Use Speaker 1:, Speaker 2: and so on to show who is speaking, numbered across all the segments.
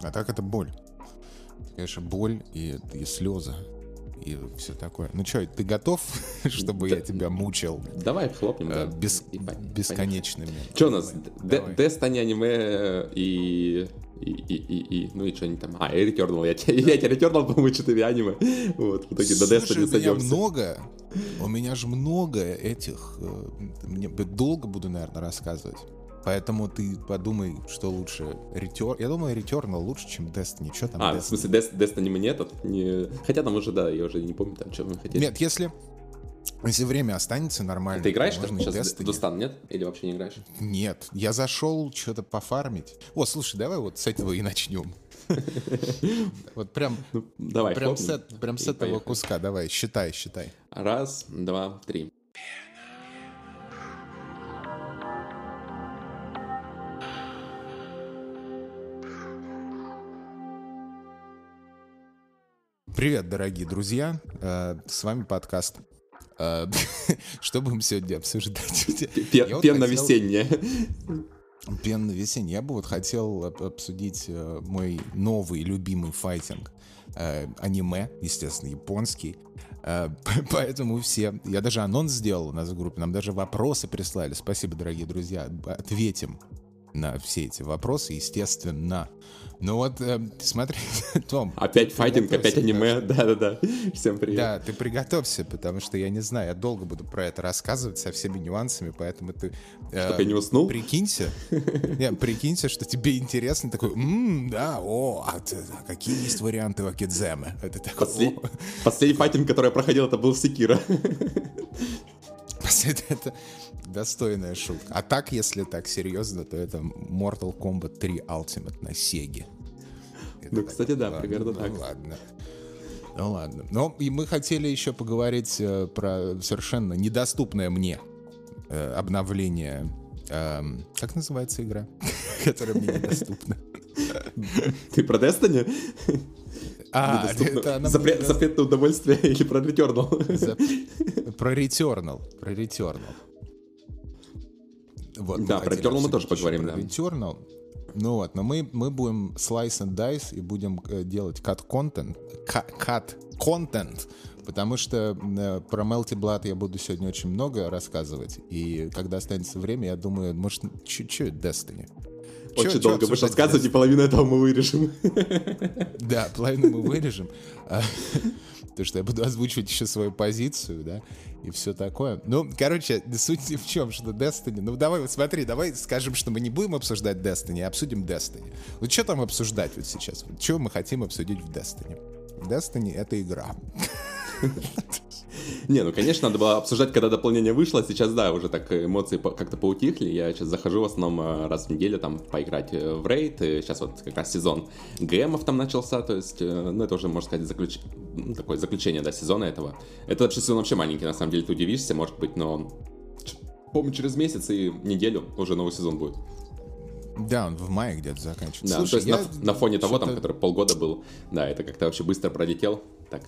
Speaker 1: А так это боль. Конечно, боль и, и слезы и все такое. Ну что, ты готов, чтобы я тебя мучил?
Speaker 2: Давай хлопнем.
Speaker 1: Э, без, бесконечными.
Speaker 2: Что у нас? Destiny аниме и и, и, и, и, ну и что-нибудь там. А, и Returnal. Я, я, я тебе Returnal помучу, ты аниме. Вот, в итоге до Destiny
Speaker 1: сойдемся. у меня много, у меня же много этих, э, мне долго буду, наверное, рассказывать. Поэтому ты подумай, что лучше. Return... Я думаю, Returnal лучше, чем Destiny. Что там
Speaker 2: А,
Speaker 1: Destiny?
Speaker 2: в смысле, Dest... Destiny мне этот? Не... Хотя там уже, да, я уже не помню, там, что мы хотели.
Speaker 1: Нет, если... Если время останется нормально.
Speaker 2: Ты играешь там сейчас Destiny. Дустан, нет? Или вообще не играешь?
Speaker 1: Нет, я зашел что-то пофармить. О, слушай, давай вот с этого и начнем. Вот прям, ну, давай, прям с, прям с этого куска, давай, считай, считай.
Speaker 2: Раз, два, три.
Speaker 1: Привет, дорогие друзья. Э, с вами подкаст. Э, что будем сегодня обсуждать?
Speaker 2: Пенно-весеннее.
Speaker 1: Пенно-весеннее. Я бы вот хотел обсудить э, мой новый любимый файтинг. Аниме, естественно, японский. Поэтому все... Я даже анонс сделал у нас в группе. Нам даже вопросы прислали. Спасибо, дорогие друзья. Ответим на все эти вопросы, естественно. Ну вот, э, смотри, Том.
Speaker 2: Опять файтинг, опять аниме, да-да-да. Всем привет.
Speaker 1: Да, ты приготовься, потому что я не знаю, я долго буду про это рассказывать со всеми нюансами, поэтому ты...
Speaker 2: Э, Чтобы я не уснул?
Speaker 1: Прикинься, не, прикинься, что тебе интересно, такой, м-м, да, о, а, а какие есть варианты в Акидземе?
Speaker 2: Это такой, Послед... Последний файтинг, который я проходил, это был Секира.
Speaker 1: Это достойная шутка. А так, если так серьезно, то это Mortal Kombat 3 Ultimate на Сеге.
Speaker 2: Ну, кстати, да, примерно
Speaker 1: ну,
Speaker 2: так.
Speaker 1: ладно. Ну ладно. Ну, и мы хотели еще поговорить э, про совершенно недоступное мне э, обновление. Э, как называется игра, которая мне недоступна?
Speaker 2: Ты про Destiny? А, это она. Запретное удовольствие или про Returnal?
Speaker 1: За... Про Returnal. Про Returnal.
Speaker 2: Вот, да, про Returnal мы тоже поговорим, да.
Speaker 1: Returnal. Ну вот, но мы, мы будем slice and dice и будем э, делать cut content, cut content, потому что э, про Melty Blood я буду сегодня очень много рассказывать, и когда останется время, я думаю, может, чуть-чуть Destiny.
Speaker 2: Очень чё, долго будешь рассказывать, и половину этого мы вырежем.
Speaker 1: Да, половину мы вырежем. Потому что я буду озвучивать еще свою позицию, да, и все такое. Ну, короче, суть в чем, что Destiny... Ну, давай, вот смотри, давай скажем, что мы не будем обсуждать Destiny, а обсудим Destiny. Вот что там обсуждать вот сейчас? Вот что мы хотим обсудить в Destiny? Destiny — это игра.
Speaker 2: Не, ну, конечно, надо было обсуждать, когда дополнение вышло. Сейчас, да, уже так эмоции как-то поутихли. Я сейчас захожу в основном э, раз в неделю там поиграть э, в рейд. Сейчас вот как раз сезон ГМов там начался, то есть, э, ну, это уже, можно сказать, заключ... Ну, такое заключение, да, сезона этого. Это вообще сезон вообще маленький, на самом деле, ты удивишься, может быть, но помню, через месяц и неделю уже новый сезон будет.
Speaker 1: Да, он в мае где-то заканчивается.
Speaker 2: Да, Слушай, то есть я... на, на фоне того, там, который полгода был, да, это как-то вообще быстро пролетел. Так,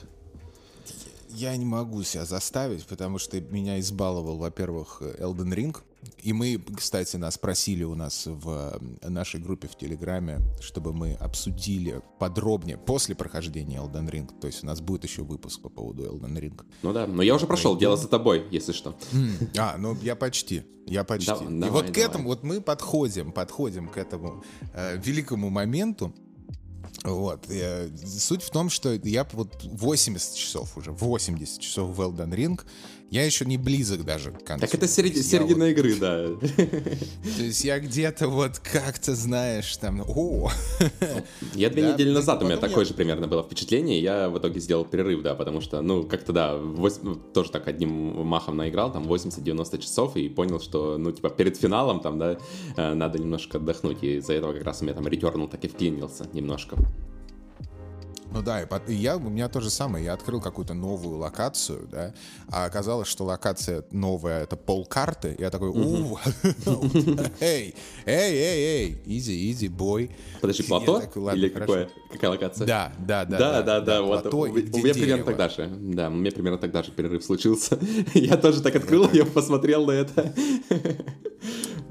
Speaker 1: я не могу себя заставить, потому что меня избаловал, во-первых, Elden Ring. И мы, кстати, нас просили у нас в нашей группе в Телеграме, чтобы мы обсудили подробнее после прохождения Elden Ring. То есть у нас будет еще выпуск по поводу Elden Ring.
Speaker 2: Ну да, но я уже прошел, дело за тобой, если что.
Speaker 1: А, ну я почти, я почти. Да, И давай, вот к давай. этому, вот мы подходим, подходим к этому э, великому моменту, вот. Я, суть в том, что я вот 80 часов уже, 80 часов в Elden Ring, я еще не близок даже к концу.
Speaker 2: Так это середина, середина вот... игры, да.
Speaker 1: То есть я где-то вот как-то, знаешь, там, о!
Speaker 2: Я две недели назад, у меня такое же примерно было впечатление, я в итоге сделал перерыв, да, потому что, ну, как-то, да, тоже так одним махом наиграл, там, 80-90 часов, и понял, что, ну, типа, перед финалом, там, да, э, надо немножко отдохнуть, и из-за этого как раз у меня там Returnal так и вклинился немножко.
Speaker 1: Ну да, и я, у меня то же самое. Я открыл какую-то новую локацию, да, а оказалось, что локация новая — это полкарты. Я такой, у, эй, эй, эй, эй, изи, изи, бой.
Speaker 2: Подожди, плато? Или какое? Какая локация?
Speaker 1: Да, да, да.
Speaker 2: Да, да, да, вот. У меня примерно тогда же. Да, у меня примерно тогда же перерыв случился. Я тоже так открыл, я посмотрел на это.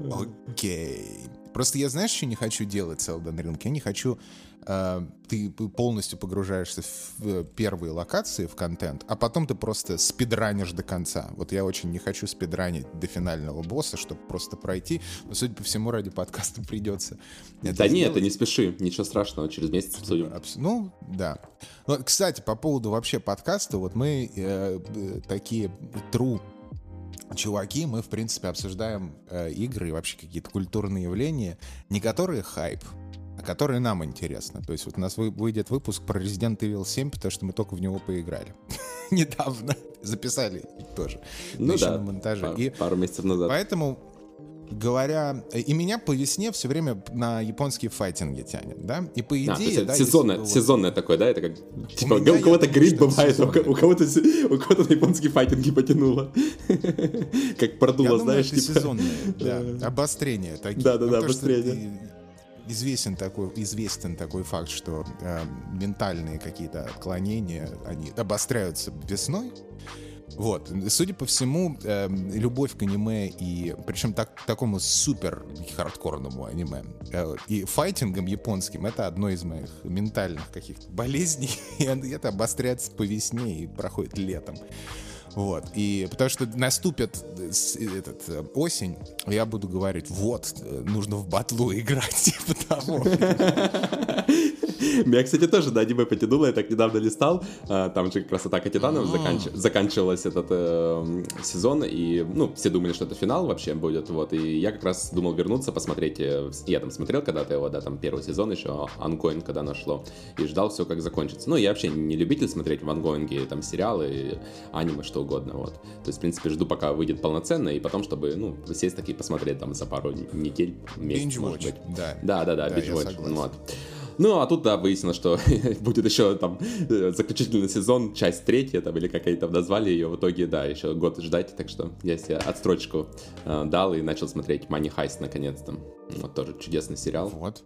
Speaker 1: Окей. Просто я, знаешь, что не хочу делать с Elden Ring? Я не хочу... Э, ты полностью погружаешься в первые локации, в контент, а потом ты просто спидранишь до конца. Вот я очень не хочу спидранить до финального босса, чтобы просто пройти. Но, судя по всему, ради подкаста придется
Speaker 2: Да нет, ты не спеши, ничего страшного, через месяц обсудим.
Speaker 1: Ну, да. Ну, кстати, по поводу вообще подкаста, вот мы э, такие true чуваки, мы, в принципе, обсуждаем э, игры и вообще какие-то культурные явления, не которые хайп, а которые нам интересны. То есть вот у нас выйдет выпуск про Resident Evil 7, потому что мы только в него поиграли. Недавно. Записали тоже.
Speaker 2: Ну да, на монтаже. Пару, и пару месяцев назад.
Speaker 1: Поэтому говоря, и меня по весне все время на японские файтинги тянет, да? И по идее, а,
Speaker 2: да, сезонное, если... сезонное такое, да? Это как типа у, у кого-то грипп бывает, у кого-то у кого-то на японские файтинги потянуло, как продуло, знаешь,
Speaker 1: типа. сезонное, да, обострение такие.
Speaker 2: Да, да, да, обострение
Speaker 1: известен такой, известен такой факт, что э, ментальные какие-то отклонения, они обостряются весной, вот, судя по всему, э, любовь к аниме и причем так, такому супер хардкорному аниме э, и файтингом японским это одно из моих ментальных каких-то болезней, и это обостряется по весне и проходит летом. Вот. И потому что наступит э, этот, э, осень, я буду говорить, вот, э, нужно в батлу играть, типа того.
Speaker 2: Меня, кстати, тоже на аниме потянуло, я так недавно листал, а, там же как раз «Атака титанов» заканч... заканчивалась этот э, сезон, и, ну, все думали, что это финал вообще будет, вот, и я как раз думал вернуться, посмотреть, я там смотрел когда-то его, да, там первый сезон еще, ongoing, когда он шел, и ждал все, как закончится. Ну, я вообще не любитель смотреть в ангоинге, там, сериалы, аниме, что угодно, вот. То есть, в принципе, жду, пока выйдет полноценно, и потом, чтобы, ну, сесть такие посмотреть там за пару недель, месяц, может быть.
Speaker 1: Да.
Speaker 2: Да, да, да, да вот. Ну, а тут, да, выяснилось, что будет еще там э, заключительный сезон, часть третья, там, или какая-то назвали ее, в итоге, да, еще год ждать, так что я себе отстрочку э, дал и начал смотреть Money Heist наконец-то. Вот тоже чудесный сериал.
Speaker 1: Вот.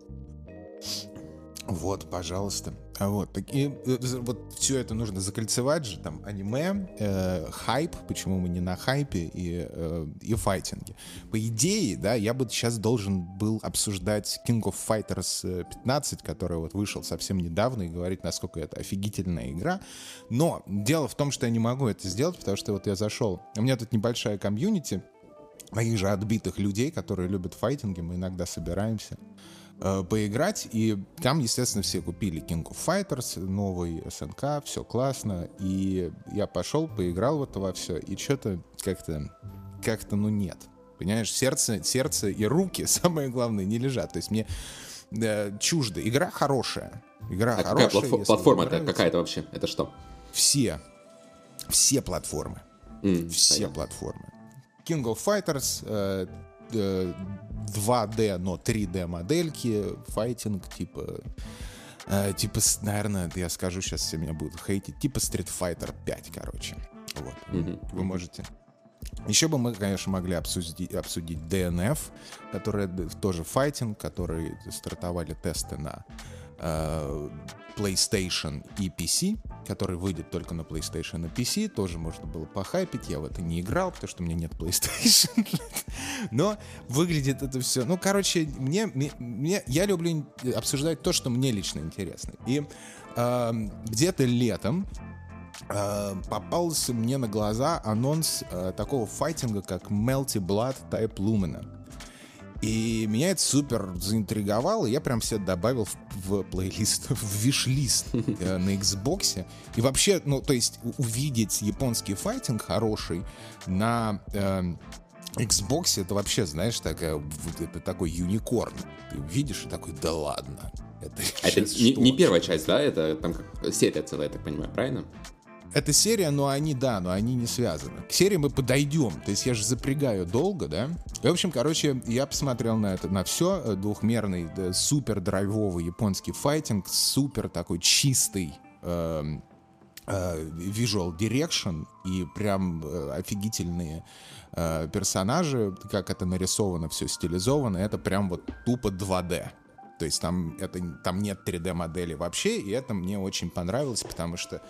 Speaker 1: Вот, пожалуйста. А вот, так, и, э, вот все это нужно закольцевать же, там, аниме, э, хайп, почему мы не на хайпе, и, э, и файтинге. По идее, да, я бы сейчас должен был обсуждать King of Fighters 15, э, который вот вышел совсем недавно, и говорить, насколько это офигительная игра. Но дело в том, что я не могу это сделать, потому что вот я зашел, у меня тут небольшая комьюнити, моих же отбитых людей, которые любят файтинги, мы иногда собираемся э, поиграть, и там, естественно, все купили King of Fighters, новый СНК, все классно, и я пошел, поиграл в это во все, и что-то как-то, как-то, ну, нет. Понимаешь, сердце, сердце и руки, самое главное, не лежат. То есть мне э, чуждо. Игра хорошая. Игра а хорошая.
Speaker 2: Какая платф- платформа это какая-то вообще? Это что?
Speaker 1: Все. Все платформы. Mm, все понятно. платформы. King of Fighters, э, 2D, но 3D модельки, файтинг, типа, э, типа, наверное, я скажу, сейчас все меня будут хейтить, типа Street Fighter 5, короче. Вот. Mm-hmm. Вы можете еще бы мы, конечно, могли обсудить, обсудить DNF, который тоже файтинг, который стартовали тесты на э, PlayStation и PC, который выйдет только на PlayStation и PC, тоже можно было похайпить, я в это не играл, потому что у меня нет PlayStation, но выглядит это все, ну, короче, мне, мне, я люблю обсуждать то, что мне лично интересно, и э, где-то летом э, попался мне на глаза анонс э, такого файтинга, как Melty Blood Type Lumina. И меня это супер заинтриговало, я прям себе добавил в, в плейлист, в виш-лист э, на Xbox. И вообще, ну, то есть увидеть японский файтинг хороший на э, Xbox, это вообще, знаешь, такая, это такой юникорн. Ты видишь и такой, да ладно.
Speaker 2: Это, это не, не первая часть, да? Это там как серия целая, я так понимаю, правильно?
Speaker 1: Это серия, но они, да, но они не связаны. К серии мы подойдем, то есть я же запрягаю долго, да? И, в общем, короче, я посмотрел на это, на все, э, двухмерный, да, супер драйвовый японский файтинг, супер такой чистый, э, э, visual direction и прям э, офигительные э, персонажи, как это нарисовано, все стилизовано, это прям вот тупо 2D. То есть там, это, там нет 3D модели вообще, и это мне очень понравилось, потому что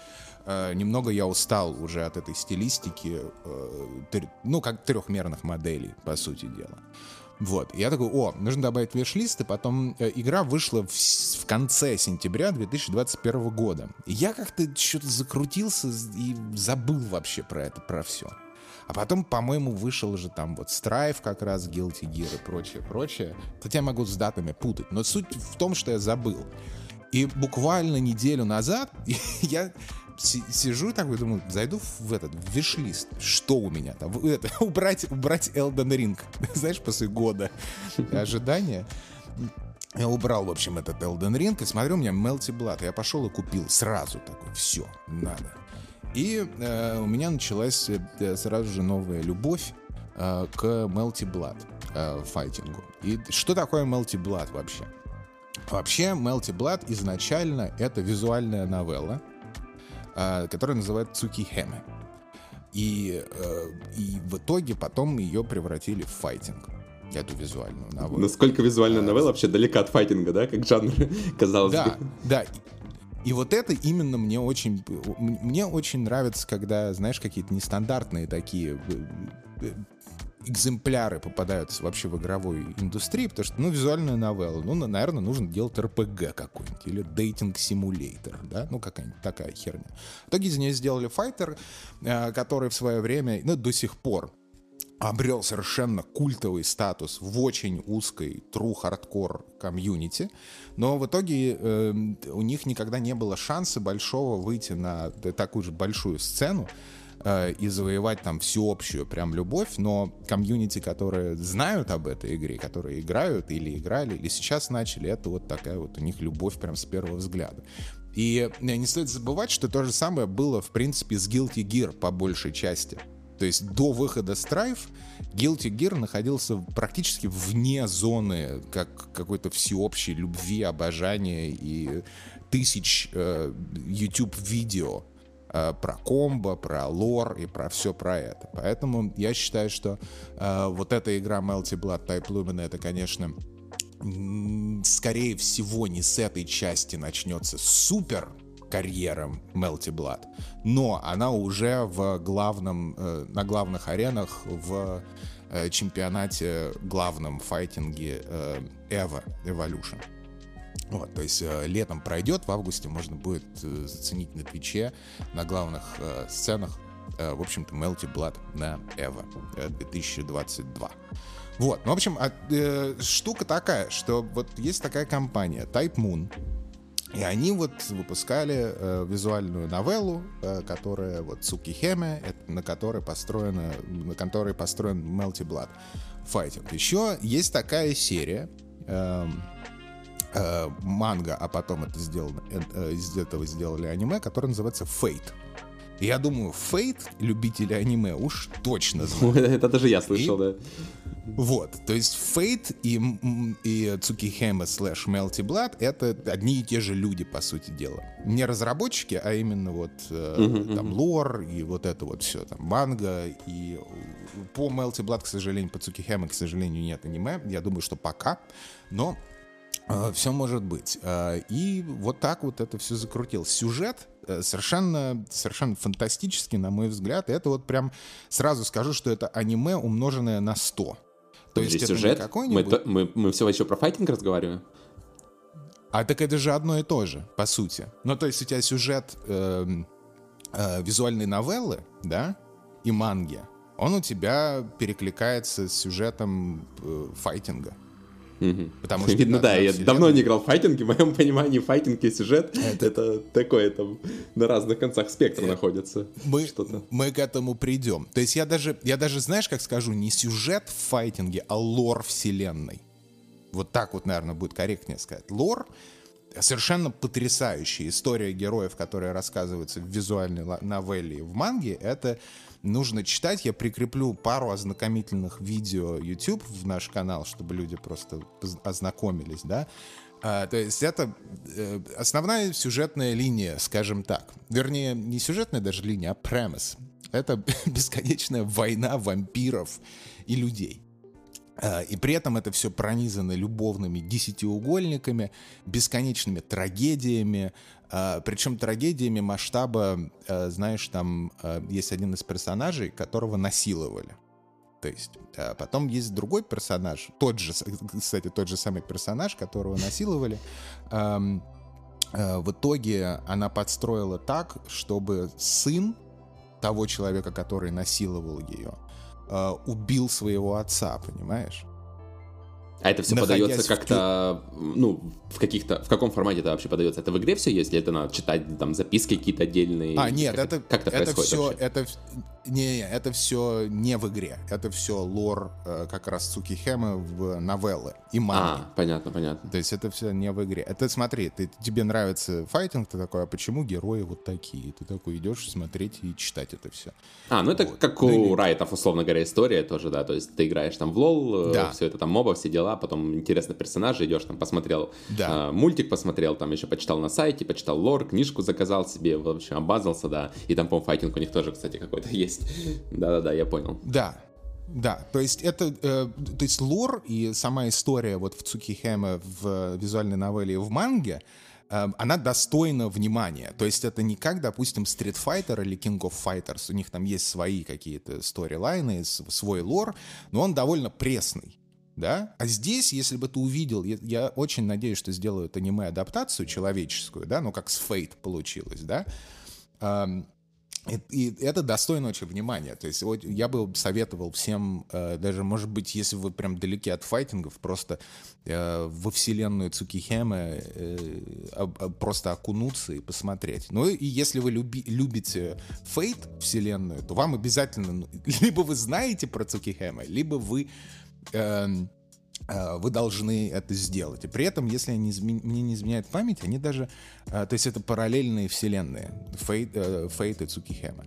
Speaker 1: э, немного я устал уже от этой стилистики, э, тр, ну, как трехмерных моделей, по сути дела. Вот. Я такой, о, нужно добавить виш-лист, и потом э, игра вышла в, в конце сентября 2021 года. И я как-то что-то закрутился и забыл вообще про это, про все. А потом, по-моему, вышел же там вот Strife как раз, Guilty Gear и прочее, прочее. Хотя я могу с датами путать. Но суть в том, что я забыл. И буквально неделю назад я сижу такой, думаю, зайду в этот, в виш-лист. Что у меня там? Это, убрать, убрать Elden Ring. Знаешь, после года ожидания. Я убрал, в общем, этот Elden Ring, и смотрю, у меня Melty Blood. Я пошел и купил сразу такой, все, надо. И э, у меня началась э, сразу же новая любовь э, к Melty Blood э, файтингу. И что такое Melty Blood вообще? Вообще, Melty Blood изначально это визуальная новелла, э, которая называется Цукихеме. И, э, и в итоге потом ее превратили в файтинг эту визуальную новеллу.
Speaker 2: Насколько визуальная а, новелла вообще далека от файтинга, да, как жанр, казалось
Speaker 1: да,
Speaker 2: бы.
Speaker 1: Да, и вот это именно мне очень, мне очень нравится, когда, знаешь, какие-то нестандартные такие э, э, экземпляры попадаются вообще в игровой индустрии, потому что, ну, визуальная новелла, ну, наверное, нужно делать РПГ какой-нибудь или дейтинг-симулятор, да, ну, какая-нибудь такая херня. В итоге из нее сделали файтер, э, который в свое время, ну, до сих пор обрел совершенно культовый статус в очень узкой true hardcore комьюнити, но в итоге э, у них никогда не было шанса большого выйти на такую же большую сцену э, и завоевать там всеобщую прям любовь, но комьюнити, которые знают об этой игре, которые играют или играли, или сейчас начали, это вот такая вот у них любовь прям с первого взгляда. И э, не стоит забывать, что то же самое было, в принципе, с Guilty Gear по большей части. То есть до выхода Strife Guilty Gear находился практически вне зоны как какой-то всеобщей любви, обожания и тысяч э, YouTube-видео э, про комбо, про лор и про все про это. Поэтому я считаю, что э, вот эта игра Melty Blood Type Lumen это, конечно, скорее всего, не с этой части начнется супер карьера Melty Blood, но она уже в главном, э, на главных аренах в э, чемпионате главном файтинге э, Ever Evolution. Вот, то есть э, летом пройдет, в августе можно будет э, заценить на Твиче, на главных э, сценах, э, в общем-то, Melty Blood на EVO э, 2022. Вот, ну, в общем, а, э, штука такая, что вот есть такая компания Type Moon, и они вот выпускали э, визуальную новеллу, э, которая вот Цукихеме, на которой построена, на которой построен Melty Blood Fighting. Еще есть такая серия э, э, манга, а потом это сделано, э, из этого сделали аниме, которое называется Fate. Я думаю, Fate любители аниме уж точно знают.
Speaker 2: Это даже я слышал, да.
Speaker 1: Вот, то есть Fate и, и Tsukihime slash Melty Blood — это одни и те же люди, по сути дела. Не разработчики, а именно вот uh-huh, там лор и вот это вот все, там манга. И по Melty Blood, к сожалению, по Tsukihime, к сожалению, нет аниме. Я думаю, что пока. Но э, все может быть. Э, и вот так вот это все закрутил. Сюжет э, совершенно, совершенно фантастический, на мой взгляд. Это вот прям сразу скажу, что это аниме, умноженное на 100.
Speaker 2: То есть это сюжет? какой-нибудь... Мы, мы, мы все еще про файтинг разговариваем?
Speaker 1: А так это же одно и то же, по сути. Ну, то есть у тебя сюжет э, э, визуальной новеллы, да, и манги, он у тебя перекликается с сюжетом э, файтинга.
Speaker 2: Угу. Потому что Видно, да, я давно не играл в файтинги, в моем понимании файтинг и сюжет это, это такое там на разных концах спектра это... находится.
Speaker 1: Мы, мы к этому придем. То есть я даже, я даже, знаешь, как скажу, не сюжет в файтинге, а лор вселенной. Вот так вот, наверное, будет корректнее сказать. Лор совершенно потрясающая история героев, которая рассказывается в визуальной новелле и в манге, это нужно читать. Я прикреплю пару ознакомительных видео YouTube в наш канал, чтобы люди просто ознакомились, да. А, то есть это э, основная сюжетная линия, скажем так. Вернее, не сюжетная даже линия, а премис. Это бесконечная война вампиров и людей. А, и при этом это все пронизано любовными десятиугольниками, бесконечными трагедиями, причем трагедиями масштаба, а, знаешь, там есть один из персонажей, которого насиловали. То есть, а потом есть другой персонаж, тот же, кстати, тот же самый персонаж, которого насиловали. Э, в итоге она подстроила так, чтобы сын того человека, который насиловал ее, э, убил своего отца, понимаешь?
Speaker 2: А это все подается как-то, в... ну, в каких-то, в каком формате это вообще подается? Это в игре все есть, или это надо читать там записки какие-то отдельные?
Speaker 1: А, нет, как это, как это, это все, вообще? это, не, это все не в игре, это все лор э, как раз Цукихемы в новеллы и манги.
Speaker 2: А, понятно, понятно.
Speaker 1: То есть это все не в игре. Это смотри, ты, тебе нравится файтинг, ты такой, а почему герои вот такие? Ты такой идешь смотреть и читать это все.
Speaker 2: А, ну это вот. как ну, у или... Райтов, условно говоря, история тоже, да, то есть ты играешь там в лол, э, да. все это там моба, все дела, потом интересно персонажи, идешь там посмотрел да. э, мультик, посмотрел, там еще почитал на сайте, почитал лор, книжку заказал себе, в общем, обазался, да, и там, по-моему, файтинг у них тоже, кстати, какой-то есть. Да-да-да, я понял.
Speaker 1: Да, да, то есть это, э, то есть лор и сама история вот в Цукихеме в визуальной новелле в манге, э, она достойна внимания. То есть это не как, допустим, Street Fighter или King of Fighters, у них там есть свои какие-то сторилайны, свой лор, но он довольно пресный. Да? А здесь, если бы ты увидел, я, я очень надеюсь, что сделают аниме-адаптацию человеческую, да, ну как с Fate получилось, да, и, и это достойно очень внимания. То есть вот я бы советовал всем, э, даже, может быть, если вы прям далеки от файтингов, просто э, во вселенную Цукихеме э, просто окунуться и посмотреть. Ну и если вы люби, любите Фейт вселенную, то вам обязательно, ну, либо вы знаете про Цукихеме, либо вы... Э, Э, вы должны это сделать. И при этом, если они изме... мне не изменяет память, они даже... Э, то есть это параллельные вселенные. Фейт, э, Фейт и Цукихема.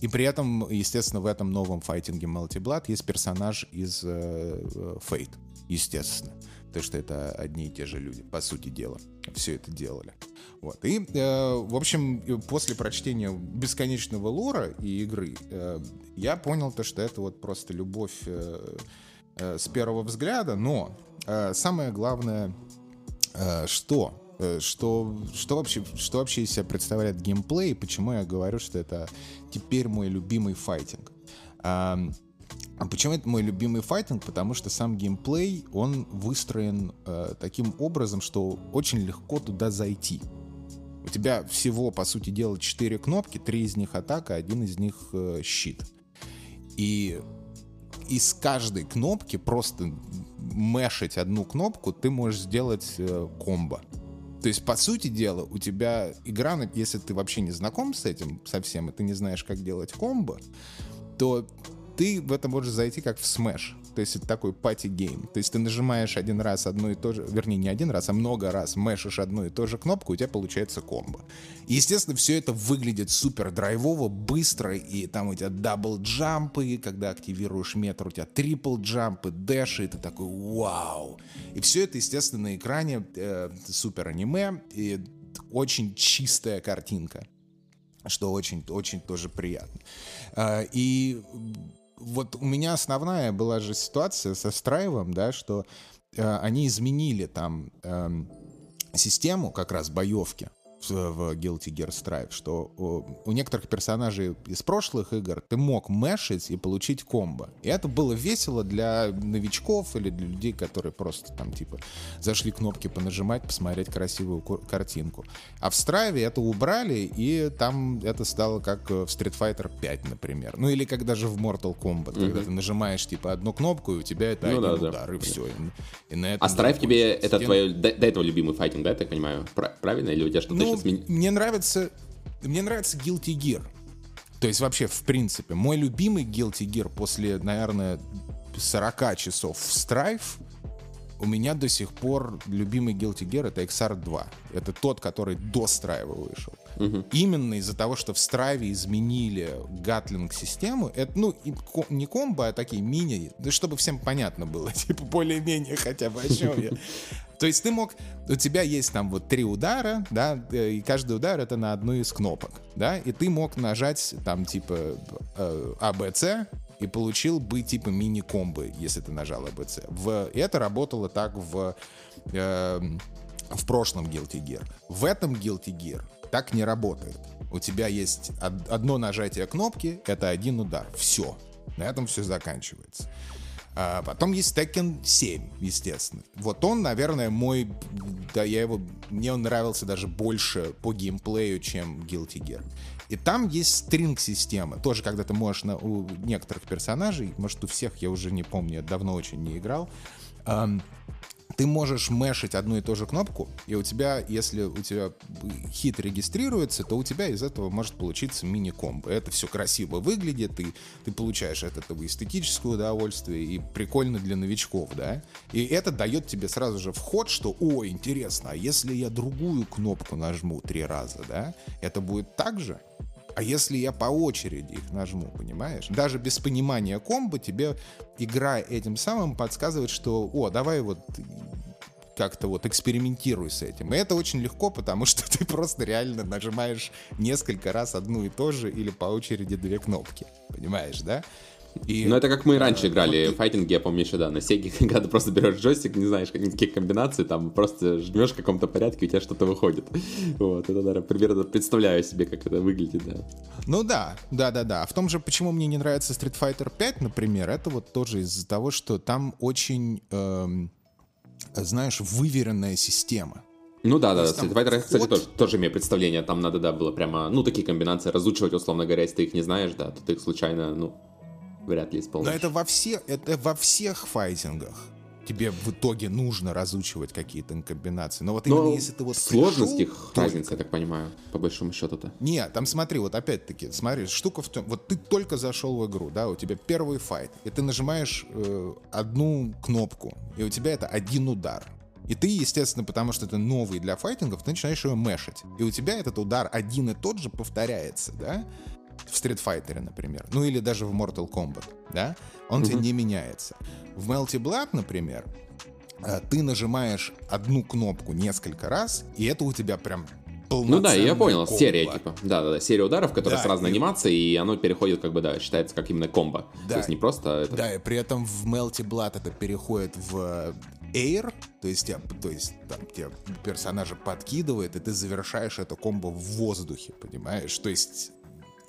Speaker 1: И при этом, естественно, в этом новом файтинге Blood есть персонаж из Фейт, естественно. Потому что это одни и те же люди, по сути дела. Все это делали. Вот. И, в общем, после прочтения бесконечного лора и игры, я понял то, что это вот просто любовь э, с первого взгляда, но э, самое главное, э, что э, что, что, вообще, что вообще из себя представляет геймплей, почему я говорю, что это теперь мой любимый файтинг. А, почему это мой любимый файтинг? Потому что сам геймплей, он выстроен э, таким образом, что очень легко туда зайти. У тебя всего, по сути дела, 4 кнопки, 3 из них атака, один из них э, щит. И из каждой кнопки просто мэшать одну кнопку, ты можешь сделать э, комбо. То есть, по сути дела, у тебя игра, если ты вообще не знаком с этим совсем, и ты не знаешь, как делать комбо, то ты в это можешь зайти как в Smash. То есть это такой party game. То есть ты нажимаешь один раз одну и то же, вернее, не один раз, а много раз мэшишь одну и ту же кнопку, у тебя получается комбо. Естественно, все это выглядит супер драйвово, быстро, и там у тебя double jump ы, когда активируешь meter, у тебя triple jump ы, dash и, и ты такой вау. И все это, естественно, на экране э, супер аниме, и очень чистая картинка что очень, очень тоже приятно. А, и вот у меня основная была же ситуация со Strive ом, да, что э, они изменили там э, систему как раз боевки в Guilty Gear Strive, что у некоторых персонажей из прошлых игр ты мог мешить и получить комбо. И это было весело для новичков или для людей, которые просто там типа зашли кнопки понажимать, посмотреть красивую картинку. А в Strive это убрали, и там это стало как в Street Fighter 5, например. Ну или как даже в Mortal Kombat, mm-hmm. когда ты нажимаешь типа одну кнопку, и у тебя это ну, один да, удар, да. и все. И,
Speaker 2: и на этом а Strive тебе это твой до, до этого любимый файтинг, да, я так понимаю? Правильно? Или у тебя что-то ну,
Speaker 1: меня... Мне нравится... Мне нравится Guilty Gear. То есть вообще, в принципе, мой любимый Guilty Gear после, наверное, 40 часов в Strife у меня до сих пор любимый Guilty Gear это XR2. Это тот, который до Страйва вышел. Угу. Именно из-за того, что в Страйве изменили гатлинг-систему, это, ну, не комбо, а такие мини, да чтобы всем понятно было, типа, более-менее хотя бы о чем я. То есть ты мог, у тебя есть там вот три удара, да, э, и каждый удар это на одну из кнопок, да, и ты мог нажать там типа э, ABC, и получил бы типа мини-комбы, если ты нажал ABC. В, и это работало так в, э, в прошлом Guilty Gear. В этом Guilty Gear так не работает. У тебя есть одно нажатие кнопки, это один удар. Все. На этом все заканчивается. А потом есть Tekken 7, естественно. Вот он, наверное, мой... Да, я его... Мне он нравился даже больше по геймплею, чем Guilty Gear. И там есть стринг-система. Тоже, когда ты можешь на, у некоторых персонажей, может, у всех, я уже не помню, давно очень не играл, эм, ты можешь мешать одну и ту же кнопку, и у тебя, если у тебя хит регистрируется, то у тебя из этого может получиться мини-комбо. Это все красиво выглядит, и ты получаешь от этого эстетическое удовольствие, и прикольно для новичков, да? И это дает тебе сразу же вход, что, о, интересно, а если я другую кнопку нажму три раза, да, это будет так же? А если я по очереди их нажму, понимаешь? Даже без понимания комбо тебе игра этим самым подсказывает, что, о, давай вот как-то вот экспериментируй с этим. И это очень легко, потому что ты просто реально нажимаешь несколько раз одну и то же или по очереди две кнопки. Понимаешь, да?
Speaker 2: И, ну, это как мы раньше играли вот, файтинги, я помню еще, да, на Сеге, когда ты просто берешь джойстик, не знаешь никаких комбинаций, там просто жмешь в каком-то порядке, у тебя что-то выходит. Вот, это, наверное, примерно представляю себе, как это выглядит, да.
Speaker 1: Ну да, да, да, да. А в том же, почему мне не нравится Street Fighter 5, например, это вот тоже из-за того, что там очень, эм, знаешь, выверенная система.
Speaker 2: Ну да, да, Street Fighter, кстати, тоже, тоже имею представление, там надо, да, было прямо, ну, такие комбинации разучивать, условно говоря, если ты их не знаешь, да, то ты их случайно, ну, вряд ли исполнишь.
Speaker 1: Но это во, все, это во всех файтингах тебе в итоге нужно разучивать какие-то комбинации. Но вот именно Но если ты вот
Speaker 2: сложность их разница, я так понимаю, по большому счету-то.
Speaker 1: Не, там смотри, вот опять-таки, смотри, штука в том, вот ты только зашел в игру, да, у тебя первый файт, и ты нажимаешь э, одну кнопку, и у тебя это один удар. И ты, естественно, потому что это новый для файтингов, ты начинаешь его мешать. И у тебя этот удар один и тот же повторяется, да? В Street Fighter, например, ну или даже в Mortal Kombat, да, он mm-hmm. тебе не меняется. В Melty Blood, например, э, ты нажимаешь одну кнопку несколько раз, и это у тебя прям
Speaker 2: ну да, я понял, комбо. серия типа. Да, да, да, серия ударов, которая да, с разной и... анимацией, и оно переходит, как бы, да, считается как именно комбо. Да. То есть не просто. Это...
Speaker 1: Да, и при этом в Melty Blood это переходит в Air, то есть, тебя, то есть там тебе персонажа подкидывает, и ты завершаешь это комбо в воздухе, понимаешь? То есть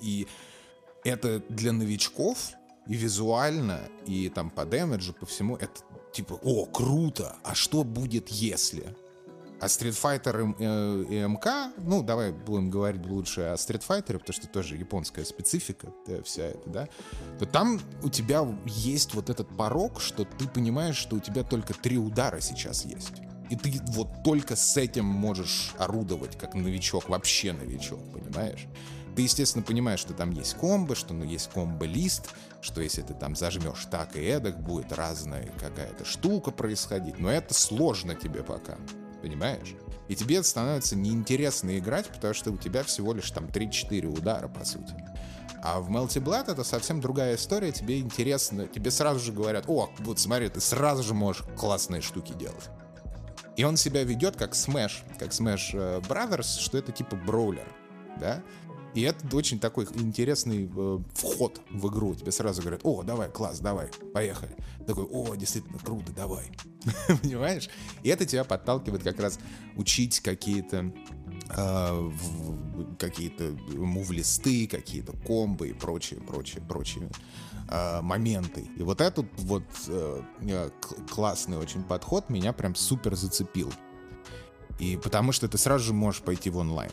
Speaker 1: и это для новичков и визуально, и там по дэмэджу, по всему, это типа, о, круто, а что будет если? А Street Fighter э, и, МК, ну, давай будем говорить лучше о Street Fighter, потому что тоже японская специфика да, вся эта, да, то там у тебя есть вот этот порог, что ты понимаешь, что у тебя только три удара сейчас есть. И ты вот только с этим можешь орудовать, как новичок, вообще новичок, понимаешь? Ты, естественно, понимаешь, что там есть комбо, что ну, есть комбо-лист, что если ты там зажмешь так и эдак, будет разная какая-то штука происходить. Но это сложно тебе пока, понимаешь? И тебе становится неинтересно играть, потому что у тебя всего лишь там 3-4 удара, по сути. А в Melty это совсем другая история, тебе интересно, тебе сразу же говорят, о, вот смотри, ты сразу же можешь классные штуки делать. И он себя ведет как Smash, как Smash э, Brothers, что это типа броулер, да? И это очень такой интересный э, вход в игру. Тебе сразу говорят, о, давай, класс, давай, поехали. Такой, о, действительно круто, давай. Понимаешь? И это тебя подталкивает как раз учить какие-то э, какие-то мув-листы, какие-то комбы и прочие, прочие, прочие э, моменты. И вот этот вот э, классный очень подход меня прям супер зацепил. И потому что ты сразу же можешь пойти в онлайн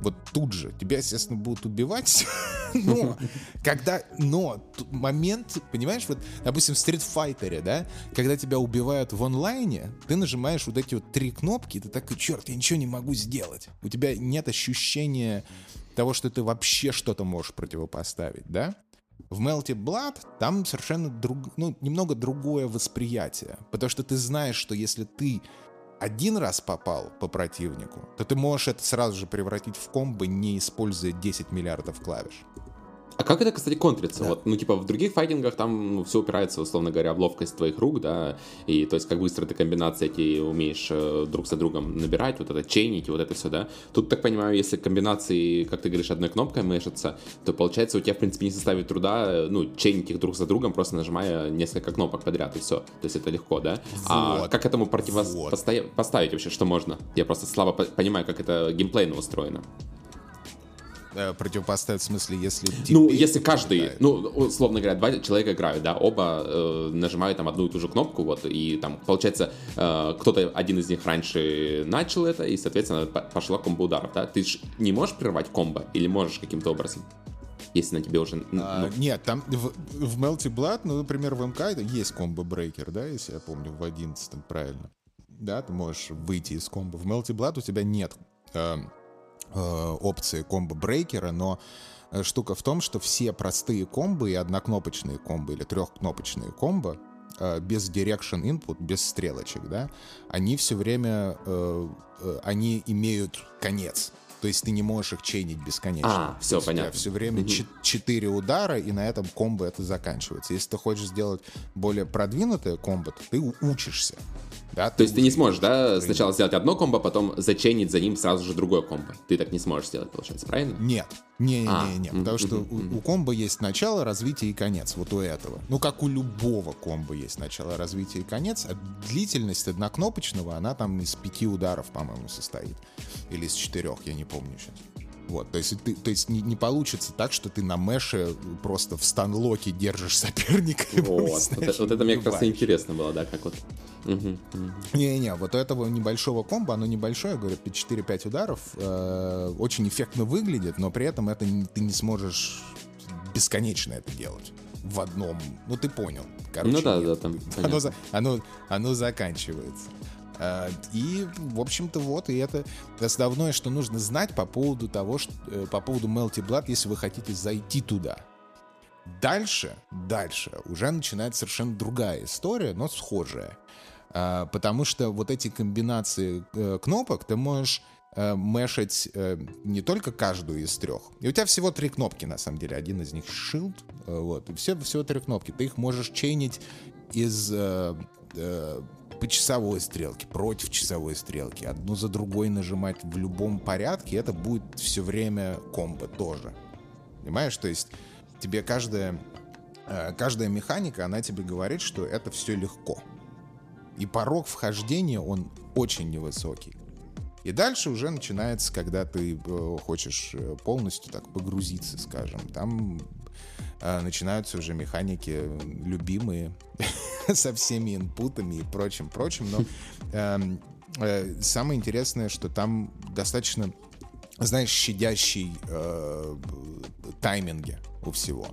Speaker 1: вот тут же. Тебя, естественно, будут убивать. но когда... Но момент, понимаешь, вот, допустим, в Street Fighter, да, когда тебя убивают в онлайне, ты нажимаешь вот эти вот три кнопки, и ты такой, черт, я ничего не могу сделать. У тебя нет ощущения того, что ты вообще что-то можешь противопоставить, да? В Melty Blood там совершенно друг, ну, немного другое восприятие. Потому что ты знаешь, что если ты один раз попал по противнику, то ты можешь это сразу же превратить в комбо, не используя 10 миллиардов клавиш.
Speaker 2: А как это, кстати, контрится? Да. Вот, ну, типа, в других файтингах там ну, все упирается, условно говоря, в ловкость твоих рук, да, и то есть как быстро ты комбинации эти умеешь э, друг за другом набирать, вот это чейнить и вот это все, да. Тут, так понимаю, если комбинации, как ты говоришь, одной кнопкой мешатся, то получается у тебя, в принципе, не составит труда, э, ну, чейнить их друг за другом, просто нажимая несколько кнопок подряд, и все. То есть это легко, да? А вот. А как этому противопоставить вот. вообще, что можно? Я просто слабо понимаю, как это геймплейно устроено.
Speaker 1: Э, противопоставить, в смысле, если...
Speaker 2: Ну, если каждый, ну, условно говоря, два человека играют, да, оба э, нажимают там одну и ту же кнопку, вот, и там, получается, э, кто-то, один из них раньше начал это, и, соответственно, пошла комбо ударов, да? Ты же не можешь прервать комбо или можешь каким-то образом? если на тебе уже... Ну...
Speaker 1: А, нет, там в, в Melty Blood, ну, например, в МК есть комбо-брейкер, да, если я помню, в 11 правильно. Да, ты можешь выйти из комбо. В Melty Blood у тебя нет э, опции комбо-брейкера, но э, штука в том, что все простые комбо и однокнопочные комбо или трехкнопочные комбо э, без direction input, без стрелочек, да, они все время, э, э, они имеют конец. То есть ты не можешь их чейнить бесконечно.
Speaker 2: А, все, понятно.
Speaker 1: все время угу. 4 удара, и на этом комбо это заканчивается. Если ты хочешь сделать более продвинутое комбо, то ты учишься.
Speaker 2: Да, То есть ты не сможешь, да, сначала сделать одно комбо, потом зачейнить за ним сразу же другое комбо. Ты так не сможешь сделать, получается, правильно?
Speaker 1: Нет. Не, не, а, не, не, потому что у, у комбо есть начало, развитие и конец, вот у этого. Ну, как у любого комбо есть начало, развитие и конец, а длительность однокнопочного, она там из пяти ударов, по-моему, состоит. Или из четырех, я не помню сейчас. Вот, то есть, ты, то есть не, не получится так, что ты на мэше просто в станлоке держишь соперника.
Speaker 2: Вот, вот, это, вот это мне как раз интересно было, да, как вот.
Speaker 1: Не-не, вот у этого небольшого комбо, оно небольшое, говорю, 4-5 ударов, э, очень эффектно выглядит, но при этом это ты не сможешь бесконечно это делать в одном. Ну, ты понял.
Speaker 2: Короче, ну да, нет. да, там.
Speaker 1: Оно, оно, оно заканчивается. Э, и, в общем-то, вот, и это основное, что нужно знать по поводу того, что, э, по поводу Melty Blood, если вы хотите зайти туда. Дальше, дальше уже начинается совершенно другая история, но схожая. Э, потому что вот эти комбинации кнопок ты можешь мэшить не только каждую из трех. И у тебя всего три кнопки, на самом деле. Один из них shield. Вот. И все, всего три кнопки. Ты их можешь чейнить из по часовой стрелке, против часовой стрелки, одну за другой нажимать в любом порядке, это будет все время комбо тоже. Понимаешь? То есть тебе каждая, э, каждая механика, она тебе говорит, что это все легко. И порог вхождения, он очень невысокий. И дальше уже начинается, когда ты э, хочешь э, полностью так погрузиться, скажем. Там э, начинаются уже механики любимые со всеми инпутами и прочим-прочим. Но э, э, самое интересное, что там достаточно, знаешь, щадящий тайминги у всего.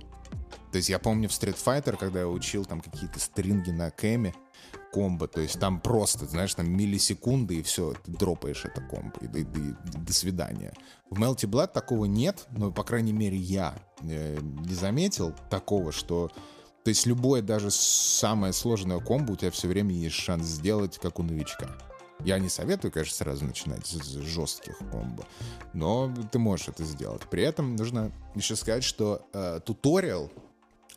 Speaker 1: То есть я помню в Street Fighter, когда я учил там какие-то стринги на кэме, комбо, то есть там просто, знаешь, там миллисекунды и все, ты дропаешь это комбо, и, и, и, до свидания. В Melty Blood такого нет, но, по крайней мере, я э, не заметил такого, что то есть любое, даже самое сложное комбо у тебя все время есть шанс сделать, как у новичка. Я не советую, конечно, сразу начинать с жестких комбо, но ты можешь это сделать. При этом нужно еще сказать, что э, туториал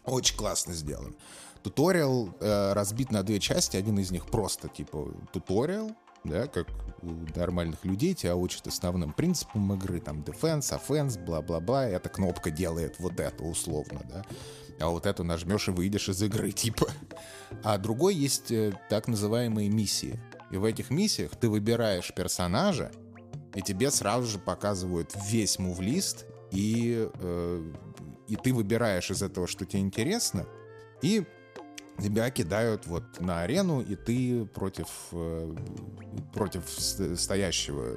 Speaker 1: очень классно сделан. Туториал э, разбит на две части. Один из них просто типа туториал, да, как у нормальных людей тебя учат основным принципам игры, там, defense, offense, бла-бла-бла, эта кнопка делает вот это условно, да, а вот эту нажмешь и выйдешь из игры, типа. А другой есть э, так называемые миссии. И в этих миссиях ты выбираешь персонажа, и тебе сразу же показывают весь мувлист, и, э, и ты выбираешь из этого, что тебе интересно, и тебя кидают вот на арену, и ты против, э, против стоящего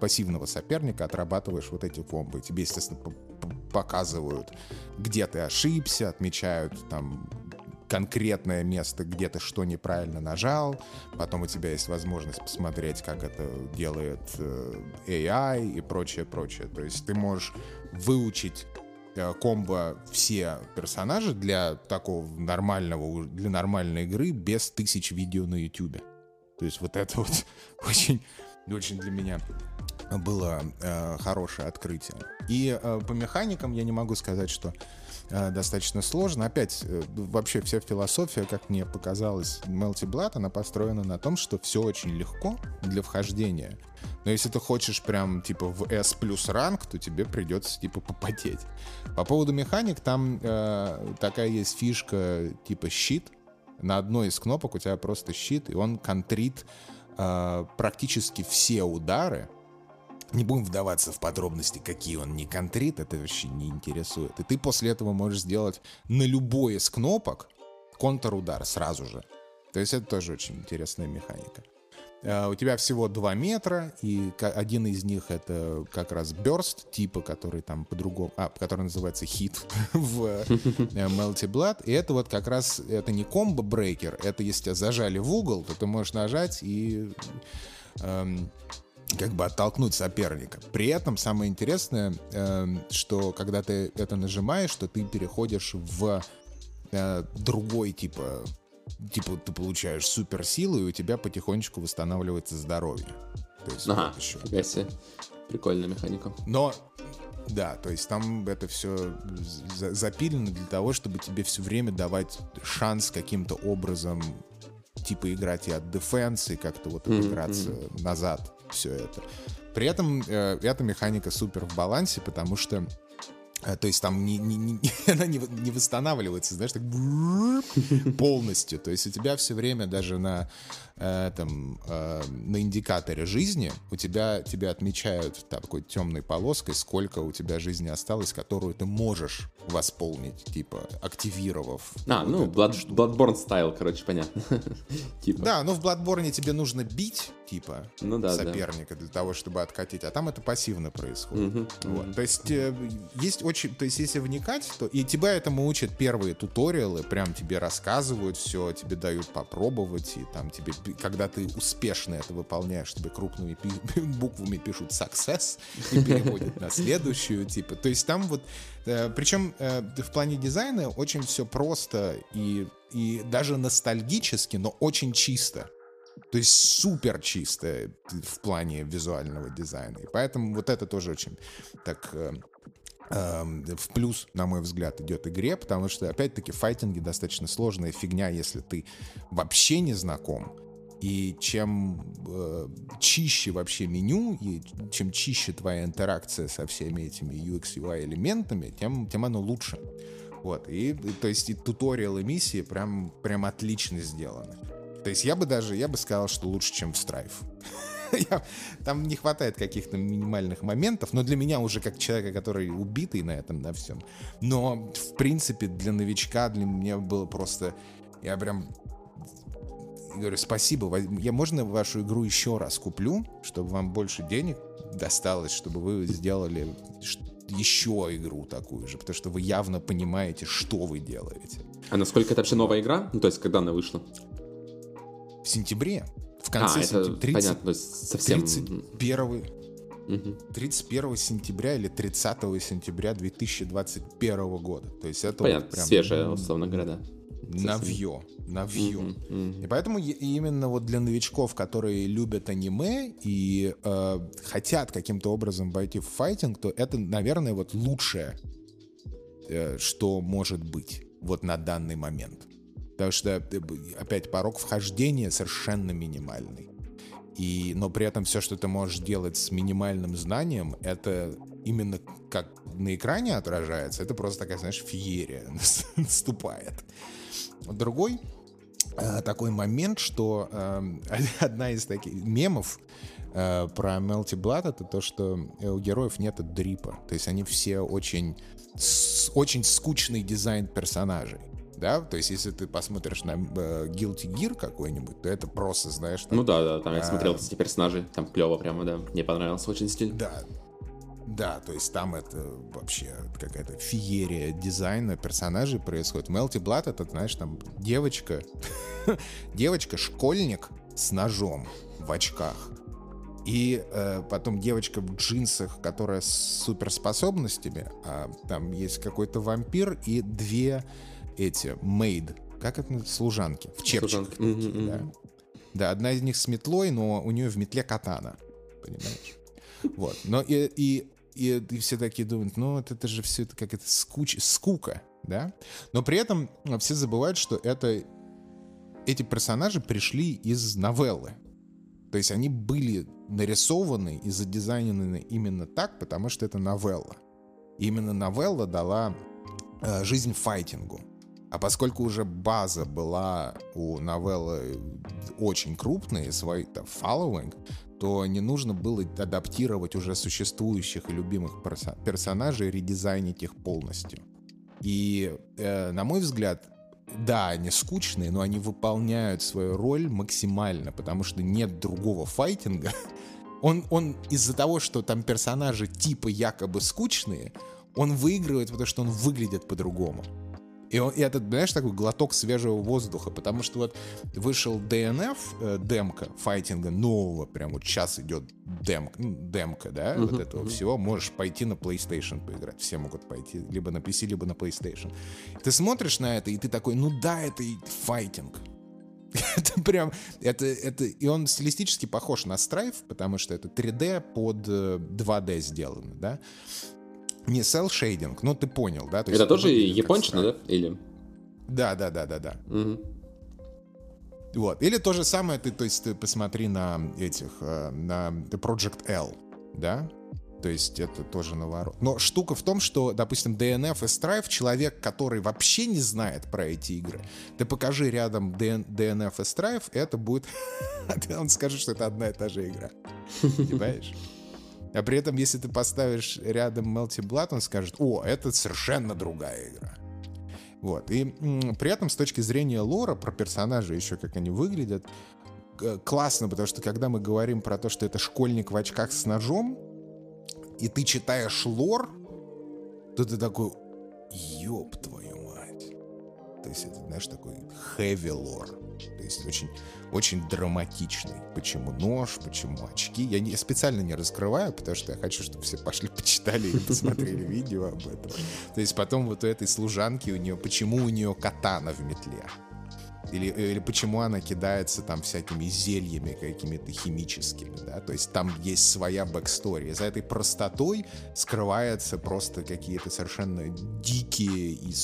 Speaker 1: пассивного соперника отрабатываешь вот эти комбы. Тебе, естественно, показывают, где ты ошибся, отмечают там конкретное место, где ты что неправильно нажал. Потом у тебя есть возможность посмотреть, как это делает э, AI и прочее, прочее. То есть ты можешь выучить Э, комбо все персонажи для такого нормального, для нормальной игры без тысяч видео на YouTube. То есть вот это вот очень, очень для меня было э, хорошее открытие. И э, по механикам я не могу сказать, что э, достаточно сложно. Опять, э, вообще вся философия, как мне показалось, Melty Blood, она построена на том, что все очень легко для вхождения. Но если ты хочешь прям типа в S плюс ранг, то тебе придется типа попотеть. По поводу механик, там э, такая есть фишка типа щит. На одной из кнопок у тебя просто щит, и он контрит практически все удары, не будем вдаваться в подробности, какие он не контрит, это вообще не интересует. И ты после этого можешь сделать на любой из кнопок контрудар сразу же. То есть это тоже очень интересная механика. Uh, у тебя всего 2 метра, и один из них это как раз burst типа, который там по-другому, а, который называется hit в uh, Melty Blood. И это вот как раз, это не комбо-брейкер, это если тебя зажали в угол, то ты можешь нажать и um, как бы оттолкнуть соперника. При этом самое интересное, э, что когда ты это нажимаешь, что ты переходишь в э, другой типа типа ты получаешь суперсилу и у тебя потихонечку восстанавливается здоровье.
Speaker 2: То есть ага, вот еще. Себе. Прикольная механика.
Speaker 1: Но да, то есть там это все запилено для того, чтобы тебе все время давать шанс каким-то образом типа играть и от дефенса, и как-то вот отыграться mm-hmm. назад все это. При этом э, эта механика супер в балансе, потому что то есть там не, не, не, она не, не восстанавливается, знаешь, так полностью. То есть у тебя все время даже на э, там, э, на индикаторе жизни у тебя тебя отмечают такой темной полоской, сколько у тебя жизни осталось, которую ты можешь восполнить, типа активировав.
Speaker 2: А, вот ну Blood, Bloodborne стайл, короче, понятно.
Speaker 1: типа. Да, но в Bloodborne тебе нужно бить типа ну, да, соперника да. для того, чтобы откатить, а там это пассивно происходит. Угу, вот. угу. То есть э, есть очень, то есть если вникать, то и тебя этому учат первые туториалы, прям тебе рассказывают все, тебе дают попробовать и там тебе когда ты успешно это выполняешь, тебе крупными буквами пишут success и переводят на следующую, типа. То есть там вот, причем э, в плане дизайна очень все просто и, и даже ностальгически, но очень чисто. То есть супер чисто в плане визуального дизайна. И поэтому вот это тоже очень так э, Эм, в плюс, на мой взгляд, идет игре, потому что, опять-таки, файтинги достаточно сложная фигня, если ты вообще не знаком. И чем э, чище вообще меню, и чем чище твоя интеракция со всеми этими UX, UI элементами, тем, тем оно лучше. Вот, и, то есть и туториалы миссии прям, прям отлично сделаны. То есть я бы даже, я бы сказал, что лучше, чем в Strife. Там не хватает каких-то минимальных моментов, но для меня уже как человека, который убитый на этом, на всем. Но, в принципе, для новичка, для меня было просто... Я прям говорю, спасибо, я можно вашу игру еще раз куплю, чтобы вам больше денег досталось, чтобы вы сделали еще игру такую же, потому что вы явно понимаете, что вы делаете.
Speaker 2: А насколько это вообще новая игра? Ну, то есть, когда она вышла?
Speaker 1: В сентябре. В конце а, это 30,
Speaker 2: понятно, совсем...
Speaker 1: 31, угу. 31 сентября или 30 сентября 2021 года. То есть это
Speaker 2: понятно, вот прям... свежая, условно говоря, да.
Speaker 1: Навье, навье. Mm-hmm, mm-hmm. И поэтому именно вот для новичков, которые любят аниме и э, хотят каким-то образом войти в файтинг, то это, наверное, вот лучшее, э, что может быть вот на данный момент. Потому что, э, опять, порог вхождения совершенно минимальный. И, но при этом все, что ты можешь делать с минимальным знанием, это именно как на экране отражается, это просто такая, знаешь, феерия наступает. Другой э, такой момент, что э, одна из таких мемов э, про Melty Blood это то, что у героев нет дрипа. То есть они все очень, с, очень скучный дизайн персонажей да, то есть если ты посмотришь на э, Guilty Gear какой-нибудь, то это просто, знаешь...
Speaker 2: Там, ну да, да, там я а... смотрел эти персонажи, там клево прямо, да, мне понравился очень стиль.
Speaker 1: Да, да, то есть там это вообще какая-то феерия дизайна персонажей происходит. Melty Blood это, знаешь, там девочка, девочка-школьник с ножом в очках. И э, потом девочка в джинсах, которая с суперспособностями, а там есть какой-то вампир и две эти мейд, как это служанки, в чепчиках. Mm-hmm. Да. да, одна из них с метлой, но у нее в метле катана, понимаешь? Вот, но и, и, и, и все такие думают, ну это, это же все это как это скуч, скука, да? Но при этом все забывают, что это эти персонажи пришли из новеллы. То есть они были нарисованы и задизайнены именно так, потому что это новелла. И именно новелла дала э, жизнь файтингу. А поскольку уже база была у новеллы очень крупная, свой -то following, то не нужно было адаптировать уже существующих и любимых персонажей, редизайнить их полностью. И, э, на мой взгляд, да, они скучные, но они выполняют свою роль максимально, потому что нет другого файтинга. Он, он из-за того, что там персонажи типа якобы скучные, он выигрывает, потому что он выглядит по-другому. И, он, и это, знаешь, такой глоток свежего воздуха, потому что вот вышел DNF, э, демка файтинга нового, прям вот сейчас идет демка, ну, демка, да, uh-huh, вот этого uh-huh. всего, можешь пойти на PlayStation поиграть, все могут пойти, либо на PC, либо на PlayStation. Ты смотришь на это, и ты такой, ну да, это файтинг, это прям, это, это, и он стилистически похож на Strife, потому что это 3D под 2D э, сделано, да. Не cell shading, ну ты понял, да?
Speaker 2: То есть это тоже япончина, да? Или?
Speaker 1: Да, да, да, да, да. Угу. Вот. Или то же самое, ты, то есть ты посмотри на этих, э, на Project L, да? То есть это тоже наворот. Но штука в том, что, допустим, DNF и Strife, человек, который вообще не знает про эти игры, ты покажи рядом DNF и Strife, это будет... Он скажет, что это одна и та же игра. Понимаешь? А при этом, если ты поставишь рядом Melty Blood, он скажет, о, это совершенно другая игра. Вот. И при этом с точки зрения лора, про персонажей еще, как они выглядят, классно, потому что когда мы говорим про то, что это школьник в очках с ножом, и ты читаешь лор, то ты такой, ёб твою мать. То есть это, знаешь, такой heavy lore. То есть очень очень драматичный. Почему нож, почему очки. Я, не, специально не раскрываю, потому что я хочу, чтобы все пошли, почитали и посмотрели видео об этом. То есть потом вот у этой служанки у нее, почему у нее катана в метле. Или, или почему она кидается там всякими зельями какими-то химическими, да, то есть там есть своя backstory. За этой простотой скрываются просто какие-то совершенно дикие и,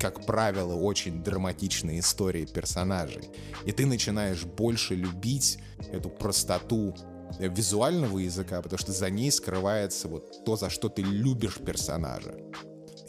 Speaker 1: как правило, очень драматичные истории персонажей. И ты начинаешь больше любить эту простоту визуального языка, потому что за ней скрывается вот то, за что ты любишь персонажа.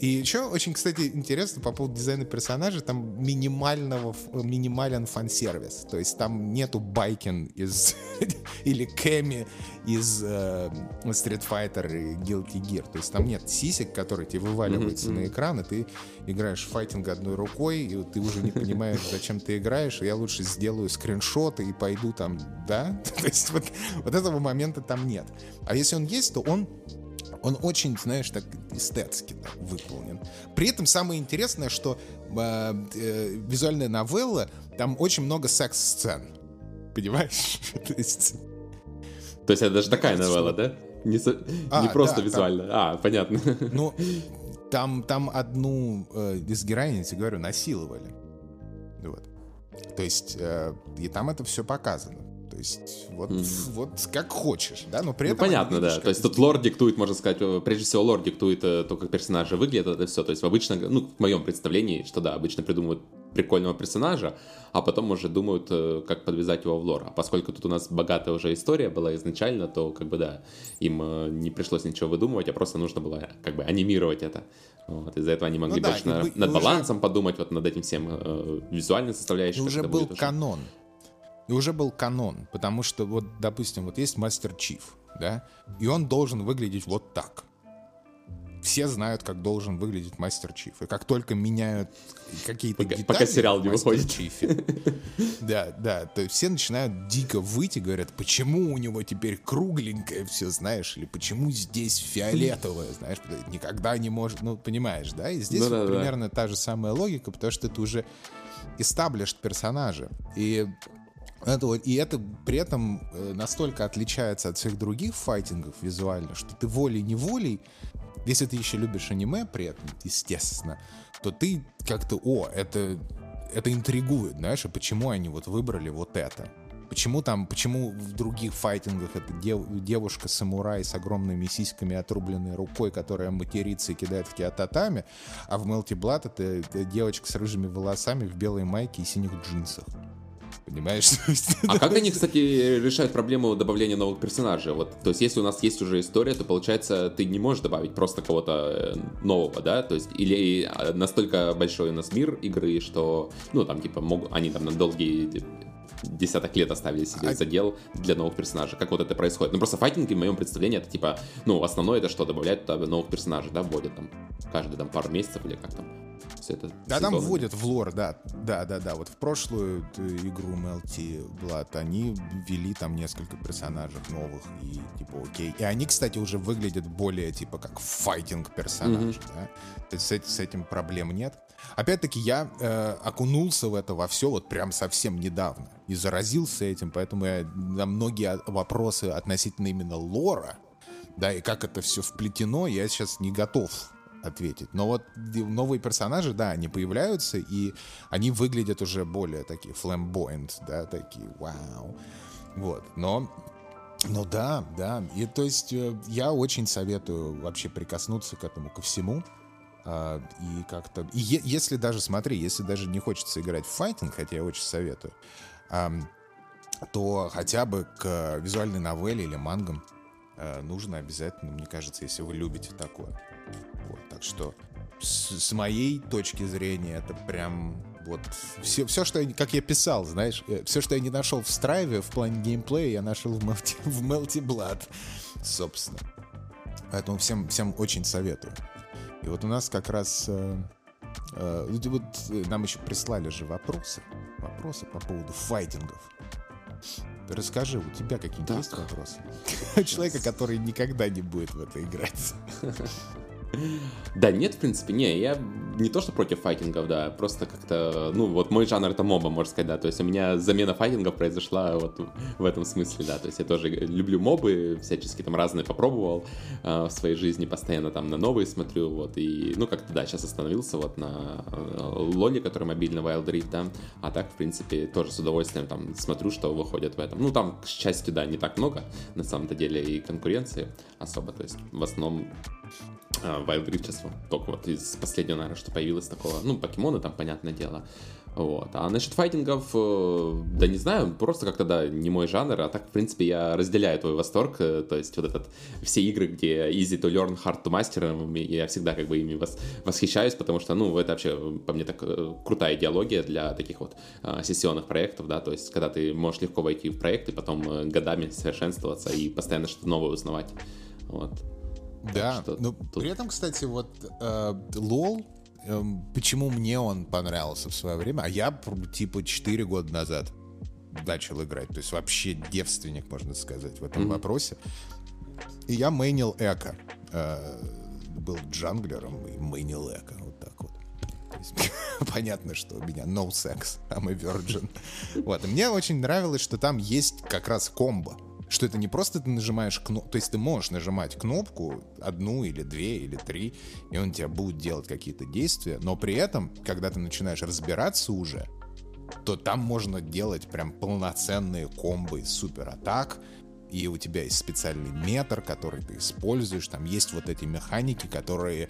Speaker 1: И еще очень, кстати, интересно по поводу дизайна персонажа, там минимального, минимален фан-сервис. То есть там нету Байкин из... или Кэми из э, Street Fighter и Guilty Gear. То есть там нет сисек, которые тебе вываливаются mm-hmm. на экран, и ты играешь в файтинг одной рукой, и ты уже не понимаешь, зачем ты играешь, я лучше сделаю скриншоты и пойду там, да? То есть вот, вот этого момента там нет. А если он есть, то он он очень, знаешь, так эстетски да, выполнен. При этом самое интересное, что э, э, визуальная новелла, там очень много секс-сцен. Понимаешь?
Speaker 2: То есть... То есть это даже такая новелла, да? Не, со... а, не просто да, визуально. Там... А, понятно.
Speaker 1: Ну, там, там одну э, из героинь, я тебе говорю, насиловали. Вот. То есть, э, и там это все показано есть вот, mm-hmm. вот как хочешь, да, но при ну, этом...
Speaker 2: понятно, да, то есть тут лор диктует, можно сказать, э, прежде всего лор диктует э, то, как персонажи выглядят, это все, то есть обычно, ну, в моем представлении, что да, обычно придумывают прикольного персонажа, а потом уже думают, э, как подвязать его в лор. А поскольку тут у нас богатая уже история была изначально, то как бы да, им не пришлось ничего выдумывать, а просто нужно было как бы анимировать это. Вот, из-за этого они могли ну, да, больше на, над балансом уже... подумать, вот над этим всем э, визуальной составляющей.
Speaker 1: Уже был канон. И уже был канон, потому что вот, допустим, вот есть Мастер Чиф, да, и он должен выглядеть вот так. Все знают, как должен выглядеть Мастер Чиф. И как только меняют какие-то
Speaker 2: пока, детали... Пока сериал не выходит. Чифе,
Speaker 1: да, да, то есть все начинают дико выйти, говорят, почему у него теперь кругленькое все, знаешь, или почему здесь фиолетовое, знаешь, никогда не может, ну, понимаешь, да? И здесь ну, вот да, примерно да. та же самая логика, потому что это уже established персонажи. И это вот, и это при этом э, настолько отличается от всех других файтингов визуально, что ты волей-неволей, если ты еще любишь аниме при этом, естественно, то ты как-то, о, это, это интригует, знаешь, а почему они вот выбрали вот это? Почему там, почему в других файтингах это дев, девушка-самурай с огромными сиськами, отрубленной рукой, которая матерится и кидает в тебя татами, а в Melty Blood это, это девочка с рыжими волосами в белой майке и синих джинсах. Понимаешь?
Speaker 2: А как они, кстати, решают проблему добавления новых персонажей? Вот, то есть, если у нас есть уже история, то получается, ты не можешь добавить просто кого-то э, нового, да? То есть, или э, настолько большой у нас мир игры, что, ну, там, типа, могут, они там на долгие десяток лет оставили себе а... задел для новых персонажей. Как вот это происходит? Ну, просто файтинги, в моем представлении, это типа, ну, основное это что, добавлять туда новых персонажей, да, вводят там каждый там пару месяцев или как там все это.
Speaker 1: Да, там вводят в лор, да, да, да, да. Вот в прошлую игру MLT Blood они ввели там несколько персонажей новых и типа окей. И они, кстати, уже выглядят более типа как файтинг персонаж, mm-hmm. да. То есть с, с этим проблем нет. Опять-таки, я э, окунулся в это во все вот прям совсем недавно и заразился этим, поэтому я на многие вопросы относительно именно лора, да, и как это все вплетено, я сейчас не готов ответить. Но вот новые персонажи, да, они появляются, и они выглядят уже более такие flamboyant, да, такие вау. Вот, но ну да, да. И то есть э, я очень советую вообще прикоснуться к этому, ко всему. А, и как-то... И е- если даже, смотри, если даже не хочется играть в файтинг, хотя я очень советую, а, то хотя бы к визуальной новелле или мангам а, нужно обязательно, мне кажется, если вы любите такое. Вот, так что с, с моей точки зрения это прям вот все, все, что я, как я писал, знаешь, э, все, что я не нашел в Страйве в плане геймплея, я нашел в Melty, в Melty Blood, собственно. Поэтому всем, всем очень советую. И вот у нас как раз... Э, э, вот э, нам еще прислали же вопросы. Вопросы по поводу файтингов. Расскажи, у тебя какие-нибудь есть вопросы? Человека, который никогда не будет в это играть.
Speaker 2: Да, нет, в принципе, не, я не то, что против файтингов, да, просто как-то, ну, вот мой жанр это моба, можно сказать, да, то есть у меня замена файтингов произошла вот в этом смысле, да, то есть я тоже люблю мобы, всячески там разные попробовал э, в своей жизни, постоянно там на новые смотрю, вот, и, ну, как-то, да, сейчас остановился вот на э, Лоле, который мобильный Wild Rift, да, а так, в принципе, тоже с удовольствием там смотрю, что выходит в этом, ну, там, к счастью, да, не так много, на самом-то деле, и конкуренции особо, то есть в основном Wild Rift сейчас только вот из последнего, наверное, что появилось такого, ну, покемоны там, понятное дело, вот. А насчет файтингов, э, да не знаю, просто как-то, да, не мой жанр, а так, в принципе, я разделяю твой восторг, э, то есть вот этот, все игры, где easy to learn, hard to master, я всегда как бы ими вос, восхищаюсь, потому что, ну, это вообще, по мне, так э, крутая идеология для таких вот сессионных проектов, да, то есть когда ты можешь легко войти в проект и потом годами совершенствоваться и постоянно что-то новое узнавать, вот.
Speaker 1: Да, что но тут... при этом, кстати, вот э, LOL, э, почему мне он понравился в свое время, а я типа 4 года назад начал играть, то есть вообще девственник, можно сказать, в этом mm-hmm. вопросе. И я мейнил Эко. Э, был джанглером и мейнил Эко, вот так вот. Понятно, что у меня no sex, I'm a virgin. Вот, и мне очень нравилось, что там есть как раз комбо что это не просто ты нажимаешь кнопку, то есть ты можешь нажимать кнопку одну или две или три, и он тебя будет делать какие-то действия, но при этом, когда ты начинаешь разбираться уже, то там можно делать прям полноценные комбы супер атак, и у тебя есть специальный метр, который ты используешь, там есть вот эти механики, которые,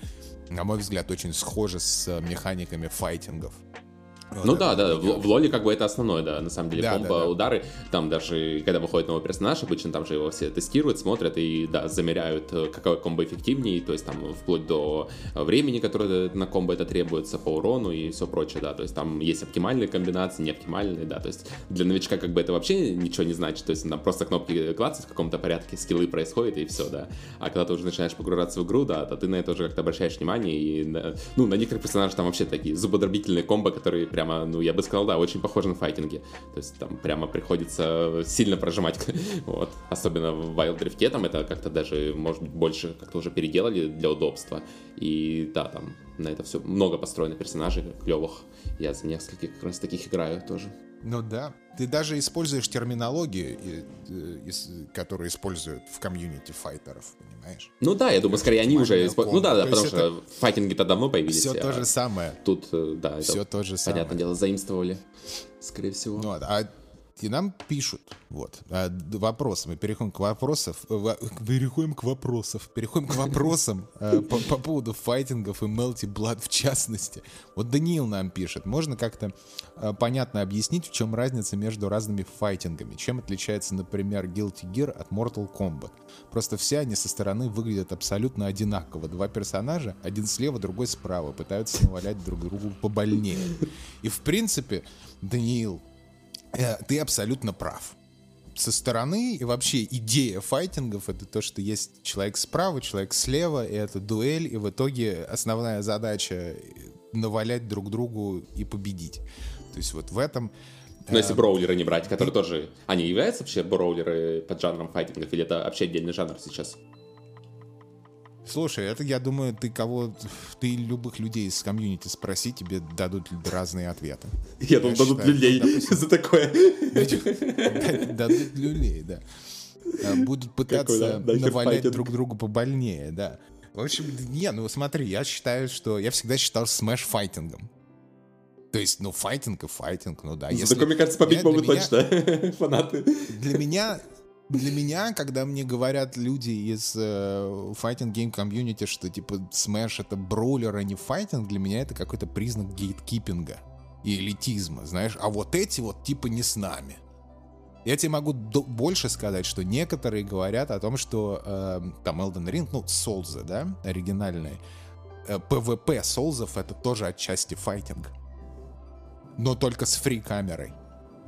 Speaker 1: на мой взгляд, очень схожи с механиками файтингов.
Speaker 2: Ну да, да, в, в Лоле как бы это основное, да, на самом деле, да, комбо, да, да. удары, там даже, когда выходит новый персонаж, обычно там же его все тестируют, смотрят и, да, замеряют, э, какой комбо эффективнее, то есть там вплоть до времени, которое на комбо это требуется, по урону и все прочее, да, то есть там есть оптимальные комбинации, не оптимальные, да, то есть для новичка как бы это вообще ничего не значит, то есть там просто кнопки клацают в каком-то порядке, скиллы происходят и все, да, а когда ты уже начинаешь погружаться в игру, да, то ты на это уже как-то обращаешь внимание и, ну, на некоторых персонажей там вообще такие зубодробительные комбо, которые прямо, ну, я бы сказал, да, очень похоже на файтинги. То есть там прямо приходится сильно прожимать, вот. Особенно в Wild Rift, там это как-то даже, может быть, больше как-то уже переделали для удобства. И да, там на это все много построено персонажей клевых. Я за нескольких как раз таких играю тоже.
Speaker 1: Ну да. Ты даже используешь терминологию, которую используют в комьюнити файтеров, понимаешь?
Speaker 2: Ну да, я думаю, скорее они уже используют. Ну да, да, потому что файтинги-то давно появились.
Speaker 1: Все то же самое.
Speaker 2: Тут, э, да,
Speaker 1: все то же самое.
Speaker 2: Понятное дело, заимствовали, скорее всего.
Speaker 1: Ну, а и нам пишут, вот, а, вопросы. Мы переходим к вопросам, переходим к вопросам, переходим к вопросам по, по поводу файтингов и Melty Blood в частности. Вот Даниил нам пишет, можно как-то а, понятно объяснить, в чем разница между разными файтингами? Чем отличается, например, Guilty Gear от Mortal Kombat? Просто все они со стороны выглядят абсолютно одинаково. Два персонажа, один слева, другой справа, пытаются навалять друг другу побольнее. И в принципе, Даниил, Э, ты абсолютно прав. Со стороны и вообще идея файтингов это то, что есть человек справа, человек слева, и это дуэль, и в итоге основная задача навалять друг другу и победить. То есть вот в этом...
Speaker 2: Но если э, броулеры не брать, которые тоже... Они являются вообще броулеры под жанром файтингов, или это вообще отдельный жанр сейчас?
Speaker 1: Слушай, это, я думаю, ты кого... Ты любых людей из комьюнити спроси, тебе дадут разные ответы.
Speaker 2: Я думаю, дадут люлей за такое.
Speaker 1: Дадут люлей, да. А, будут пытаться навалять друг другу побольнее, да. В общем, не, ну смотри, я считаю, что... Я всегда считал смеш файтингом. То есть, ну, файтинг и файтинг, ну да.
Speaker 2: За такое, мне кажется, побить могут точно фанаты.
Speaker 1: Для меня для меня, когда мне говорят люди из э, fighting game комьюнити, что типа Smash это броулер, а не файтинг, для меня это какой-то признак гейткипинга и элитизма, знаешь. А вот эти вот типа не с нами. Я тебе могу больше сказать, что некоторые говорят о том, что э, там Elden Ring, ну, Souls, да, оригинальные, э, PvP Соулзов это тоже отчасти файтинг. Но только с фри-камерой.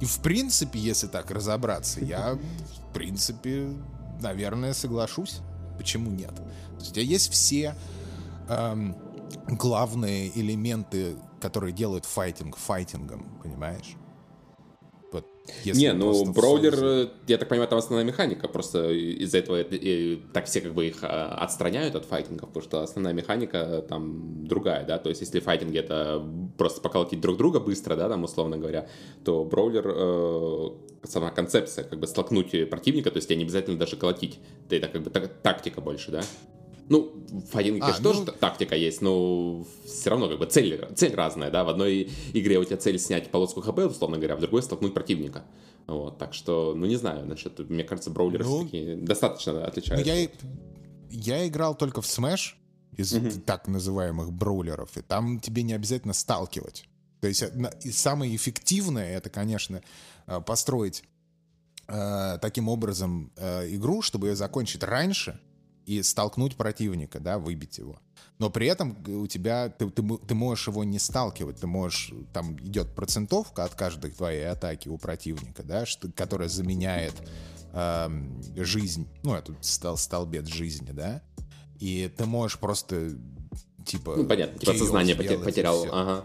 Speaker 1: И в принципе, если так разобраться, я в принципе, наверное, соглашусь. Почему нет? То есть у тебя есть все эм, главные элементы, которые делают файтинг файтингом, понимаешь?
Speaker 2: Если не, ну броулер, э, я так понимаю, там основная механика, просто из-за этого и, так все как бы их а, отстраняют от файтингов, потому что основная механика там другая, да, то есть если файтинги это просто поколотить друг друга быстро, да, там условно говоря, то броулер, э, сама концепция, как бы столкнуть противника, то есть тебе не обязательно даже колотить, это как бы так, тактика больше, да, ну, в файтинге, а, ну... тоже тактика есть, но все равно как бы цель, цель разная, да. В одной игре у тебя цель снять полоску хп, условно говоря, в другой столкнуть противника. Вот, так что, ну не знаю, насчет, мне кажется, броулеры ну, все-таки достаточно отличаются.
Speaker 1: Ну, я, я играл только в Smash из угу. так называемых броулеров, и там тебе не обязательно сталкивать. То есть самое эффективное это, конечно, э, построить э, таким образом э, игру, чтобы ее закончить раньше, и столкнуть противника, да, выбить его. Но при этом у тебя, ты, ты, ты можешь его не сталкивать, ты можешь, там идет процентовка от каждой твоей атаки у противника, да, что, которая заменяет э, жизнь, ну, этот стол, столбец жизни, да, и ты можешь просто, типа...
Speaker 2: Ну, понятно, типа сознание потерял, ага.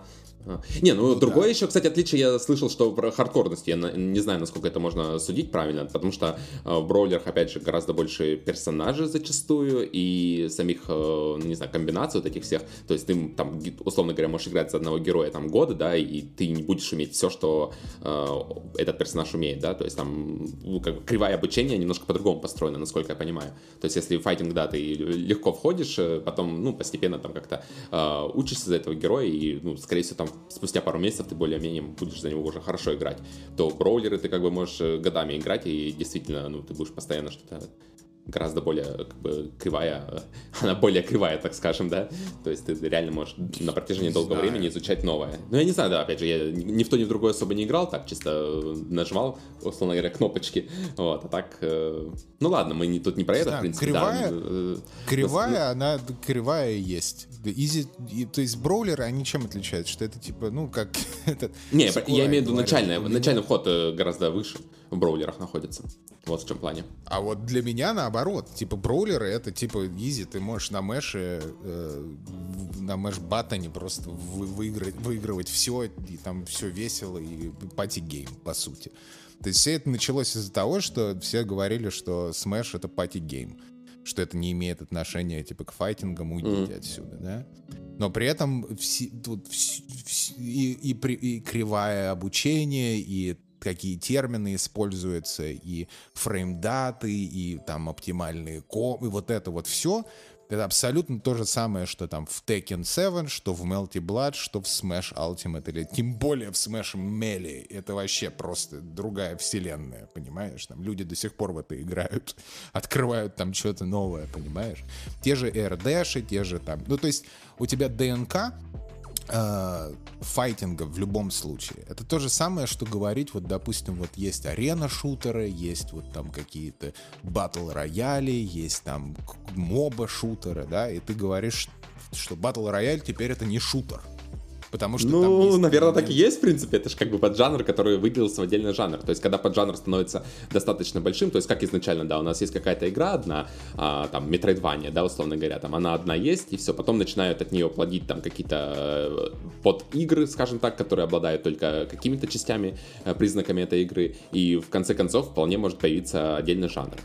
Speaker 2: Не, ну, другое да. еще, кстати, отличие я слышал, что про хардкорность, я не знаю, насколько это можно судить правильно, потому что э, в броулерах, опять же, гораздо больше персонажей зачастую и самих, э, ну, не знаю, комбинаций вот этих всех, то есть ты там, условно говоря, можешь играть за одного героя там года, да, и ты не будешь уметь все, что э, этот персонаж умеет, да, то есть там ну, как кривая обучения немножко по-другому построена, насколько я понимаю. То есть если в файтинг, да, ты легко входишь, э, потом, ну, постепенно там как-то э, учишься за этого героя и, ну, скорее всего, там спустя пару месяцев ты более-менее будешь за него уже хорошо играть, то броулеры ты как бы можешь э, годами играть, и действительно, ну, ты будешь постоянно что-то гораздо более как бы кривая, она более кривая, так скажем, да, то есть ты реально можешь на протяжении долгого времени изучать новое. Ну, я не знаю, да, опять же, я ни в то, ни в другое особо не играл, так чисто э, нажимал, условно говоря, кнопочки, вот, а так, э, ну ладно, мы не, тут не про это, да, в принципе,
Speaker 1: кривая,
Speaker 2: да.
Speaker 1: Э, кривая, она кривая есть. Easy, то есть броулеры, они чем отличаются? Что это типа, ну, как этот...
Speaker 2: Не, я имею в виду начальный, начальный вход гораздо выше в броулерах находится. Вот в чем плане.
Speaker 1: А вот для меня наоборот. Типа броулеры это типа easy. Ты можешь на мэше, э, на мэш-баттоне просто вы, выиграть, выигрывать все. И там все весело. И party game, по сути. То есть все это началось из-за того, что все говорили, что Smash это party game. Что это не имеет отношения типа к файтингам, уйдите mm. отсюда, да? Но при этом все, тут все, и, и, и кривая обучение, и какие термины используются, и фреймдаты, и там оптимальные ко, и вот это вот все Это абсолютно то же самое, что там в Tekken 7, что в Melty Blood, что в Smash Ultimate, или тем более в Smash Melee. Это вообще просто другая вселенная, понимаешь? Там люди до сих пор в это играют, открывают там что-то новое, понимаешь? Те же AirDash, те же там... Ну, то есть у тебя ДНК э, файтинга в любом случае. Это то же самое, что говорить, вот, допустим, вот есть арена-шутеры, есть вот там какие-то батл-рояли, есть там моба-шутеры, да, и ты говоришь, что батл-рояль теперь это не шутер. Потому что
Speaker 2: ну, есть, наверное, так и есть, в принципе. Это же как бы поджанр, который выделился в отдельный жанр. То есть, когда поджанр становится достаточно большим, то есть, как изначально, да, у нас есть какая-то игра одна, а, там, Metroidvania, да, условно говоря, там, она одна есть, и все, потом начинают от нее плодить там какие-то э, подигры, скажем так, которые обладают только какими-то частями, э, признаками этой игры, и в конце концов вполне может появиться отдельный жанр.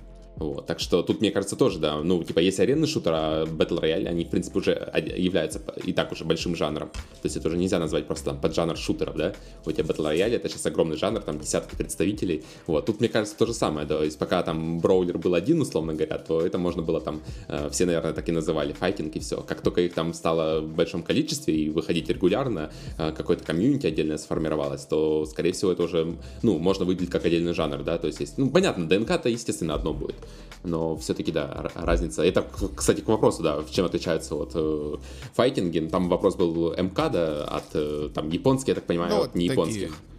Speaker 2: Вот, так что тут, мне кажется, тоже, да, ну, типа, есть аренный шутер, а Battle Royale, они, в принципе, уже являются и так уже большим жанром. То есть это уже нельзя назвать просто там поджанр шутеров, да. У тебя Battle Royale это сейчас огромный жанр, там десятки представителей. Вот, тут, мне кажется, то же самое, да, то есть пока там броулер был один, условно говоря, то это можно было там, э, все, наверное, так и называли, файтинг и все. Как только их там стало в большом количестве и выходить регулярно, э, какой-то комьюнити отдельное сформировалось, то, скорее всего, это уже, ну, можно выделить как отдельный жанр, да, то есть, есть ну, понятно, ДНК-то, естественно, одно будет но все-таки, да, разница. Это, кстати, к вопросу, да, в чем отличаются от э, файтинги. Там вопрос был МК, да, от э, там японских, я так понимаю, ну, от не японских. Такие...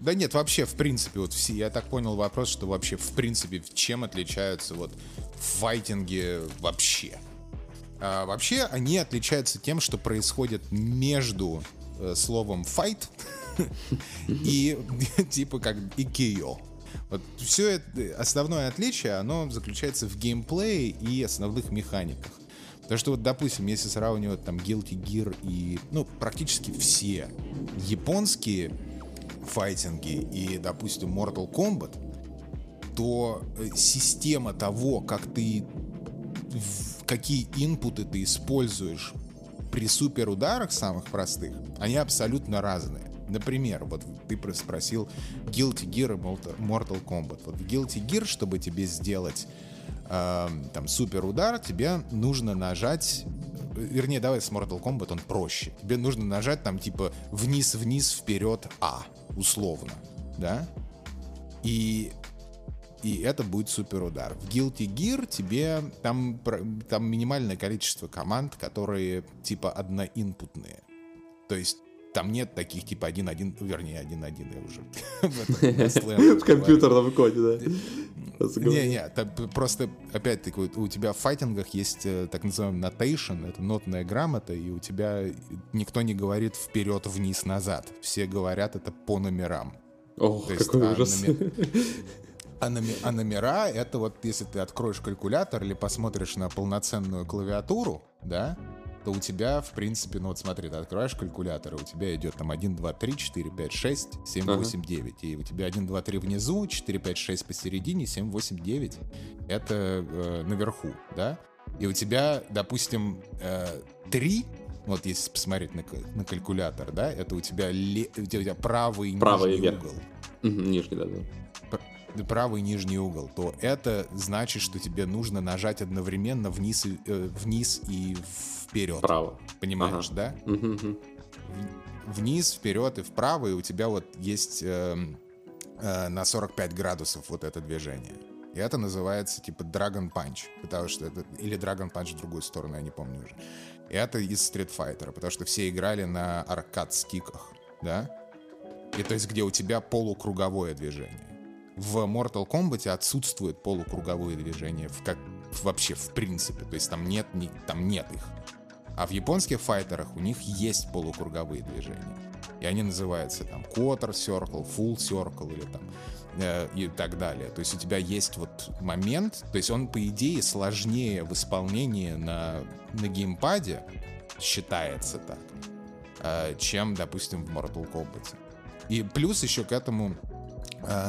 Speaker 1: Да нет, вообще, в принципе, вот все, я так понял вопрос, что вообще, в принципе, чем отличаются вот файтинги вообще. А, вообще, они отличаются тем, что происходит между э, словом fight и типа как и кио. Вот все это, основное отличие, оно заключается в геймплее и основных механиках. Потому что вот, допустим, если сравнивать там Guilty Gear и, ну, практически все японские файтинги и, допустим, Mortal Kombat, то э, система того, как ты, какие инпуты ты используешь при суперударах самых простых, они абсолютно разные. Например, вот ты спросил Guilty Gear и Mortal Kombat. Вот в Guilty Gear, чтобы тебе сделать э, там супер удар, тебе нужно нажать вернее, давай с Mortal Kombat он проще. Тебе нужно нажать там типа вниз-вниз, вперед, А, условно, да? И и это будет супер удар. В Guilty Gear тебе там, там минимальное количество команд, которые типа одноинпутные. То есть там нет таких типа 1-1, вернее 1-1 я
Speaker 2: уже в компьютерном коде, да.
Speaker 1: Не-не, просто опять-таки у тебя в файтингах есть э, так называемый notation, это нотная грамота, и у тебя никто не говорит вперед, вниз, назад. Все говорят это по номерам.
Speaker 2: Ох, какой а ужас.
Speaker 1: А, а номера это вот если ты откроешь калькулятор или посмотришь на полноценную клавиатуру, да, то у тебя, в принципе, ну вот смотри, ты открываешь калькулятор, и у тебя идет там 1, 2, 3, 4, 5, 6, 7, ага. 8, 9. И у тебя 1, 2, 3 внизу, 4, 5, 6 посередине, 7, 8, 9 это э, наверху, да? И у тебя, допустим, э, 3 вот если посмотреть на, на калькулятор, да, это у тебя, ле, у тебя правый,
Speaker 2: правый
Speaker 1: нижний вверх. угол.
Speaker 2: Угу, нижний, да, да
Speaker 1: правый нижний угол, то это значит, что тебе нужно нажать одновременно вниз и, э, вниз и вперед.
Speaker 2: Вправо.
Speaker 1: Понимаешь, ага. да? Угу, Вниз, вперед и вправо, и у тебя вот есть э, э, на 45 градусов вот это движение. И это называется типа Dragon Punch, потому что это или Dragon Punch в другую сторону, я не помню уже. И это из Street Fighter, потому что все играли на аркад-стиках, да? И то есть где у тебя полукруговое движение в Mortal Kombat отсутствует полукруговые движения в как вообще в принципе, то есть там нет там нет их. А в японских файтерах у них есть полукруговые движения. И они называются там quarter circle, full circle или там э, и так далее. То есть у тебя есть вот момент, то есть он по идее сложнее в исполнении на, на геймпаде, считается так, э, чем, допустим, в Mortal Kombat. И плюс еще к этому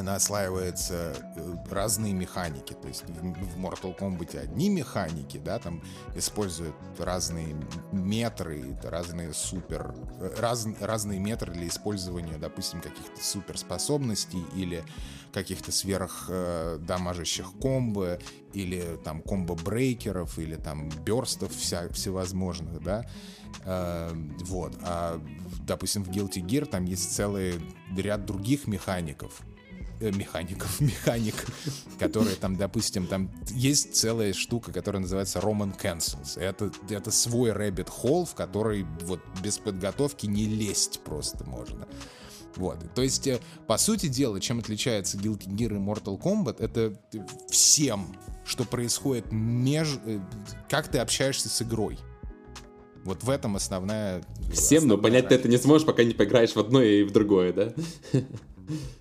Speaker 1: наслаиваются э, разные механики. То есть в Mortal Kombat одни механики, да, там используют разные метры, разные супер, э, раз, разные метры для использования, допустим, каких-то суперспособностей или каких-то сверх дамажащих комбо или там комбо-брейкеров, или там берстов вся, всевозможных, да, э, вот, а, допустим, в Guilty Gear там есть целый ряд других механиков, э, механиков, механик, которые там, допустим, там есть целая штука, которая называется Roman Cancels. Это, это свой rabbit hole, в который вот без подготовки не лезть просто можно. Вот. То есть, э, по сути дела, чем отличается Guilty Gear и Mortal Kombat, это всем, что происходит между... Э, как ты общаешься с игрой. Вот в этом основная...
Speaker 2: Всем,
Speaker 1: основная
Speaker 2: но понять ты это не сможешь, пока не поиграешь в одно и в другое, да?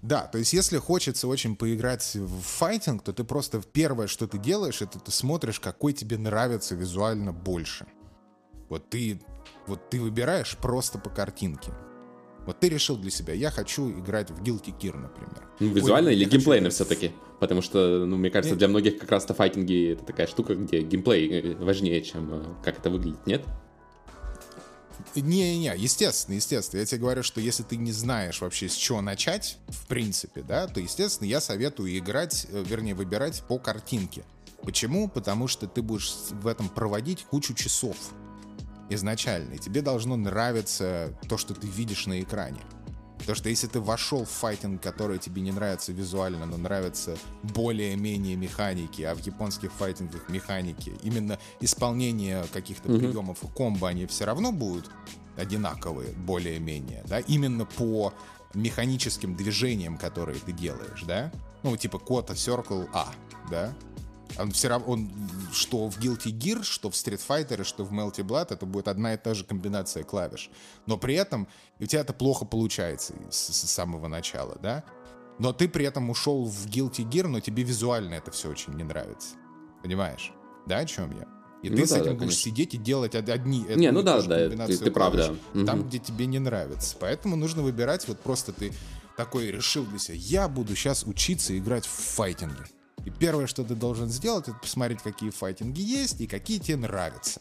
Speaker 1: Да, то есть если хочется очень поиграть в файтинг, то ты просто первое, что ты делаешь, это ты смотришь, какой тебе нравится визуально больше. Вот ты, вот ты выбираешь просто по картинке. Вот ты решил для себя, я хочу играть в Guilty Gear, например.
Speaker 2: Ну, визуально
Speaker 1: Ой,
Speaker 2: или
Speaker 1: хочу
Speaker 2: геймплейно
Speaker 1: в-
Speaker 2: все-таки? Потому что, ну, мне кажется,
Speaker 1: Нет.
Speaker 2: для многих как раз-то файтинги это такая штука, где геймплей э, важнее, чем э, как это выглядит, нет?
Speaker 1: Не-не-не, естественно, естественно. Я тебе говорю, что если ты не знаешь вообще с чего начать, в принципе, да, то, естественно, я советую играть, э, вернее, выбирать по картинке. Почему? Потому что ты будешь в этом проводить кучу часов изначально, и тебе должно нравиться то, что ты видишь на экране. Потому что если ты вошел в файтинг, который тебе не нравится визуально, но нравится более-менее механики, а в японских файтингах механики, именно исполнение каких-то приемов и комбо, они все равно будут одинаковые, более-менее, да, именно по механическим движениям, которые ты делаешь, да, ну, типа кота Circle A, да, он все равно, он, что в Guilty Gear, что в Street Fighter, что в Melty Blood, это будет одна и та же комбинация клавиш. Но при этом у тебя это плохо получается с, с самого начала, да? Но ты при этом ушел в Guilty Gear, но тебе визуально это все очень не нравится. Понимаешь? Да, о чем я? И
Speaker 2: Ну
Speaker 1: ты
Speaker 2: да,
Speaker 1: с этим
Speaker 2: да,
Speaker 1: будешь
Speaker 2: конечно.
Speaker 1: сидеть и делать од- одни...
Speaker 2: Не, ну да, да, ты- ты прав,
Speaker 1: клавиш
Speaker 2: да.
Speaker 1: Там,
Speaker 2: Мгм.
Speaker 1: где тебе не нравится. Поэтому нужно выбирать, вот просто ты такой решил для себя, я буду сейчас учиться играть в файтинги. И первое, что ты должен сделать, это посмотреть, какие файтинги есть и какие тебе нравятся.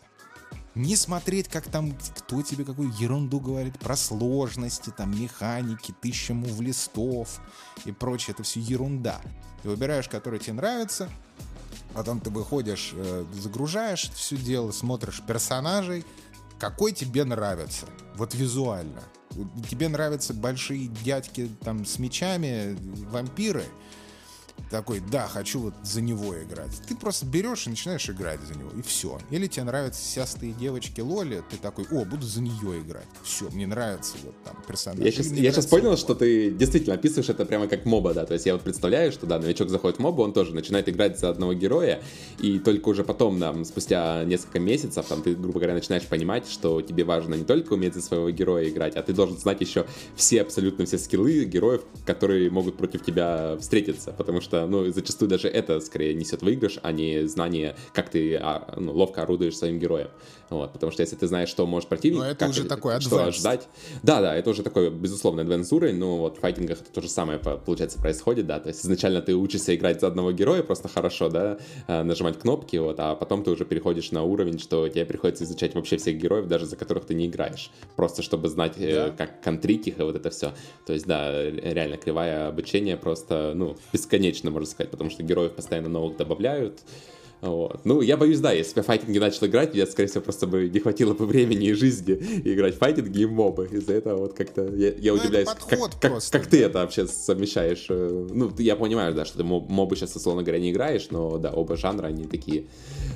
Speaker 1: Не смотреть, как там, кто тебе какую ерунду говорит про сложности, там, механики, тысяча мув листов и прочее. Это все ерунда. Ты выбираешь, который тебе нравится, потом ты выходишь, э, загружаешь все дело, смотришь персонажей, какой тебе нравится, вот визуально. Тебе нравятся большие дядьки там с мечами, вампиры, такой, да, хочу вот за него играть. Ты просто берешь и начинаешь играть за него, и все. Или тебе нравятся сястые девочки Лоли, ты такой, о, буду за нее играть. Все, мне нравится вот там персонаж.
Speaker 2: Я сейчас, я сейчас понял,
Speaker 1: вот.
Speaker 2: что ты действительно описываешь это прямо как моба, да. То есть я вот представляю, что да, новичок заходит в моба, он тоже начинает играть за одного героя, и только уже потом, там, спустя несколько месяцев, там, ты, грубо говоря, начинаешь понимать, что тебе важно не только уметь за своего героя играть, а ты должен знать еще все, абсолютно все скиллы героев, которые могут против тебя встретиться, потому что, ну, зачастую даже это скорее несет выигрыш, а не знание, как ты а, ну, ловко орудуешь своим героем. Вот, потому что если ты знаешь, что может противник,
Speaker 1: Но это
Speaker 2: как-
Speaker 1: уже такой
Speaker 2: что
Speaker 1: advanced.
Speaker 2: ожидать, да, да, это уже такой, безусловно, advanced уровень, но вот в файтингах это то же самое, по- получается, происходит, да, то есть изначально ты учишься играть за одного героя просто хорошо, да, э, нажимать кнопки, вот, а потом ты уже переходишь на уровень, что тебе приходится изучать вообще всех героев, даже за которых ты не играешь, просто чтобы знать, э,
Speaker 1: Да.
Speaker 2: как контрить их и вот это все. То есть, да, ре- реально кривая обучение просто, ну, бесконечно, можно сказать, потому что героев постоянно новых добавляют, вот. Ну, я боюсь, да, если бы я файтинги начал играть, я, скорее всего, просто бы не хватило бы времени и жизни играть в файтинги и мобы. Из-за этого вот как-то я, я
Speaker 1: Ну,
Speaker 2: удивляюсь, как,
Speaker 1: просто,
Speaker 2: как ты
Speaker 1: да.
Speaker 2: это вообще совмещаешь. э, Ну, ты- я понимаю, да, что ты моб- мобы сейчас, условно говоря, не играешь, но, да, оба жанра, они такие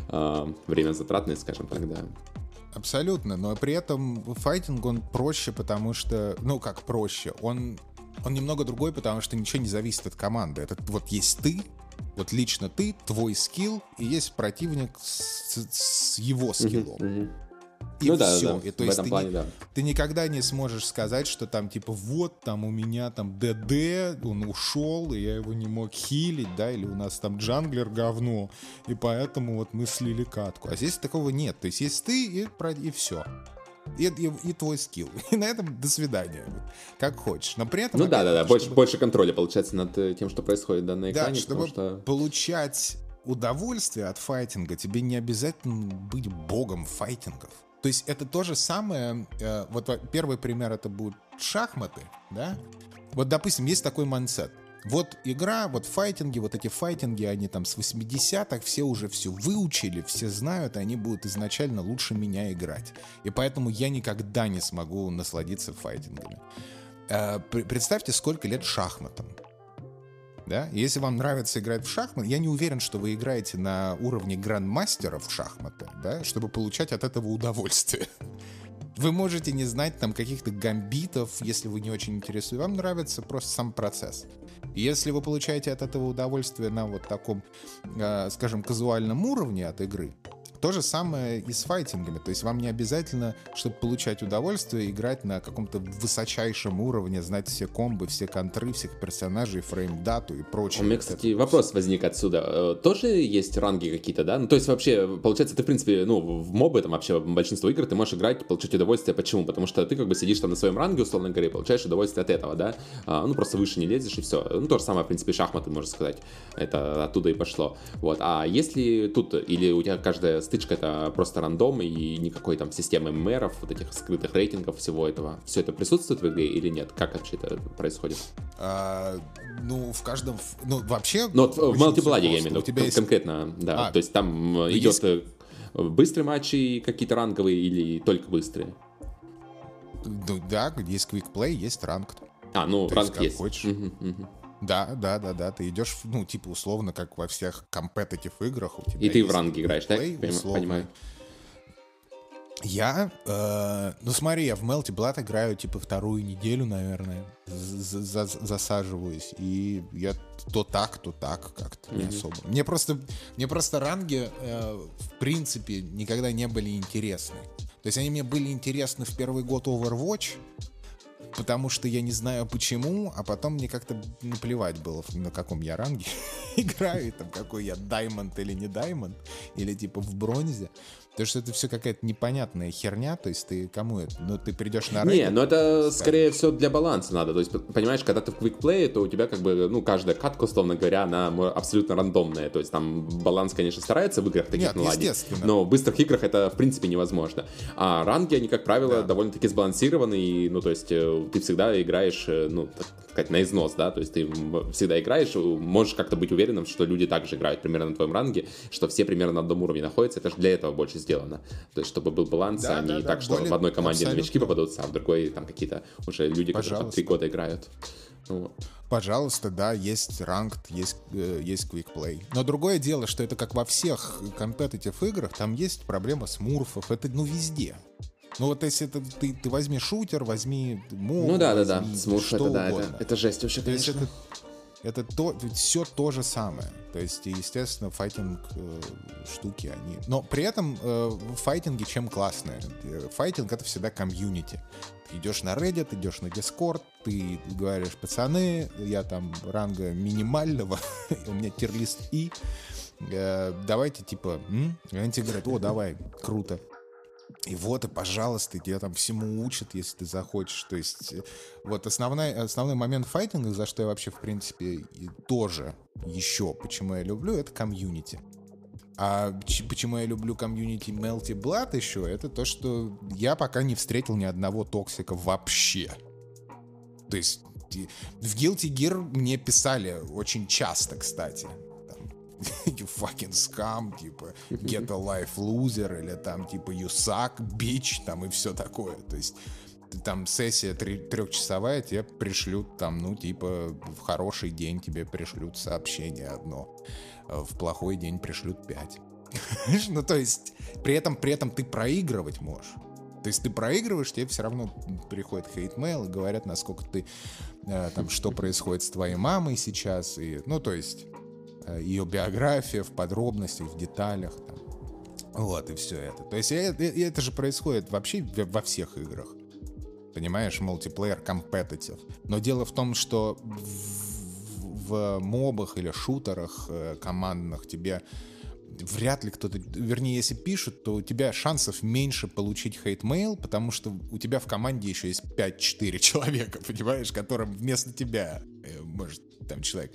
Speaker 2: э, время затратные, скажем так, да.
Speaker 1: Абсолютно, но при этом файтинг, он проще, потому что, ну как проще, он, он немного другой, потому что ничего не зависит от команды. Это вот есть ты, вот лично ты, твой скилл, и есть противник с, с его скиллом. И
Speaker 2: ну да,
Speaker 1: все.
Speaker 2: да,
Speaker 1: И, то
Speaker 2: в
Speaker 1: есть
Speaker 2: этом
Speaker 1: ты,
Speaker 2: плане,
Speaker 1: не-
Speaker 2: да.
Speaker 1: ты никогда не сможешь сказать, что там типа вот там у меня там ДД, он ушел, и я его не мог хилить, да, или у нас там джанглер говно, и поэтому вот мы слили катку. А здесь такого нет. То есть есть ты и, и все. И, и, и твой skill. И на этом до свидания. Как хочешь. Но при этом...
Speaker 2: Ну да, да, да,
Speaker 1: опять-таки,
Speaker 2: больше,
Speaker 1: чтобы-
Speaker 2: больше контроля получается над э, тем, что происходит да, на
Speaker 1: Да,
Speaker 2: экране,
Speaker 1: чтобы
Speaker 2: потому что...
Speaker 1: получать удовольствие от файтинга, тебе не обязательно быть богом файтингов. То есть это то же самое, э, вот во- первый пример это будут шахматы, да? Вот, допустим, есть такой mindset. Вот игра, вот файтинги, вот эти файтинги, они там с 80-х, все уже все выучили, все знают, и они будут изначально лучше меня играть. И поэтому я никогда не смогу насладиться файтингами. Э, представьте, сколько лет шахматам. Да? Если вам нравится играть в шахматы, я не уверен, что вы играете на уровне грандмастеров в шахматы, да, чтобы получать от этого удовольствие. Вы можете не знать там каких-то гамбитов, если вы не очень интересуете. Вам нравится просто сам процесс. Если вы получаете от этого удовольствие на вот таком, э, скажем, казуальном уровне от игры, то же самое и с файтингами. То есть вам не обязательно, чтобы получать удовольствие, играть на каком-то высочайшем уровне, знать все комбы, все контры, всех персонажей, фрейм-дату и прочее.
Speaker 2: У меня, кстати, вопрос возник отсюда. Э, тоже есть ранги какие-то, да? Ну, то есть вообще, получается, ты, в принципе, ну, в мобы, там вообще большинство игр ты можешь играть, получать удовольствие. Почему? Потому что ты как бы сидишь там на своем ранге, условно говоря, и получаешь удовольствие от этого, да? А, ну, просто выше не лезешь и все. Ну, то же самое, в принципе, шахматы, можно сказать. Это оттуда и пошло. Вот. А если тут, или у тебя каждая стычка это просто рандом и никакой там системы мэров, вот этих скрытых рейтингов, всего этого. Все это присутствует в игре или нет? Как вообще это происходит?
Speaker 1: А, ну, в каждом... Ну, вообще...
Speaker 2: Ну, в мультипладе я имею в виду, есть... конкретно, да. А, То есть там ну, идет есть... Э, быстрые матчи какие-то ранговые или только быстрые?
Speaker 1: Ну, да, есть квикплей, есть ранг.
Speaker 2: А, ну, ранг есть.
Speaker 1: Хочешь. Угу, угу. Да, да, да, да. Ты идешь, ну, типа, условно, как во всех компетитив играх. У тебя
Speaker 2: И ты в ранге играешь, да? Понимаю.
Speaker 1: Я, э, ну смотри, я в Melty Blood играю типа вторую неделю, наверное, за засаживаюсь, и я то так, то так как-то mm-hmm. не особо. Мне просто, мне просто ранги э, в принципе никогда не были интересны. То есть они мне были интересны в первый год Overwatch, потому что я не знаю почему, а потом мне как-то наплевать было, на каком я ранге играю, там какой я даймонд или не даймонд, или типа в бронзе. Потому что это все какая-то непонятная херня, то есть ты кому это? Ну, ты придешь на
Speaker 2: Reddit, Не, ну это скорее все для баланса надо. То есть, понимаешь, когда ты в квикплее, то у тебя как бы, ну, каждая катка, условно говоря, она абсолютно рандомная. То есть там баланс, конечно, старается в играх таких Нет, наладить, но в быстрых играх это, в принципе, невозможно. А ранги, они, как правило, да. довольно-таки сбалансированы, и, ну, то есть э, ты всегда играешь, э, ну, так сказать, на износ, да, то есть ты всегда играешь, можешь как-то быть уверенным, что люди также играют примерно на твоем ранге, что все примерно на одном уровне находятся, это же для этого больше сделано. То есть, чтобы был баланс, да, а не да, так, да, что более... в одной команде Абсолютно. новички попадутся, а в другой там какие-то уже люди, Пожалуйста. которые три года играют.
Speaker 1: Ну, Пожалуйста, да, есть ранг, есть, э, есть квикплей. Но другое дело, что это как во всех компетитив играх, там есть проблема с мурфов, это ну везде. Ну вот если это, ты, ты возьми шутер, возьми моб,
Speaker 2: Ну да, да, да, смурф это, да, это, это жесть вообще,
Speaker 1: То есть это, это то, все то же самое. То есть, естественно, файтинг э, штуки, они... Но при этом э, файтинги чем классные? Файтинг — это всегда комьюнити. Ты идешь на Reddit, идешь на Discord, ты говоришь, пацаны, я там ранга минимального, у меня тирлист И, э, давайте, типа, они тебе говорят, о, давай, круто. И вот, и пожалуйста, тебя там всему учат, если ты захочешь. То есть, э, вот основной, основной момент файтинга, за что я вообще, в принципе, тоже еще, почему я люблю, это комьюнити. А почему я люблю комьюнити Melty Blood еще, это то, что я пока не встретил ни одного токсика вообще. То есть в Guilty Gear мне писали очень часто, кстати. you fucking scum, типа, get a life loser, или там, типа, you suck, bitch, там, и все такое. То есть, там сессия трехчасовая, тебе пришлют там, ну, типа, в хороший день тебе пришлют сообщение одно, а в плохой день пришлют пять. ну, то есть, при этом, при этом ты проигрывать можешь. То есть ты проигрываешь, тебе все равно приходит hate mail и говорят, насколько ты, э, там, что происходит с твоей мамой сейчас. И, ну, то есть Э, ее биография в подробностях, в деталях. Там. Вот, и все это. То есть и это же происходит вообще во всех играх. Понимаешь, multiplayer competitive. Но дело в том, что в, в мобах или шутерах э, командных тебе вряд ли кто-то, вернее, если пишут, то у тебя шансов меньше получить hate mail, потому что у тебя в команде еще есть 5-4 человека, понимаешь, которым вместо тебя, э, может, там человек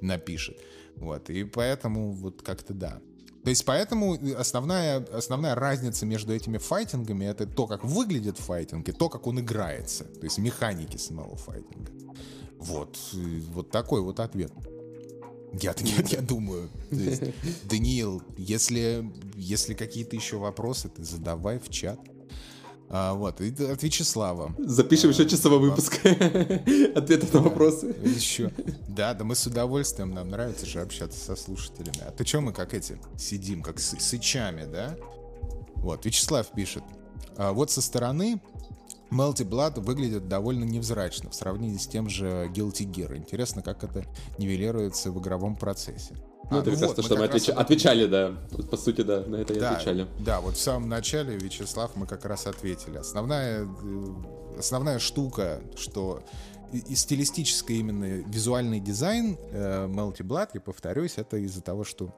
Speaker 1: напишет. Вот, и поэтому вот как-то да. То есть поэтому основная, основная разница между этими файтингами это то, как выглядит файтинг и то, как он играется. То есть механики самого файтинга. Вот, вот такой вот ответ. Я, я, я думаю. Есть, Даниил, если, если какие-то еще вопросы, ты задавай в чат. А, вот, и от Вячеслава.
Speaker 2: Запишем а, еще часовой выпуск. Ответы на вопросы.
Speaker 1: Еще. Да, да мы с удовольствием, нам нравится же общаться со слушателями. А ты что мы как эти сидим, как с, сычами, да? Вот, Вячеслав пишет. А, вот со стороны Melty Blood выглядит довольно невзрачно в сравнении с тем же Guilty Gear. Интересно, как это нивелируется в игровом процессе.
Speaker 2: Ну, а, это ну как вот, то, что мы, отвеч... раз... отвечали, да. По сути, да, на это и
Speaker 1: да,
Speaker 2: отвечали.
Speaker 1: Да, вот в самом начале, Вячеслав, мы как раз ответили. Основная, э, основная штука, что и, и стилистический именно визуальный дизайн э, Melty Blood, я повторюсь, это из-за того, что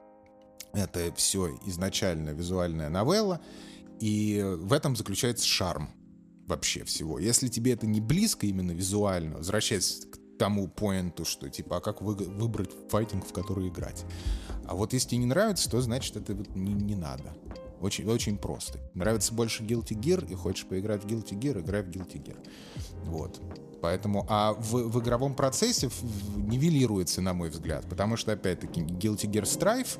Speaker 1: это все изначально визуальная новелла, и в этом заключается шарм вообще всего. Если тебе это не близко именно визуально, возвращаясь тому поинту, что типа, а как вы, выбрать файтинг, в который играть? А вот если тебе не нравится, то значит это не, не надо. Очень, очень просто. Нравится больше Guilty Gear и хочешь поиграть в Guilty Gear, играй в Guilty Gear. Вот. Поэтому, а в, в игровом процессе нивелируется, на мой взгляд, потому что, опять-таки, Guilty Gear Strife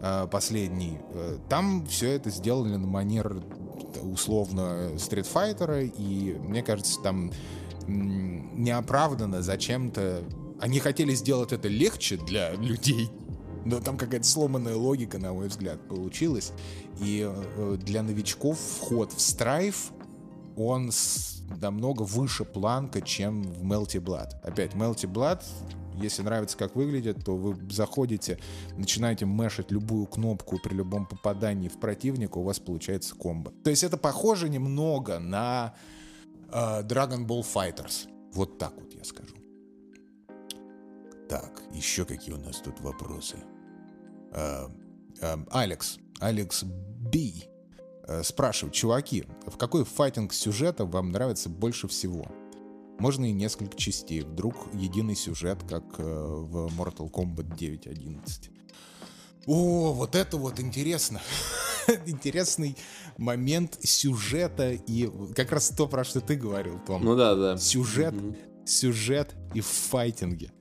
Speaker 1: э, последний, э, там все это сделано на манер условно Street Fighter, и мне кажется, там неоправданно зачем-то... Они хотели сделать это легче для людей, но там какая-то сломанная логика, на мой взгляд, получилась. И э, для новичков вход в Strife, он намного выше планка, чем в Melty Blood. Опять, Melty Blood если нравится, как выглядит, то вы заходите, начинаете мешать любую кнопку при любом попадании в противника, у вас получается комбо. То есть это похоже немного на Dragon Ball Fighters. Вот так вот я скажу. Так, еще какие у нас тут вопросы? Э, э, Алекс, Алекс Би э, спрашивает, чуваки, в какой файтинг сюжета вам нравится больше всего? Можно и несколько частей. Вдруг единый сюжет, как э, в Mortal Kombat 9.11. О, вот это вот интересно. Интересный момент сюжета и как раз то, про что ты говорил, Том.
Speaker 2: Ну да, да.
Speaker 1: Сюжет, угу. сюжет и в файтинге.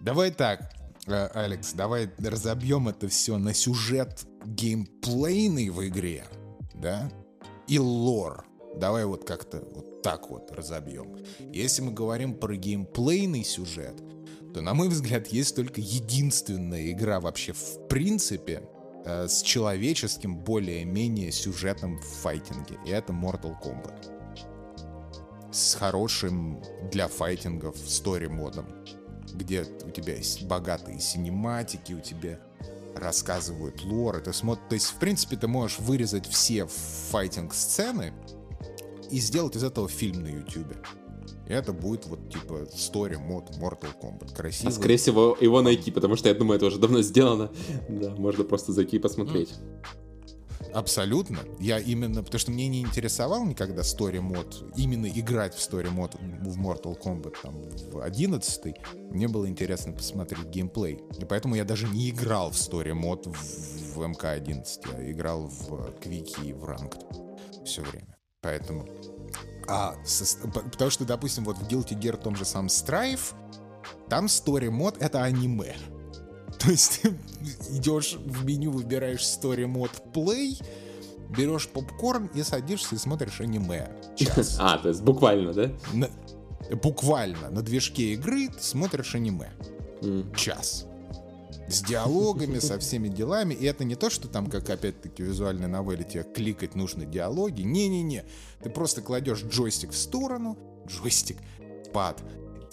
Speaker 1: Давай так, э, Алекс, давай разобьем это все на сюжет геймплейный в игре, да, и лор. Давай вот как-то вот так вот разобьем. Если мы говорим про геймплейный сюжет, то, на мой взгляд, есть только единственная игра вообще в принципе э, с человеческим более-менее сюжетом в файтинге. И это Mortal Kombat. С хорошим для файтингов стори-модом. Где у тебя есть богатые синематики, у тебя рассказывают лор. Это смотр... То есть, в принципе, ты можешь вырезать все файтинг-сцены, и сделать из этого фильм на YouTube. И это будет вот типа story мод Mortal Kombat. Красиво. А
Speaker 2: скорее всего его найти, потому что я думаю, это уже давно сделано. Да, можно просто зайти и посмотреть.
Speaker 1: Абсолютно. Я именно, потому что мне не интересовал никогда story мод, именно играть в story мод в Mortal Kombat там в 11 мне было интересно посмотреть геймплей. И поэтому я даже не играл в story мод в, в МК-11, я играл в Квики и в Ranked все время. Поэтому... А, со, потому что, допустим, вот в Guilty Gear том же самом Strife, там story мод это аниме. То есть ты идешь в меню, выбираешь story мод play, берешь попкорн и садишься и смотришь аниме.
Speaker 2: Час. А, то есть буквально, да?
Speaker 1: На, буквально на движке игры ты смотришь аниме. Mm. Час с диалогами, со всеми делами. И это не то, что там, как опять-таки визуальной новелле, тебе кликать нужно диалоги. Не-не-не. Ты просто кладешь джойстик в сторону, джойстик, пад,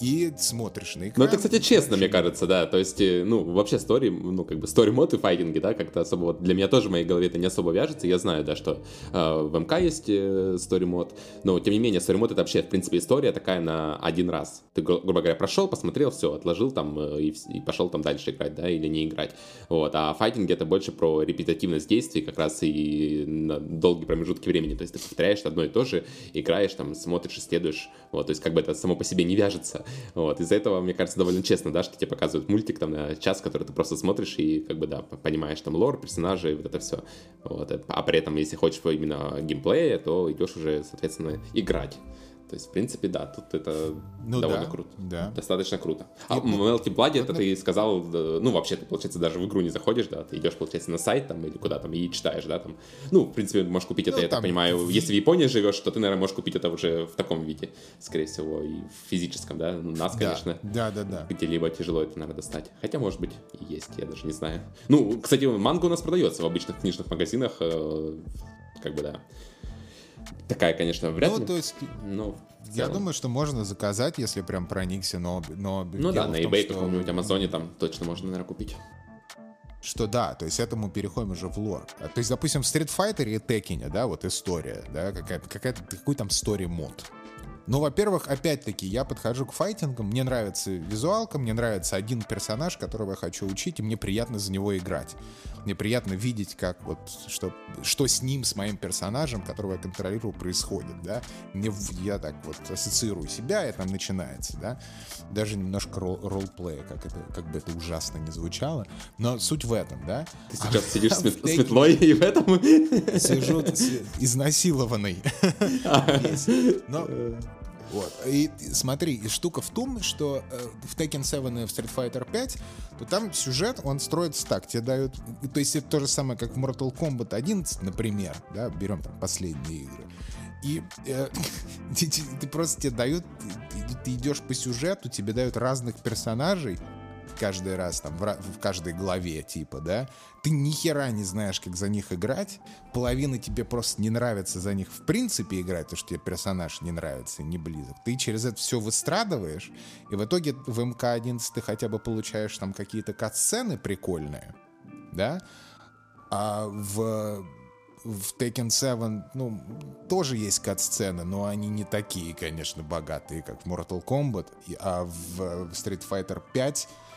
Speaker 1: и смотришь на экран.
Speaker 2: Ну, это, кстати, честно, мне кажется, да. То есть, э, ну, вообще стори, ну, как бы стори мод и файтинги, да, как-то особо вот для меня тоже в моей голове это не особо вяжется. Я знаю, да, что э, в МК есть э, мод, но тем не менее стори мод это вообще, в принципе, история такая на один раз. Ты, гру- грубо говоря, прошел, посмотрел, все, отложил там э, и, и пошел там дальше играть, да, или не играть. Вот. А файтинги это больше про репетативность действий, как раз и на долгие промежутки времени. То есть ты повторяешь одно и то же, играешь, там, смотришь, исследуешь. Вот. То есть как бы это само по себе не вяжется. Вот, из-за этого, мне кажется, довольно честно, да, что тебе показывают мультик там на час, который ты просто смотришь и, как бы, да, понимаешь там лор, персонажей, вот это все. Вот, а при этом, если хочешь именно геймплея, то идешь уже, соответственно, играть. То есть, в принципе, да, тут это
Speaker 1: Ну
Speaker 2: довольно
Speaker 1: да,
Speaker 2: круто.
Speaker 1: да.
Speaker 2: Достаточно круто. А
Speaker 1: И-
Speaker 2: Melty Blood это ты сказал, да, ну, вообще, ты, получается, даже в игру не заходишь, да, ты идешь, получается, на сайт там или куда там и читаешь, да, там. Ну, в принципе, можешь купить это,
Speaker 1: Ну,
Speaker 2: я так
Speaker 1: там
Speaker 2: понимаю,
Speaker 1: в-
Speaker 2: если в Японии живешь, то ты, наверное, можешь купить это уже в таком виде, скорее всего, и в физическом, да. Ну, нас, конечно,
Speaker 1: Да, да, да.
Speaker 2: где-либо тяжело это, наверное, достать. Хотя, может быть, и есть, я даже не знаю. Ну, кстати, манга у нас продается в обычных книжных магазинах, э, как бы, да. Такая, конечно, вряд
Speaker 1: Ну,
Speaker 2: ли.
Speaker 1: то есть,
Speaker 2: но
Speaker 1: я думаю, что можно заказать, если прям проникся, но... но
Speaker 2: Ну да, на
Speaker 1: том,
Speaker 2: eBay
Speaker 1: что-
Speaker 2: каком-нибудь Амазоне там точно можно, наверное, купить.
Speaker 1: Что да, то есть это мы переходим уже в лор. А, То есть, допустим, в Street Fighter и Tekken, да, вот история, да, какая-то, какая-то, какой там story мод. Ну, во-первых, опять-таки, я подхожу к файтингам, мне нравится визуалка, мне нравится один персонаж, которого я хочу учить, и мне приятно за него играть. Мне приятно видеть, как вот, что, что с ним, с моим персонажем, которого я контролирую, происходит, да. Мне, я так вот ассоциирую себя, и там начинается, да. Даже немножко рол- ролплея, как, это, как бы это ужасно не звучало. Но суть в этом, да.
Speaker 2: Ты сейчас сидишь с,
Speaker 1: в
Speaker 2: мет- с
Speaker 1: Tekken-
Speaker 2: метлой и в этом...
Speaker 1: сижу изнасилованный. Но, вот. И смотри, и штука в том, что э, в Tekken 7 и в Street Fighter 5, то там сюжет, он строится так, тебе дают... То есть это то же самое, как в Mortal Kombat 11, например, да, берем там последние игры. И э, ты, ты- ты просто тебе дают, ты, ты идешь по сюжету, тебе дают разных персонажей, каждый раз, там, в, в каждой главе, типа, да, ты ни хера не знаешь, как за них играть, половина тебе просто не нравится за них в принципе играть, потому что тебе персонаж не нравится, не близок. Ты через это все выстрадываешь, и в итоге в МК-11 ты хотя бы получаешь там какие-то кат-сцены прикольные, да, а в в Tekken 7, ну, тоже есть кат-сцены, но они не такие, конечно, богатые, как в Mortal Kombat, и- а в Street Fighter 5 э,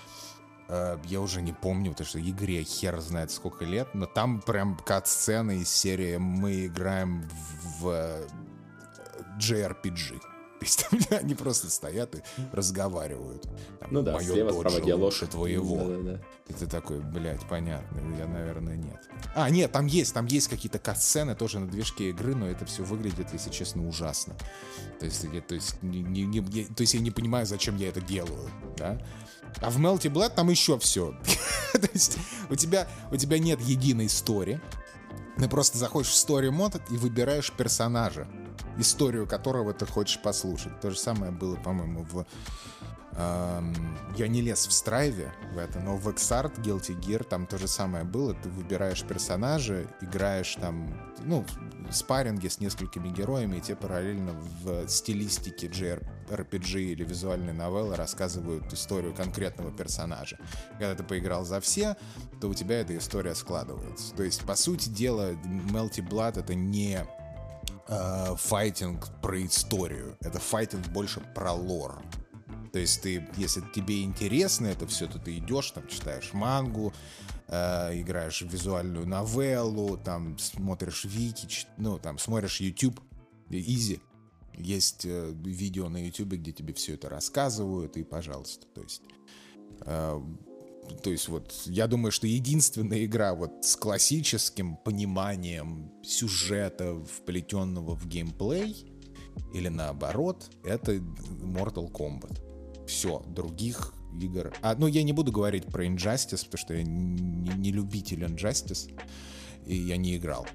Speaker 1: я уже не помню, потому что игре хер знает сколько лет, но там прям кат-сцены из серии «Мы играем в э, JRPG». То есть там они просто стоят и разговаривают. Там,
Speaker 2: Ну да,
Speaker 1: «Моё
Speaker 2: слева,
Speaker 1: доджо
Speaker 2: справа диалог.
Speaker 1: твоего.
Speaker 2: Да-да-да.
Speaker 1: И ты такой, блядь, понятно, я, наверное, нет. А, нет, там есть, там есть какие-то кат-сцены тоже на движке игры, но это все выглядит, если честно, ужасно. То есть, я, то есть, не- не- я, то есть я не понимаю, зачем я это делаю, да? А в Melty Blood там еще все. То есть у тебя, у тебя нет единой истории. Ты просто заходишь в story мод и выбираешь персонажа, историю которого ты хочешь послушать. То же самое было, по-моему, в... я не лез в страйве в это, но в Xart, Guilty Gear там то же самое было. Ты выбираешь персонажа, играешь там, ну, спарринги с несколькими героями, и тебе параллельно в стилистике JRPG или визуальной новеллы рассказывают историю конкретного персонажа. Когда ты поиграл за все, то у тебя эта история складывается. То есть, по сути дела, Melty Blood это не э, файтинг про историю. Это файтинг больше про лор. То есть ты, если тебе интересно это все, то ты идешь, там читаешь мангу, э, играешь в визуальную новеллу, там смотришь вики, ну там смотришь YouTube, изи. Есть э, видео на YouTube, где тебе все это рассказывают, и пожалуйста. То есть э, то есть вот я думаю, что единственная игра вот с классическим пониманием сюжета, вплетенного в геймплей, или наоборот, это Mortal Kombat. Все, других игр... А, ну, я не буду говорить про Injustice, потому что я не, не любитель Injustice, и я не играл.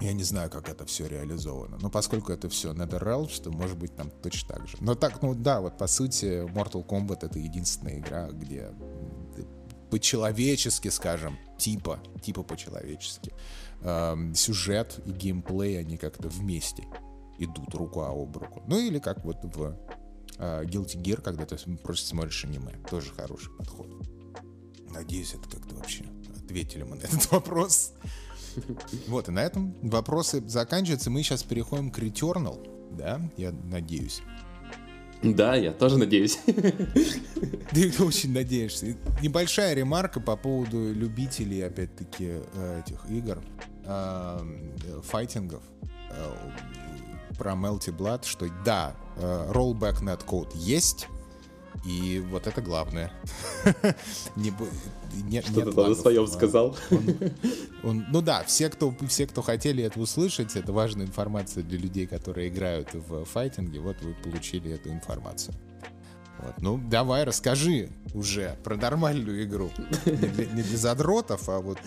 Speaker 1: Я не знаю, как это все реализовано. Но поскольку это все NetherRealms, то может быть там точно так же. Но так, ну да, вот по сути, Mortal Kombat это единственная игра, где по-человечески, скажем, типа, типа по-человечески, эм, сюжет и геймплей, они как-то вместе идут рука об руку. Ну или как вот в Guilty Gear, когда ты просто смотришь аниме. Тоже хороший подход. Надеюсь, это как-то вообще ответили мы на этот вопрос. Вот, и на этом вопросы заканчиваются. Мы сейчас переходим к Returnal, да, я надеюсь.
Speaker 2: Да, я тоже надеюсь.
Speaker 1: Ты очень надеешься. Небольшая ремарка по поводу любителей, опять-таки, э, этих игр, э, э, файтингов, э, про Melty Blood, что да, э, rollback netcode есть, И вот это главное.
Speaker 2: Что-то там на своем сказал.
Speaker 1: ну да, все кто, все, кто хотели это услышать, это важная информация для людей, которые играют в файтинге. Вот вы получили эту информацию. Вот. Ну, давай, расскажи уже про нормальную игру. Не для, не для задротов, а вот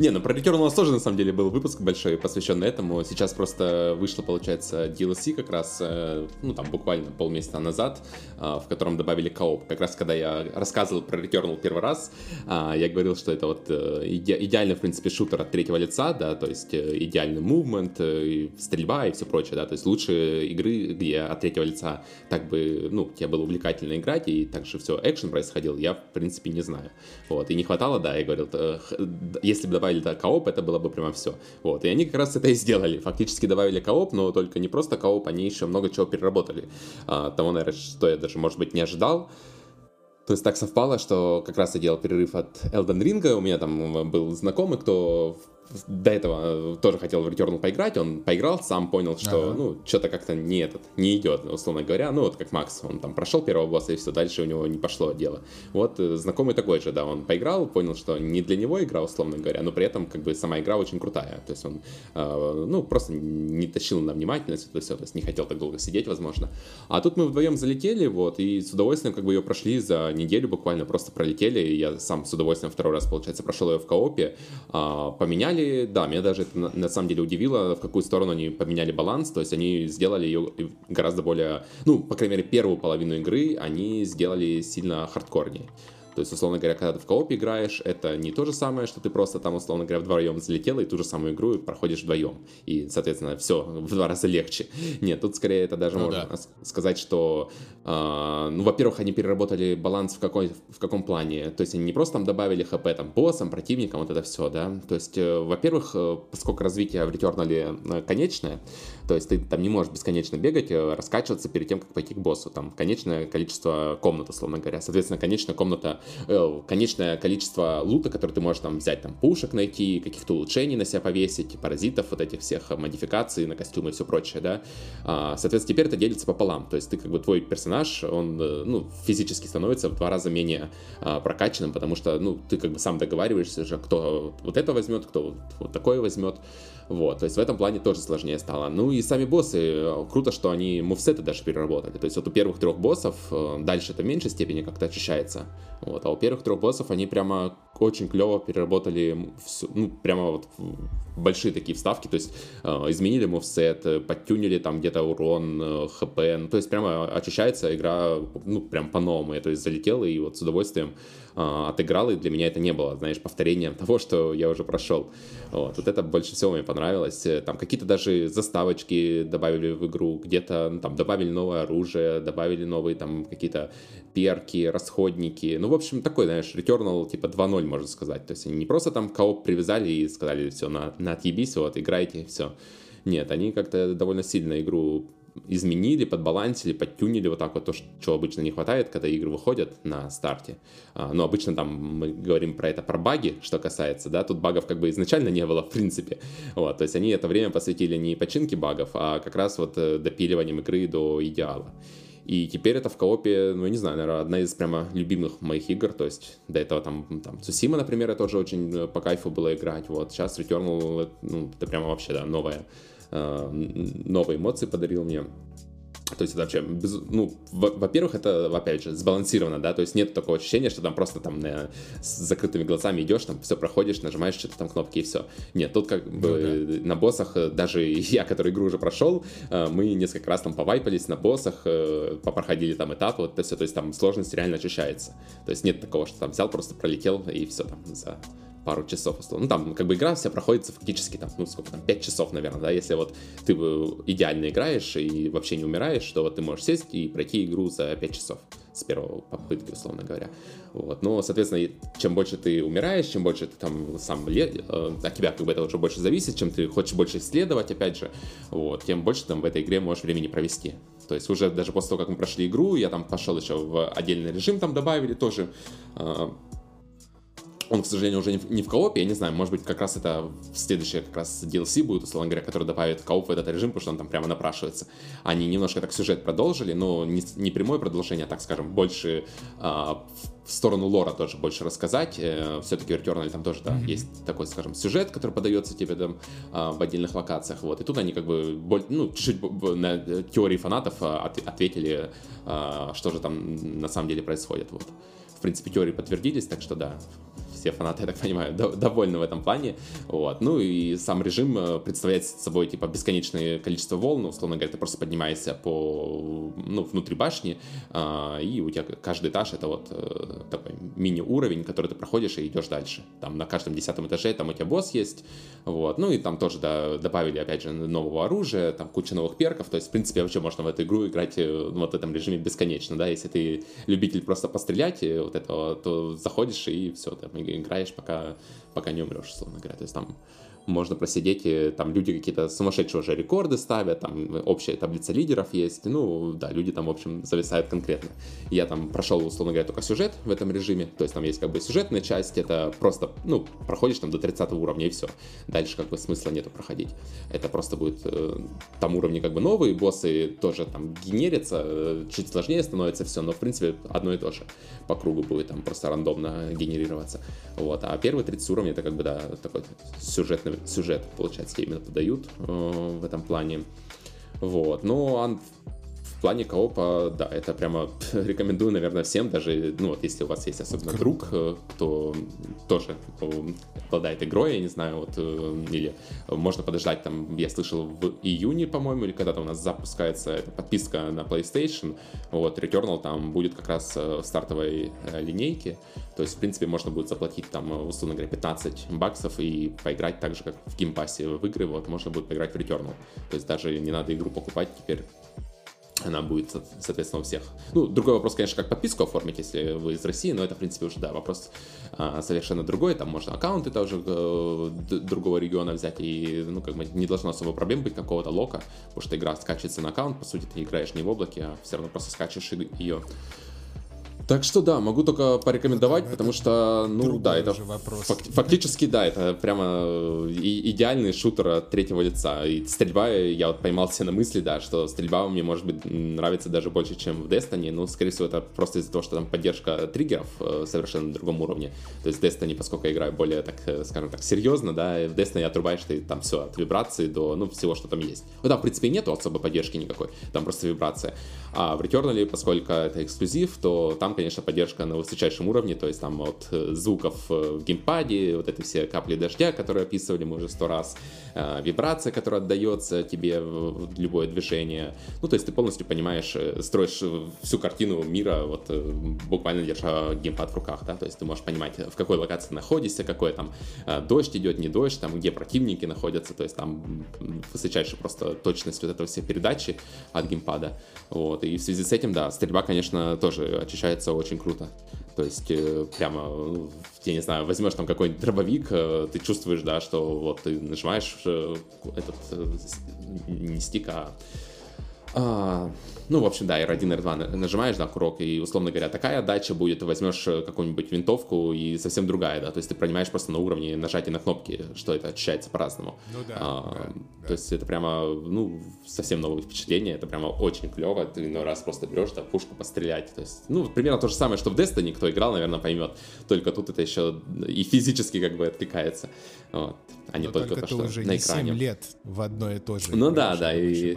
Speaker 2: не, ну про Return у нас тоже на самом деле был выпуск большой, посвященный этому. Сейчас просто вышло, получается, DLC как раз, э, ну там буквально полмесяца назад, э, в котором добавили кооп. Как раз когда я рассказывал про Returnal первый раз, э, я говорил, что это вот иде- идеальный, в принципе, шутер от третьего лица, да, то есть идеальный мувмент, стрельба и все прочее, да, то есть лучшие игры, где от третьего лица так бы, ну, тебе было увлекательно играть, и также все экшен происходил, я, в принципе, не знаю. Вот, и не хватало, да, я говорил, если бы добавили да, кооп, это было бы прямо все. Вот, и они как раз это и сделали. Фактически добавили кооп, но только не просто кооп, они еще много чего переработали. А, того, наверное, что я даже, может быть, не ожидал. То есть так совпало, что как раз я делал перерыв от Elden Ring, у меня там был знакомый, кто до этого тоже хотел в Returnal поиграть, он поиграл, сам понял, что, ага. ну, что-то как-то не этот, не идет, условно говоря, ну, вот как Макс, он там прошел первого босса, и все, дальше у него не пошло дело. Вот э, знакомый такой же, да, он поиграл, понял, что не для него игра, условно говоря, но при этом, как бы, сама игра очень крутая, то есть он, э, ну, просто не тащил на внимательность, это все, то есть не хотел так долго сидеть, возможно. А тут мы вдвоем залетели, вот, и с удовольствием, как бы, ее прошли за неделю буквально, просто пролетели, и я сам с удовольствием второй раз, получается, прошел ее в коопе, э, поменяли поменяли, да, меня даже это на, на самом деле удивило, в какую сторону они поменяли баланс, то есть они сделали ее гораздо более, ну, по крайней мере, первую половину игры они сделали сильно хардкорнее. То есть, условно говоря, когда ты в коопе играешь, это не то же самое, что ты просто там, условно говоря, вдвоем залетел и ту же самую игру проходишь вдвоем. И, соответственно, все в два раза легче. Нет, тут скорее это даже ну, можно да. сказать, что, э, ну, во-первых, они переработали баланс в, какой, в каком плане. То есть они не просто там добавили хп там боссам, противникам, вот это все, да. То есть, э, во-первых, э, поскольку развитие в Returnal э, конечное, то есть ты там не можешь бесконечно бегать, э, раскачиваться перед тем, как пойти к боссу. Там конечное количество комнат, условно говоря. Соответственно, конечная комната Э, конечное количество лута, который ты можешь там взять, там пушек найти, каких-то улучшений на себя повесить, паразитов, вот этих всех модификаций на костюмы и все прочее, да. А, соответственно, теперь это делится пополам, то есть ты как бы твой персонаж, он, э, ну, физически становится в два раза менее а, прокачанным, потому что, ну, ты как бы сам договариваешься же, кто вот это возьмет, кто вот такое возьмет. Вот, то есть в этом плане тоже сложнее стало. Ну и сами боссы, э, круто, что они мувсеты даже переработали. То есть вот у первых трех боссов, э, дальше это в меньшей степени как-то очищается. Вот, а у первых трех боссов они прямо очень клево переработали все, ну, прямо вот большие такие вставки, то есть э, изменили мувсет, э, подтюнили там где-то урон, э, хп, ну, то есть прямо очищается игра, ну, прям по-новому. Я, то есть залетел и вот с удовольствием э, отыграл, и для меня это не было, знаешь, повторением того, что я уже прошел. Вот, вот это больше всего мне понравилось. Э, там какие-то даже заставочки добавили в игру, где-то ну, там добавили новое оружие, добавили новые там какие-то перки, расходники. Ну, в общем, такой, знаешь, Returnal типа 2.0, можно сказать. То есть они не просто там кооп привязали и сказали, все, на, на отъебись, вот, играйте, все. Нет, они как-то довольно сильно игру изменили, подбалансили, подтюнили вот так вот то, что обычно не хватает, когда игры выходят на старте. А, но обычно там мы говорим про это, про баги, что касается, да, тут багов как бы изначально не было в принципе. Вот, то есть они это время посвятили не починке багов, а как раз вот э, допиливанием игры до идеала. И теперь это в коопе, ну, не знаю, наверное, одна из прямо любимых моих игр. То есть до этого там, там Цусима, например, я тоже очень э, по кайфу было играть. Вот сейчас Returnal, ну, это прямо вообще, да, новая, э, новые эмоции подарил мне. То есть это вообще, без, ну, во-первых, это, опять же, сбалансировано, да, то есть нет такого ощущения, что там просто там на, с закрытыми глазами идешь, там все проходишь, нажимаешь что-то там кнопки и все. Нет, тут как бы ну, да. на боссах, э, даже я, который игру уже прошел, э, мы несколько раз там повайпались на боссах, э, попроходили там этап, вот это все, то есть там сложность реально ощущается. То есть нет такого, что там взял, просто пролетел и все там за пару часов условно. Ну, там, как бы игра вся проходится фактически, там, ну, сколько там, 5 часов, наверное, да, если вот ты идеально играешь и вообще не умираешь, то вот ты можешь сесть и пройти игру за 5 часов с первого попытки, условно говоря. Вот. Но, соответственно, чем больше ты умираешь, чем больше ты там сам э, от тебя как бы это уже больше зависит, чем ты хочешь больше исследовать, опять же, вот, тем больше там в этой игре можешь времени провести. То есть уже даже после того, как мы прошли игру, я там пошел еще в отдельный режим, там добавили тоже э, Он, к сожалению, уже не в, коопе, я не знаю, может быть, как раз это следующее как раз DLC будет, условно говоря, который добавит кооп в этот режим, потому что он там прямо напрашивается. Они немножко так сюжет продолжили, но не, не прямое продолжение, а, так скажем, больше а, в сторону лора тоже больше рассказать. Э, Все-таки в Returnal там тоже, да, mm-hmm. есть такой, скажем, сюжет, который подается тебе там а, в отдельных локациях, вот. И тут они как бы, ну, чуть-чуть на теории фанатов а, ответили, а, что же там на самом деле происходит, вот. В принципе, теории подтвердились, так что да, все фанаты, я так понимаю, довольны в этом плане. Вот. Ну и сам режим э, представляет собой типа бесконечное количество волн, условно говоря, ты просто поднимаешься по, ну, внутри башни, а, и у тебя каждый этаж это вот э, такой мини-уровень, который ты проходишь и идешь дальше. Там на каждом десятом этаже там у тебя босс есть, вот. Ну и там тоже да, добавили, опять же, нового оружия, там куча новых перков, то есть, в принципе, вообще можно в эту игру играть э, вот в этом режиме бесконечно, да, если ты любитель просто пострелять вот этого, то заходишь и все, там, играешь, пока, пока не умрешь, условно говоря. То есть там можно просидеть, и там люди какие-то сумасшедшие уже рекорды ставят, там общая таблица лидеров есть, ну, да, люди там, в общем, зависают конкретно. Я там прошел, условно говоря, только сюжет в этом режиме, то есть там есть как бы сюжетная часть, это просто, ну, проходишь там до 30 уровня и все. Дальше как бы смысла нету проходить. Это просто будет э, там уровни как бы новые, боссы тоже там генерятся, э, чуть сложнее становится все, но в принципе одно и то же по кругу будет там просто рандомно генерироваться. Вот, а первые 30 уровней это как бы, да, такой сюжетный сюжет, получается, именно подают э, в этом плане. Вот, но в плане коопа, да, это прямо рекомендую, наверное, всем, даже, ну вот, если у вас есть особенно друг, э, кто тоже обладает игрой, я не знаю, вот, э, или можно подождать, там, я слышал, в июне, по-моему, или когда-то у нас запускается эта подписка на PlayStation, вот, Returnal там будет как раз в стартовой линейке, то есть, в принципе, можно будет заплатить там, условно говоря, 15 баксов и поиграть так же, как в Game Pass е в игры, вот, можно будет поиграть в Returnal. То есть даже не надо игру покупать теперь, она будет, соответственно, у всех. Ну, другой вопрос, конечно, как подписку оформить, если вы из России, но это, в принципе, уже, да, вопрос а, совершенно другой. Там можно аккаунты тоже э, другого региона взять, и, ну, как бы не должно особо проблем быть какого-то лока, потому что игра скачивается на аккаунт, по сути, ты играешь не в облаке, а все равно просто скачиваешь ее так что да, могу только порекомендовать, это потому что, ну да, это фак- фактически да, это прямо э, и, идеальный шутер от третьего лица. И стрельба, я вот поймал себя на мысли, да, что стрельба мне может быть нравится даже больше, чем в Destiny, но скорее всего это просто из-за того, что там поддержка триггеров э, совершенно на другом уровне. То есть Destiny, поскольку я играю более, так э, скажем так, серьезно, да, в Destiny отрубаешь ты там все от вибрации до, ну, всего, что там есть. Ну да, в принципе, нету особой поддержки никакой, там просто вибрация. А в Returnal, поскольку это эксклюзив, то там, конечно, поддержка на высочайшем уровне, то есть там от э, звуков э, в геймпаде, вот эти все капли дождя, которые описывали мы уже сто раз, э, вибрация, которая отдается тебе в любое движение. Ну, то есть ты полностью понимаешь, строишь всю картину мира, вот буквально держа геймпад в руках, да, то есть ты можешь понимать, в какой локации находишься, какой там дождь идет, не дождь, там, где противники находятся, то есть там высочайшая просто точность вот этого все передачи от геймпада, вот, и в связи с этим, да, стрельба, конечно, тоже очищается очень круто. То есть э, прямо, ну, я не знаю, возьмешь там какой-нибудь дробовик, э, ты чувствуешь, да, что вот ты нажимаешь э, этот не стик, а, а ну, в общем, да, R1, R2 нажимаешь, да, курок, и, условно говоря, такая дача будет, ты возьмешь э, какую-нибудь винтовку и совсем другая, да, то есть ты понимаешь просто на уровне нажатия на кнопки, что это ощущается по-разному. Ну да, а, да, да. То есть это прямо, ну, совсем новое впечатление, это прямо очень клево, ты иной раз просто берешь, да, пушку пострелять, то есть, ну, примерно то же самое, что в Destiny, кто играл, наверное, поймет, только тут это еще и физически как бы откликается, вот, а не Но только, только то, что уже на экране.
Speaker 1: 7 лет в одно и то же.
Speaker 2: Ну да, да, и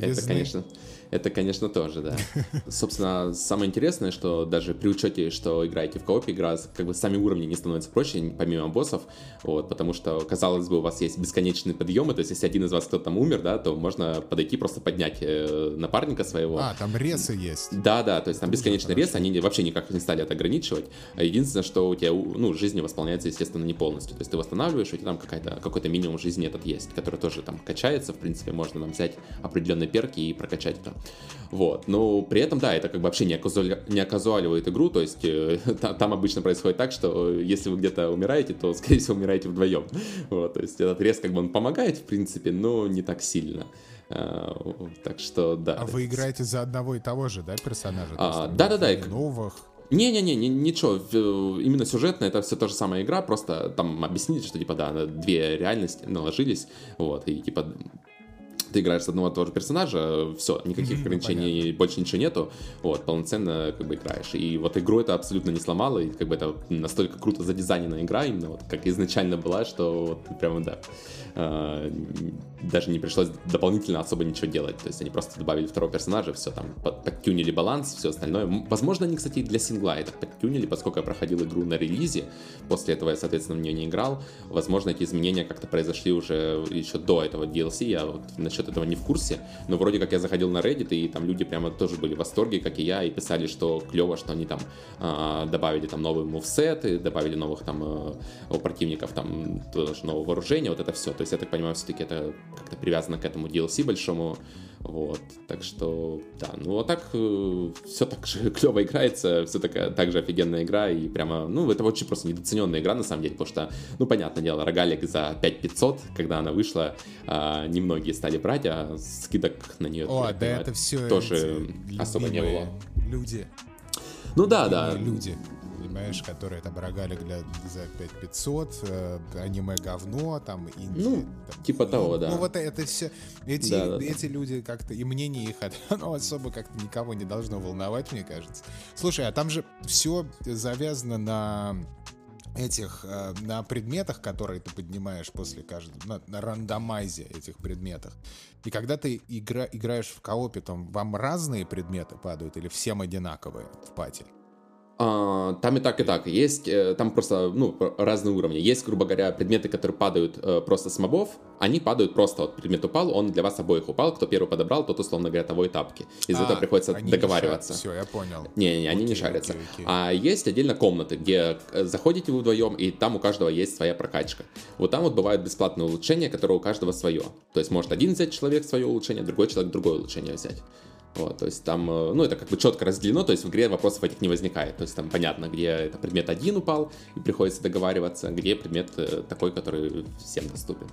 Speaker 2: это, конечно, это, конечно, тоже, да. Собственно, самое интересное, что даже при учете, что играете в коопе, игра, как бы сами уровни не становятся проще, помимо боссов, вот, потому что, казалось бы, у вас есть бесконечные подъемы, то есть если один из вас кто-то там умер, да, то можно подойти, просто поднять э, напарника своего.
Speaker 1: А, там ресы есть.
Speaker 2: Да, да, то есть там бесконечный рез, они вообще никак не стали это ограничивать. А единственное, что у тебя, ну, жизнь восполняется, естественно, не полностью. То есть ты восстанавливаешь, у тебя там какая-то, какой-то минимум жизни этот есть, который тоже там качается, в принципе, можно там взять определенные перки и прокачать это. Вот. Но при этом, да, это как бы вообще не, оказуали, не оказуаливает игру, то есть э, там, обычно происходит так, что если вы где-то умираете, то, скорее всего, умираете вдвоем. Вот, то есть этот рез как бы он помогает, в принципе, но не так сильно. А, так что, да.
Speaker 1: А вы играете за одного и того же, да, персонажа?
Speaker 2: А, да-да-да.
Speaker 1: Новых?
Speaker 2: Не-не-не, ничего, именно сюжетно это все та же самая игра, просто там объяснили, что типа да, две реальности наложились, вот, и типа ты играешь с одного и того же персонажа, все, никаких mm-hmm, ограничений, понятно. больше ничего нету, вот, полноценно как бы играешь. И вот игру это абсолютно не сломало, и как бы это настолько круто задизайнена игра, именно вот как изначально была, что вот прямо, да, даже не пришлось дополнительно особо ничего делать, то есть они просто добавили второго персонажа, все там, под, подтюнили баланс, все остальное. Возможно, они, кстати, для сингла это подтюнили, поскольку я проходил игру на релизе, после этого я, соответственно, в нее не играл, возможно, эти изменения как-то произошли уже еще до этого DLC, я вот насчет этого не в курсе, но вроде как я заходил на Reddit, и там люди прямо тоже были в восторге, как и я, и писали, что клево, что они там э, добавили там новые мувсеты, добавили новых там э, у противников там тоже нового вооружения, вот это все. То есть я так понимаю, все-таки это как-то привязано к этому DLC большому. Вот, так что, да, ну а так э, все так же клево играется, все такая, так же офигенная игра, и прямо, ну, это очень просто недооцененная игра, на самом деле, потому что, ну, понятное дело, рогалик за 5500, когда она вышла, э, немногие стали брать, а скидок на нее,
Speaker 1: О, да понимаю, это все
Speaker 2: тоже особо не было.
Speaker 1: Люди.
Speaker 2: Ну да, да.
Speaker 1: Люди понимаешь, которые там рогалик для, за 5500, э, аниме говно, там, инди.
Speaker 2: Ну,
Speaker 1: там,
Speaker 2: типа того, да.
Speaker 1: Ну, вот это все, эти, да, да, эти да. люди как-то, и мнение их, оно особо как-то никого не должно волновать, мне кажется. Слушай, а там же все завязано на этих э, на предметах, которые ты поднимаешь после каждого, на, на рандомайзе этих предметах. И когда ты игра, играешь в коопе, там вам разные предметы падают или всем одинаковые в пати?
Speaker 2: А, там и так, и так. Есть, э, там просто, ну, разные уровни. Есть, грубо говоря, предметы, которые падают э, просто с мобов, они падают просто, вот предмет упал, он для вас обоих упал, кто первый подобрал, тот, условно говоря, того и тапки. Из-за а, этого приходится договариваться.
Speaker 1: Все, я понял.
Speaker 2: Не-не, они не шарятся. Окей, окей. А есть отдельно комнаты, где э, заходите вы вдвоем, и там у каждого есть своя прокачка. Вот там вот бывают бесплатные улучшения, которые у каждого свое. То есть может один взять человек свое улучшение, другой человек другое улучшение взять. Вот, то есть там, э, ну, это как бы четко разделено, то есть в игре вопросов этих не возникает. То есть там понятно, где это предмет один упал, и приходится договариваться, где предмет э, такой, который всем доступен.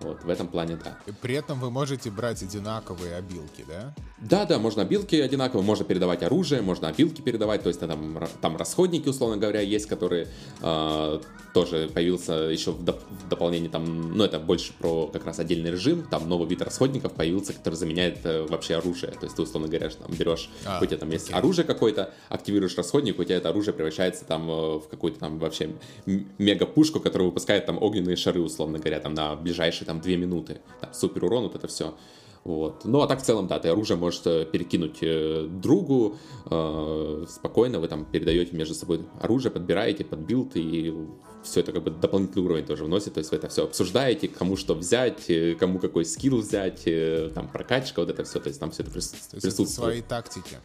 Speaker 2: Вот, в этом плане, да.
Speaker 1: И при этом вы можете брать одинаковые обилки, да?
Speaker 2: Да, да, можно обилки одинаковые, можно передавать оружие, можно обилки передавать, то есть там, там расходники, условно говоря, есть, которые э, тоже появился еще в, доп- в дополнении, там, ну, это больше про как раз отдельный режим, там новый вид расходников появился, который заменяет э, вообще оружие, то есть ты, условно говоря, там берешь, а, у тебя там есть оружие какое-то, активируешь расходник, у тебя это оружие превращается там э, в какую-то там вообще мега-пушку, которая выпускает там огненные шары, условно говоря, там на ближайшие там две минуты, там супер урон, вот это все. Вот. Ну, а так в целом, да, ты оружие можешь перекинуть э, другу, э, спокойно вы там передаете между собой оружие, подбираете под build, и все это как бы дополнительный уровень тоже вносит, то есть вы это все обсуждаете, кому что взять, э, кому какой skill взять, э, там прокачка, вот это все, то есть там все это присутствует.
Speaker 1: То есть это свои тактики.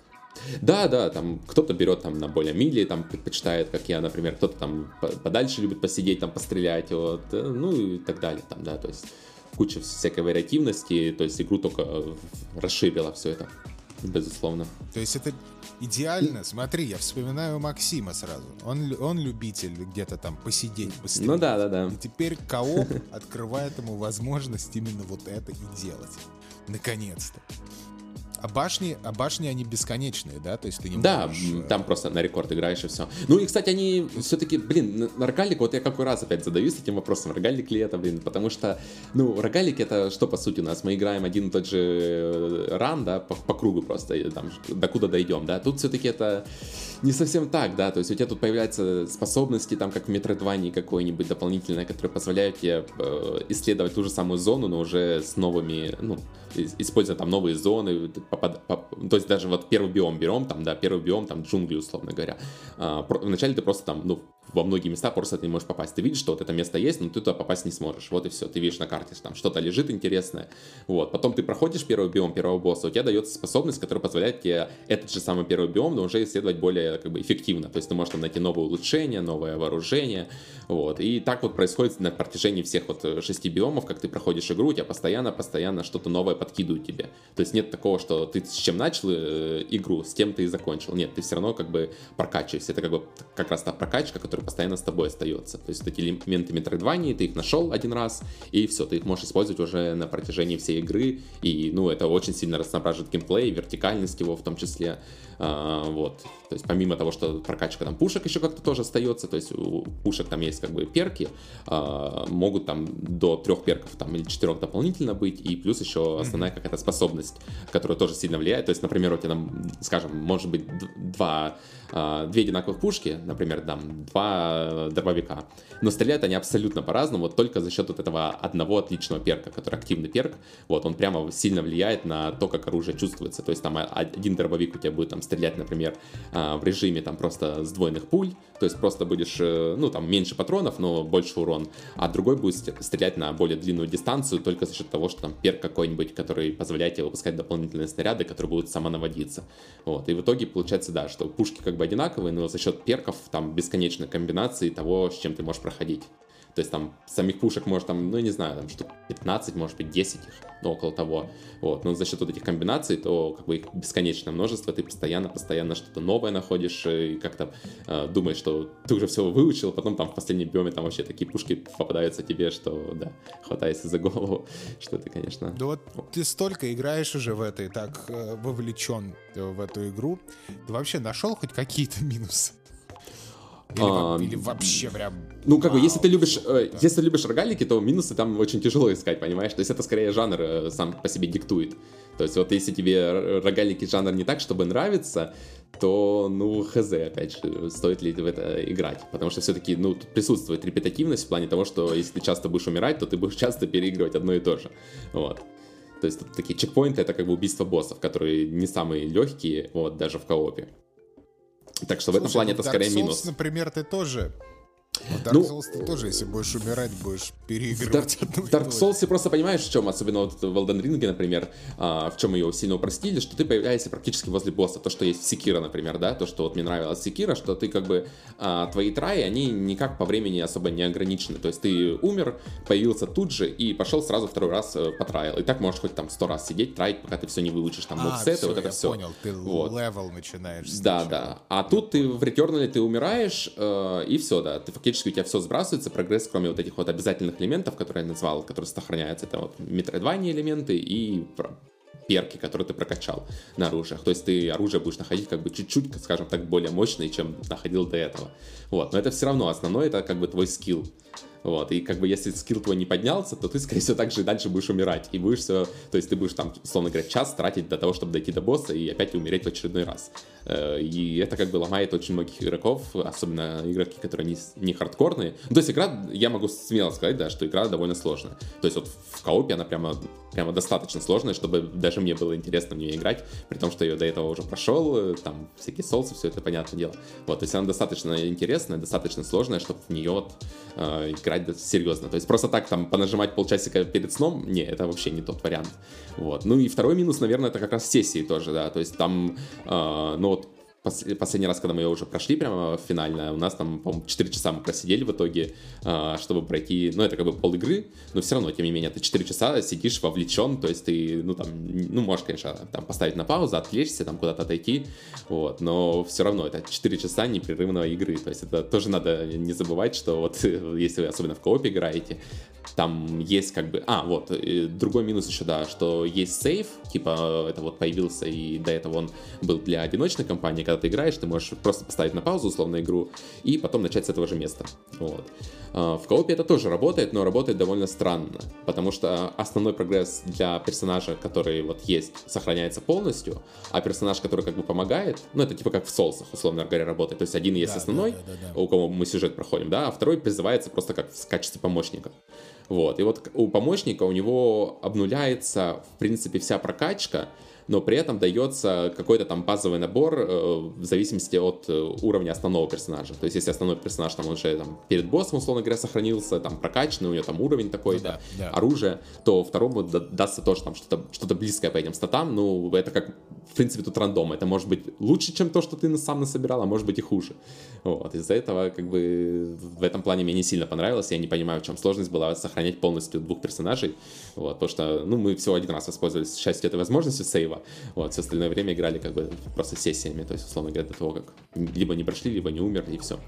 Speaker 2: Да, да, там кто-то берет там на более melee, там предпочитает, как я, например, кто-то там подальше любит посидеть, там пострелять, вот, э, ну и так далее, там, да, то есть куча всякой вариативности, то есть игру только расширила все это, безусловно.
Speaker 1: То есть это идеально, смотри, я вспоминаю Максима сразу. Он, он любитель где-то там посидеть, посидеть.
Speaker 2: Ну да, да, да.
Speaker 1: И теперь кооп открывает ему возможность именно вот это и делать. Наконец-то. А башни, а башни они бесконечные, да? То есть ты не
Speaker 2: да,
Speaker 1: можешь...
Speaker 2: Да, там просто на рекорд играешь и все. Ну и, кстати, они все-таки, блин, на рогалик, вот я какой раз опять задаюсь этим вопросом, рогалик ли это, блин, потому что, ну, рогалик это что, по сути, у нас? Мы играем один и тот же э, ран, да, по, по кругу просто, там, докуда дойдем, да? Тут все-таки это не совсем так, да, то есть у тебя тут появляются способности, там, как в Metroidvania какой-нибудь дополнительные, которые позволяют тебе э, исследовать ту же самую зону, но уже с новыми, ну, используя там новые зоны, попад... поп... то есть даже вот первый биом берем, там, да, первый биом, там, джунгли, условно говоря. А, вначале ты просто там, ну, во многие места просто ты не можешь попасть. Ты видишь, что вот это место есть, но ты туда попасть не сможешь. Вот и все. Ты видишь на карте, что там что-то лежит интересное. Вот. Потом ты проходишь первый биом первого босса, у тебя дается способность, которая позволяет тебе этот же самый первый биом, но уже исследовать более как бы эффективно. То есть ты можешь там найти новое улучшение, новое вооружение. Вот. И так вот происходит на протяжении всех вот шести биомов, как ты проходишь игру, у тебя постоянно-постоянно что-то новое подкидывают тебе. То есть нет такого, что ты с чем начал э, игру, с тем ты и закончил. Нет, ты все равно как бы прокачиваешься. Это как бы как раз та прокачка, который постоянно с тобой остается. То есть вот эти элементы Metroidvania, ты их нашел один раз, и все, ты их можешь использовать уже на протяжении всей игры, и, ну, это очень сильно разноображивает геймплей, вертикальность его в том числе. А, вот. То есть помимо того, что прокачка там пушек еще как-то тоже остается, то есть у пушек там есть как бы перки, а, могут там до трех перков там или четырех дополнительно быть, и плюс еще основная какая-то способность, которая тоже сильно влияет. То есть, например, у тебя там, скажем, может быть два, две одинаковых пушки, например, там два дробовика, но стреляют они абсолютно по-разному, вот только за счет вот этого одного отличного перка, который активный перк, вот он прямо сильно влияет на то, как оружие чувствуется. То есть там один дробовик у тебя будет там стрелять, например, а, в режиме там просто сдвоенных пуль, то есть просто будешь, э, ну там меньше патронов, но больше урон, а другой будет стрелять на более длинную дистанцию только за счет того, что там перк какой-нибудь, который позволяет тебе выпускать дополнительные снаряды, которые будут самонаводиться. Вот. И в итоге получается, да, что пушки как бы одинаковые, но за счет перков там бесконечной комбинации того, с чем ты можешь проходить. То есть там самих пушек может там, ну не знаю, там штук 15, может быть 10 их, ну около того. Вот. Но за счет вот этих комбинаций, то как бы их бесконечное множество, ты постоянно, постоянно что-то новое находишь и как-то э, думаешь, что ты уже все выучил, потом там в последнем биоме там вообще такие пушки попадаются тебе, что да, хватайся за голову, что ты, конечно...
Speaker 1: Да вот ты столько играешь уже в этой, так э, вовлечен в эту игру, ты вообще нашел хоть какие-то минусы? Или, а, или вообще прям...
Speaker 2: Ну, как бы, если ты любишь, э, да. если любишь рогалики, то минусы там очень тяжело искать, понимаешь? То есть это скорее жанр э, сам по себе диктует. То есть вот если тебе рогалики жанр не так, чтобы нравится, то, ну, хз, опять же, стоит ли в это играть. Потому что все-таки, ну, тут присутствует репетативность в плане того, что если ты часто будешь умирать, то ты будешь часто переигрывать одно и то же. Вот. То есть тут такие чекпоинты — это как бы убийство боссов, которые не самые легкие, вот, даже в коопе. Так что Слушай, в этом плане ну, это скорее
Speaker 1: Souls,
Speaker 2: минус.
Speaker 1: например, ты тоже в Dark ну, Souls ты тоже, если будешь умирать, будешь переигрывать.
Speaker 2: В Dark, Dark Souls ты просто понимаешь, в чем, особенно вот в Elden Ring, например, а, в чем ее сильно упростили, что ты появляешься практически возле босса. То, что есть в Секира, например, да, то, что вот мне нравилось Секира, что ты как бы, а, твои траи, они никак по времени особо не ограничены. То есть ты умер, появился тут же и пошел сразу второй раз э, потраил. И так можешь хоть там сто раз сидеть, траить, пока ты все не выучишь, там,
Speaker 1: а, все, вот это я все. понял, ты вот. level начинаешь.
Speaker 2: Да, да. А тут ты в Returnal ты умираешь, э, и все, да, ты фактически у тебя все сбрасывается, прогресс, кроме вот этих вот обязательных элементов, которые я назвал, которые сохраняются, это вот metroidvania элементы и перки, которые ты прокачал на оружиях. То есть ты оружие будешь находить как бы чуть-чуть, скажем так, более мощное, чем находил до этого. Вот. Но это все равно основное, это как бы твой скилл. Вот, и как бы если скилл твой не поднялся, то ты, скорее всего, также и дальше будешь умирать. И будешь все, то есть ты будешь там, условно говоря, час тратить для того, чтобы дойти до босса и опять умереть в очередной раз. Э, и это как бы ломает очень многих игроков, особенно игроки, которые не, не хардкорные. Ну, то есть игра, я могу смело сказать, да, что игра довольно сложная. То есть вот в коопе она прямо, прямо достаточно сложная, чтобы даже мне было интересно в нее играть, при том, что я до этого уже прошел, э, там всякие соусы, все это понятное дело. Вот, то есть она достаточно интересная, достаточно сложная, чтобы в нее вот, э, играть играть серьезно. То есть просто так там понажимать полчасика перед сном, не, это вообще не тот вариант. Вот. Ну и второй минус, наверное, это как раз сессии тоже, да. То есть там, э, ну вот последний раз, когда мы ее уже прошли прямо финально, у нас там, по-моему, 4 часа мы просидели в итоге, а, чтобы пройти, ну, это как бы пол игры, но все равно, тем не менее, ты 4 часа сидишь вовлечен, то есть ты, ну, там, ну, можешь, конечно, там поставить на паузу, отвлечься, там куда-то отойти, вот, но все равно это 4 часа непрерывного игры, то есть это тоже надо не забывать, что вот если вы особенно в коопе играете, там есть как бы... А, вот, другой минус еще, да, что есть сейф, типа это вот появился, и до этого он был для одиночной компании, когда ты играешь, ты можешь просто поставить на паузу условно игру и потом начать с этого же места. Вот. А, в коопе это тоже работает, но работает довольно странно, потому что основной прогресс для персонажа, который вот есть, сохраняется полностью, а персонаж, который как бы помогает, ну это типа как в соусах, условно говоря, работает. То есть один есть да, основной, да, да, да, у кого мы сюжет проходим, да, а второй призывается просто как в качестве помощника. Вот, и вот у помощника у него обнуляется, в принципе, вся прокачка, но при этом дается какой-то там базовый набор э, в зависимости от э, уровня основного персонажа. То есть, если основной персонаж там уже там, перед боссом, условно говоря, сохранился, там прокачанный, у него там уровень такой, ну, да, да. оружие, то второму дастся тоже там что-то что близкое по этим статам. Ну, это как, в принципе, тут рандом. Это может быть лучше, чем то, что ты сам насобирал, а может быть и хуже. Вот. Из-за этого, как бы, в этом плане мне не сильно понравилось. Я не понимаю, в чем сложность была сохранять полностью двух персонажей. Вот. Потому что, ну, мы всего один раз воспользовались счастью этой возможности сейва, вот, все остальное время играли как бы просто сессиями, то есть, условно говоря, до того, как либо не прошли, либо не умерли, и все.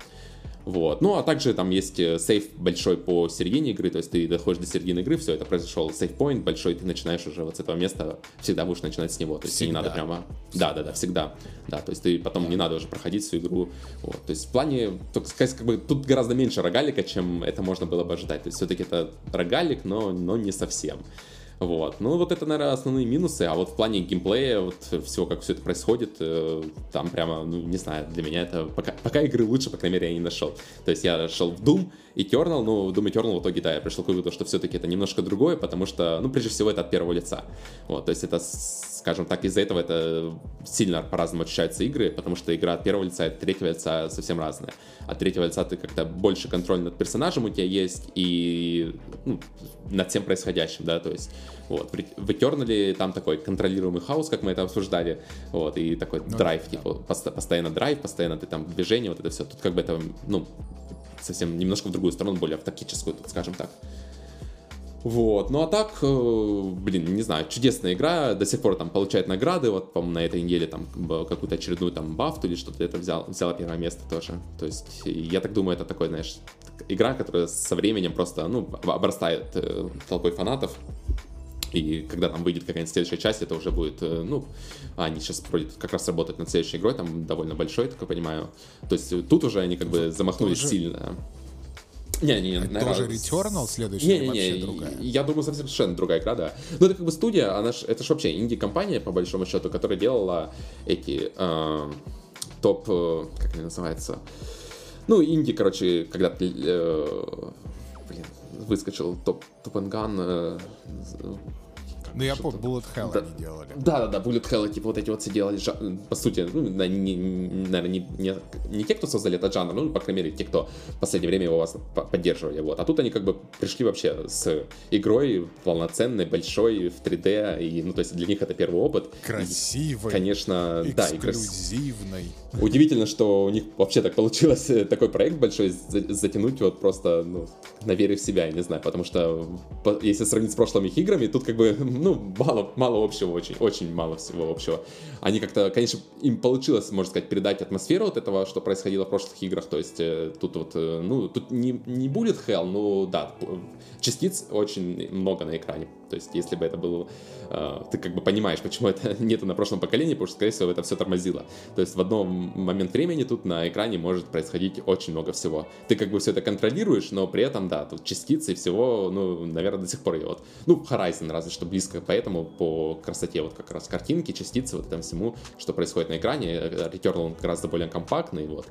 Speaker 2: Вот. Ну, а также там есть э, сейф большой по середине игры, то есть ты доходишь до середины игры, все, это произошел сейф-поинт большой, ты начинаешь уже вот с этого места, всегда будешь начинать с него, то есть всегда. не надо прямо... Да, да, да, всегда. Да, то есть ты потом не надо уже проходить всю игру. Вот. То есть в плане, так сказать, как бы тут гораздо меньше рогалика, чем это можно было бы ожидать. То есть все-таки это рогалик, но, но не совсем. Вот. Ну, вот это, наверное, основные минусы. А вот в плане геймплея, вот всего, как все это происходит, э, там прямо, ну, не знаю, для меня это... Пока, пока игры лучше, по крайней мере, я не нашел. То есть я шел в Doom, Eternal, ну, Doom Eternal в итоге, да, я пришел к выводу, что все-таки это немножко другое, потому что, ну, прежде всего, это от первого лица. Вот, то есть это, скажем так, из-за этого это сильно по-разному ощущаются игры, потому что игра от первого лица и от третьего лица совсем разная. От третьего лица ты как-то больше контроль над персонажем у тебя есть и ну, над всем происходящим, да, то есть вот. В Eternal там такой контролируемый хаос, как мы это обсуждали, вот, и такой ну, драйв, да. типа, постоянно драйв, постоянно ты там движение, вот это все. Тут как бы это, ну, совсем немножко в другую сторону, более в тактическую, тут, скажем так. Вот, ну а так, э, блин, не знаю, чудесная игра, до сих пор там получает награды, вот, по-моему, на этой неделе там какую-то очередную там бафту или что-то это взял, взяла первое место тоже. То есть, я так думаю, это такой, знаешь, игра, которая со временем просто, ну, обрастает э, толпой фанатов. И когда там выйдет какая-нибудь следующая часть, это уже будет, э, ну, они сейчас вроде как раз работают над следующей игрой, там довольно большой, так я понимаю. То есть тут уже они как бы замахнулись тоже... сильно.
Speaker 1: Не, не, не. Тоже Returnal следующая не, не, не, вообще другая?
Speaker 2: Я думаю, совсем совершенно другая игра, да. Ну, это как бы студия, она ж, это же вообще инди-компания, по большому счету, которая делала эти э, топ, как они называются, ну, инди, короче, когда ты, э, блин, выскочил топ, топ э,
Speaker 1: ну, я помню, Bullet Hell
Speaker 2: да,
Speaker 1: они делали.
Speaker 2: Да-да-да, Bullet Hell, типа вот эти вот все делали, по сути, ну, не, наверное, не, не, не те, кто создали этот жанр, ну, по крайней мере, те, кто в последнее время его вас поддерживали, вот. А тут они как бы пришли вообще с игрой полноценной, большой, в 3D, и, ну, то есть для них это первый опыт.
Speaker 1: Красивый.
Speaker 2: И, конечно,
Speaker 1: да, эксклюзивный.
Speaker 2: Удивительно, что у них вообще так получилось э, такой проект большой затянуть вот просто, ну, на вере в себя, я не знаю, потому что если сравнить с прошлыми играми, тут как бы ну, мало, мало общего, очень, очень мало всего общего. Они как-то, конечно, им получилось, можно сказать, передать атмосферу вот этого, что происходило в прошлых играх, то есть э, тут вот, э, ну, тут не, не будет hell, ну, да, частиц очень много на экране. То есть, если бы это было... Э, ты как бы понимаешь, почему это нету на прошлом поколении, потому что, скорее всего, это все тормозило. То есть, в одном момент времени тут на экране может происходить очень много всего. Ты как бы все это контролируешь, но при этом, да, тут частицы всего, ну, наверное, до сих пор и вот... Ну, Horizon разве что близко, поэтому по красоте вот как раз картинки, частицы, вот этому всему, что происходит на экране. Returnal он гораздо более компактный, вот.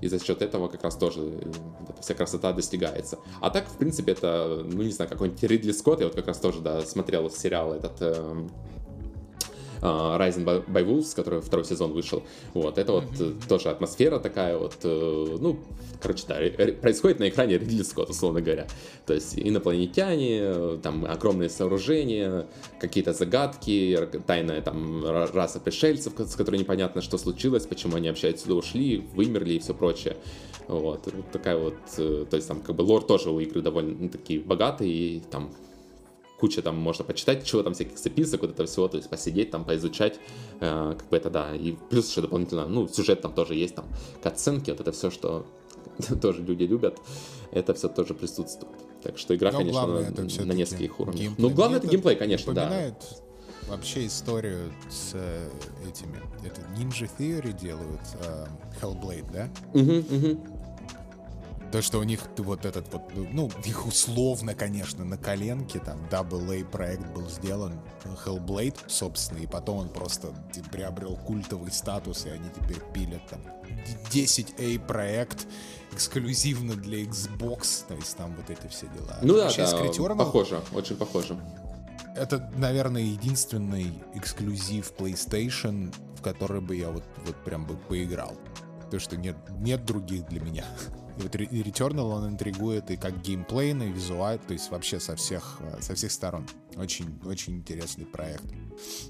Speaker 2: И за счет этого как раз тоже э, вся красота достигается. А так, в принципе, это, ну, не знаю, какой-нибудь Ридли Скотт, я вот как раз тоже, да, смотрел сериал этот э, Rising by Wolves, который второй сезон вышел. Вот, это вот mm-hmm. тоже атмосфера такая вот, э, ну, короче, да, происходит на экране Ридли Скотт, условно говоря. То есть инопланетяне, там огромные сооружения, какие-то загадки, тайная там раса пришельцев, с которой непонятно, что случилось, почему они вообще отсюда ушли, вымерли и все прочее. Вот, вот такая вот, то есть там как бы лор тоже у игры довольно такие богатый, и там куча там можно почитать, чего там всяких записок, вот это все, то есть посидеть там, поизучать, э, как бы это да, и плюс еще дополнительно, ну, сюжет там тоже есть, там, катсценки, вот это все, что тоже люди любят, это все тоже присутствует. Так что игра, Но конечно, на, на нескольких уровнях. Ну, главное это геймплей, конечно, да.
Speaker 1: вообще историю с э, этими. Это Ninja Theory делают э, Hellblade, да?
Speaker 2: Угу, угу.
Speaker 1: То, что у них вот этот вот, ну, их условно, конечно, на коленке, там, AA проект был сделан, Hellblade, собственно, и потом он просто приобрел культовый статус, и они теперь пилят там 10A проект эксклюзивно для Xbox, то есть там вот эти все дела.
Speaker 2: Ну да, да, Returnal, похоже, очень похоже.
Speaker 1: Это, наверное, единственный эксклюзив PlayStation, в который бы я вот, вот прям бы поиграл. То, что нет, нет других для меня. И вот Returnal, он интригует и как геймплейно, и визуально, то есть вообще со всех, э, со всех сторон. Очень, очень интересный проект.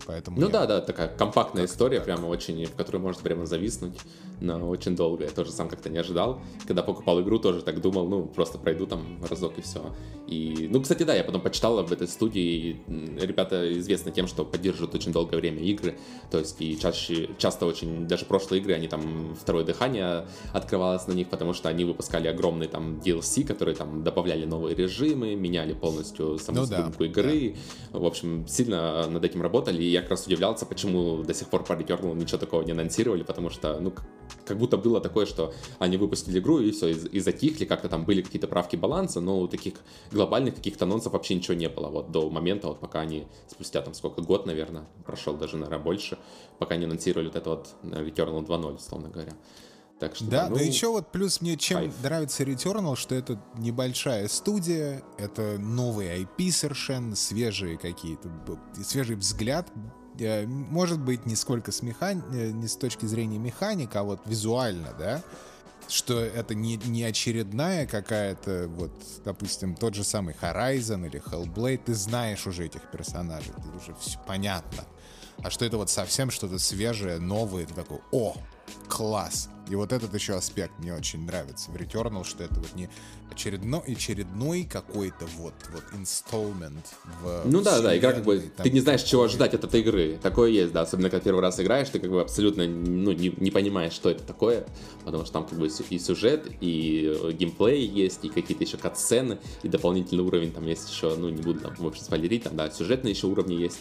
Speaker 1: Поэтому
Speaker 2: ну я... да, да, такая компактная история, так. прямо очень, в которой можно прямо зависнуть на очень долго. Я тоже сам как-то не ожидал. Когда покупал игру, тоже так думал, ну, просто пройду там разок и все. И, ну, кстати, да, я потом почитал об этой студии. Ребята известны тем, что поддерживают очень долгое время игры. То есть и чаще, часто очень, даже прошлые игры, они там второе дыхание открывалось на них, потому что они выпускали огромные там DLC, которые там добавляли новые режимы, меняли полностью саму ну, да, игры. Да. В общем, сильно над этим работали, и я как раз удивлялся, почему до сих пор по Returnal ничего такого не анонсировали, потому что, ну, как будто было такое, что они выпустили игру и все, и, и затихли, как-то там были какие-то правки баланса, но таких глобальных каких-то анонсов вообще ничего не было, вот до момента, вот пока они спустя там сколько, год, наверное, прошел даже, наверное, больше, пока не анонсировали вот это вот э, Returnal 2.0, условно говоря.
Speaker 1: Так что, да, ну, да еще вот плюс мне чем кайф. нравится Returnal, что это небольшая студия, это новый IP совершенно, свежие какие-то, свежий взгляд, э, может быть, не сколько с механи... Э, не с точки зрения механика, а вот визуально, да, что это не, не очередная какая-то, вот, допустим, тот же самый Horizon или Hellblade, ты знаешь уже этих персонажей, ты уже все понятно. А что это вот совсем что-то свежее, новое, ты такой, о, класс. И вот этот еще аспект мне очень нравится в Returnal, что это вот не очередной, очередной какой-то вот, вот installment в
Speaker 2: Ну да, да, игра как бы, ты не знаешь, чего ожидать от этой игры. Такое есть, да, особенно когда первый раз играешь, ты как бы абсолютно ну, не, не понимаешь, что это такое, потому что там как бы и сюжет, и геймплей есть, и какие-то еще кат-сцены, и дополнительный уровень там есть еще, ну не буду там, в общем, спойлерить, там, да, сюжетные еще уровни есть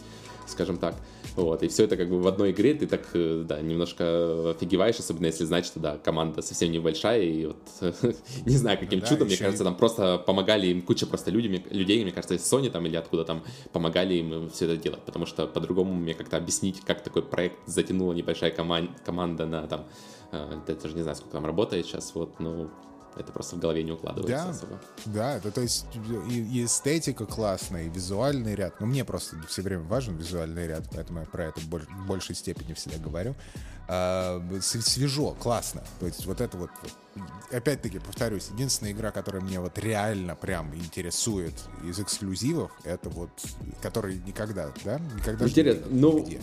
Speaker 2: скажем так. Вот, и все это как бы в одной игре, ты так, э, да, немножко офигеваешь, особенно если знать, что, да, команда совсем небольшая, и вот, не знаю, каким да, чудом, мне кажется, и... там просто помогали им куча просто людьми, людей, мне кажется, из Sony там или откуда там помогали им все это делать, потому что по-другому мне как-то объяснить, как такой проект затянула небольшая коман- команда на там, э, я даже не знаю, сколько там работает сейчас, вот, ну, это просто в голове не укладывается
Speaker 1: да,
Speaker 2: особо.
Speaker 1: Да, это то есть и, и эстетика классная, и визуальный ряд. Но мне просто все время важен визуальный ряд, поэтому я про это в большей степени всегда говорю. А, свежо, классно. То есть вот это вот, опять-таки, повторюсь, единственная игра, которая мне вот реально прям интересует из эксклюзивов, это вот, который никогда, да? Никогда
Speaker 2: Интересно, ну, нигде.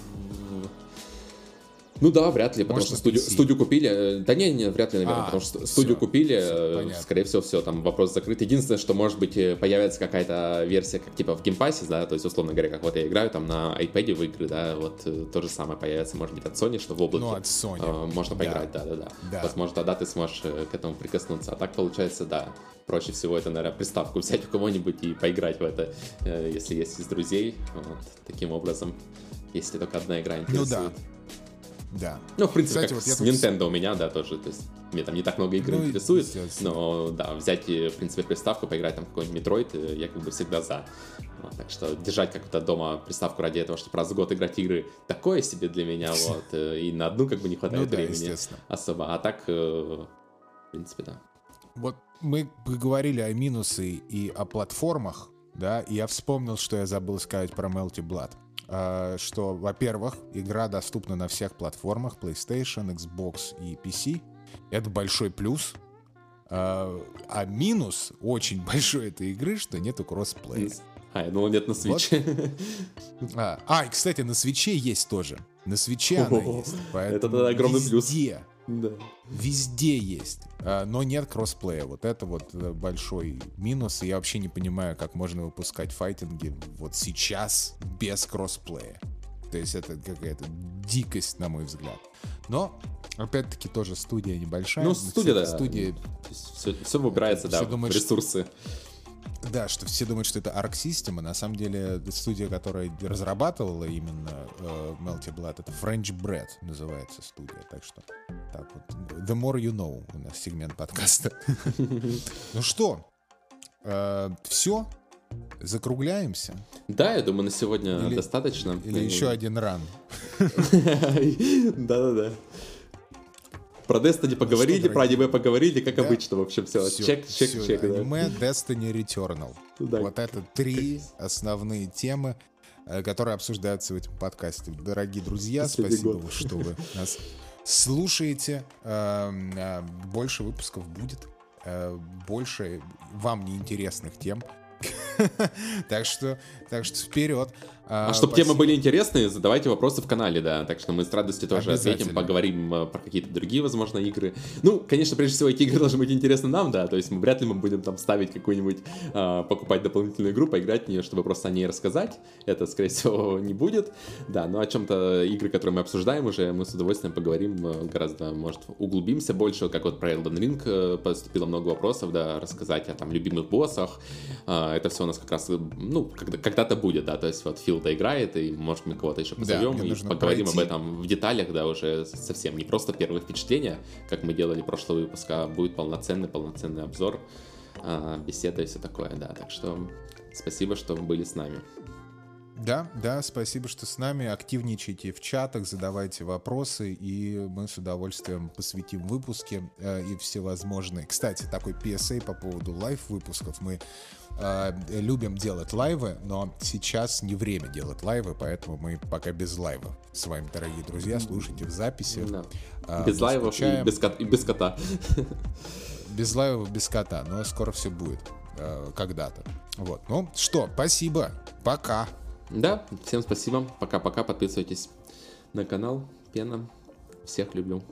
Speaker 2: Ну да, вряд ли, потому Может, что студию, студию купили. Да не, не, вряд ли, наверное, а, потому что студию все, купили, все, э, скорее всего, все, там вопрос закрыт. Единственное, что может быть э, появится какая-то версия, как типа в Game Pass е, да, то есть, условно говоря, как вот я играю там на iPad в игры, да, вот э, то же самое появится, может быть, от Sony, что в облаке ну, от Sony. Э, можно поиграть, да. Да, да, да. Возможно, тогда ты сможешь к этому прикоснуться. А так получается, да, проще всего это, наверное, приставку взять у кого-нибудь и поиграть в это, если есть из друзей. Вот, таким образом, если только одна игра интересует. Ну да.
Speaker 1: Да.
Speaker 2: Ну, в принципе, Кстати, как вот с Nintendo тут... у меня, да, тоже. То есть, мне там не так много игр ну, интересует, но, да, взять, в принципе, приставку, поиграть там какой-нибудь Metroid, э, я как бы всегда за. Вот, так что держать как-то дома приставку ради этого, чтобы раз в год играть игры, такое себе для меня, вот. Э, и на одну как бы не хватает ну, времени особо. А так, э, в принципе, да.
Speaker 1: Вот мы говорили о минусы и о платформах, да, и я вспомнил, что я забыл сказать про Melty Blood. А, что, во-первых, игра доступна на всех платформах PlayStation, Xbox и PC. Это большой плюс. А, а минус очень большой этой игры, что нету кроссплея.
Speaker 2: А, я думал, нет на свече.
Speaker 1: Вот. А, а, и, кстати, на свече есть тоже. На свече она есть.
Speaker 2: Это огромный плюс.
Speaker 1: Да. Везде есть, а, но нет кроссплея. Вот это вот э, большой минус. И я вообще не понимаю, как можно выпускать файтинги вот сейчас без кроссплея. То есть это какая-то дикость, на мой взгляд. Но, опять-таки, тоже студия небольшая.
Speaker 2: Ну, студия, да. Студия... Все, все выбирается, все да, думают, ресурсы.
Speaker 1: Да, что все думают, что это Arc System, а на самом деле студия, которая разрабатывала именно э, Melty Blood, это French Bread называется студия. Так что так вот. The more you know у нас сегмент подкаста. Ну что, э, все? Закругляемся?
Speaker 2: Да, я думаю, на сегодня или, достаточно.
Speaker 1: Или еще один ран.
Speaker 2: Да-да-да. Про Destiny поговорили, ну, про аниме поговорили, как да? обычно, в общем, все. все чек, чек, все, чек.
Speaker 1: Аниме, да. Destiny, Returnal. Да. Вот это три основные темы, э, которые обсуждаются в этом подкасте. Дорогие друзья, спасибо, год. что вы нас слушаете. Эм, э, больше выпусков будет. Э, больше вам неинтересных тем. Так что, так что вперед.
Speaker 2: А, а чтобы темы были интересные, задавайте вопросы в канале, да. Так что мы с радостью тоже ответим, поговорим э, про какие-то другие, возможно, игры. Ну, конечно, прежде всего, эти игры должны быть интересны нам, да. То есть мы вряд ли мы будем там ставить какую-нибудь, э, покупать дополнительную игру, поиграть в нее, чтобы просто о ней рассказать. Это, скорее всего, не будет. Да, но о чем-то игры, которые мы обсуждаем уже, мы с удовольствием поговорим э, гораздо, может, углубимся больше, как вот про Elden Ring э, поступило много вопросов, да, рассказать о там любимых боссах. Э, это все у нас как раз, ну, когда-то будет, да, то есть вот Фил Филда играет, и, может, мы кого-то еще позовем да, и поговорим пройти. об этом в деталях, да, уже совсем. Не просто первые впечатления, как мы делали прошлый выпуск, а будет полноценный, полноценный обзор, а, беседа и все такое, да. Так что спасибо, что были с нами.
Speaker 1: Да, да, спасибо, что с нами. Активничайте в чатах, задавайте вопросы, и мы с удовольствием посвятим выпуске э, и всевозможные. Кстати, такой PSA по поводу лайв-выпусков. Мы э, любим делать лайвы, но сейчас не время делать лайвы, поэтому мы пока без лайва. С вами, дорогие друзья, слушайте в записи. Да.
Speaker 2: Э, без лайвов и без, кот- и без кота.
Speaker 1: Без лайвов, без кота, но скоро все будет э, когда-то. Вот. Ну что, спасибо. Пока.
Speaker 2: Да, всем спасибо. Пока-пока. Подписывайтесь на канал. Пена. Всех люблю.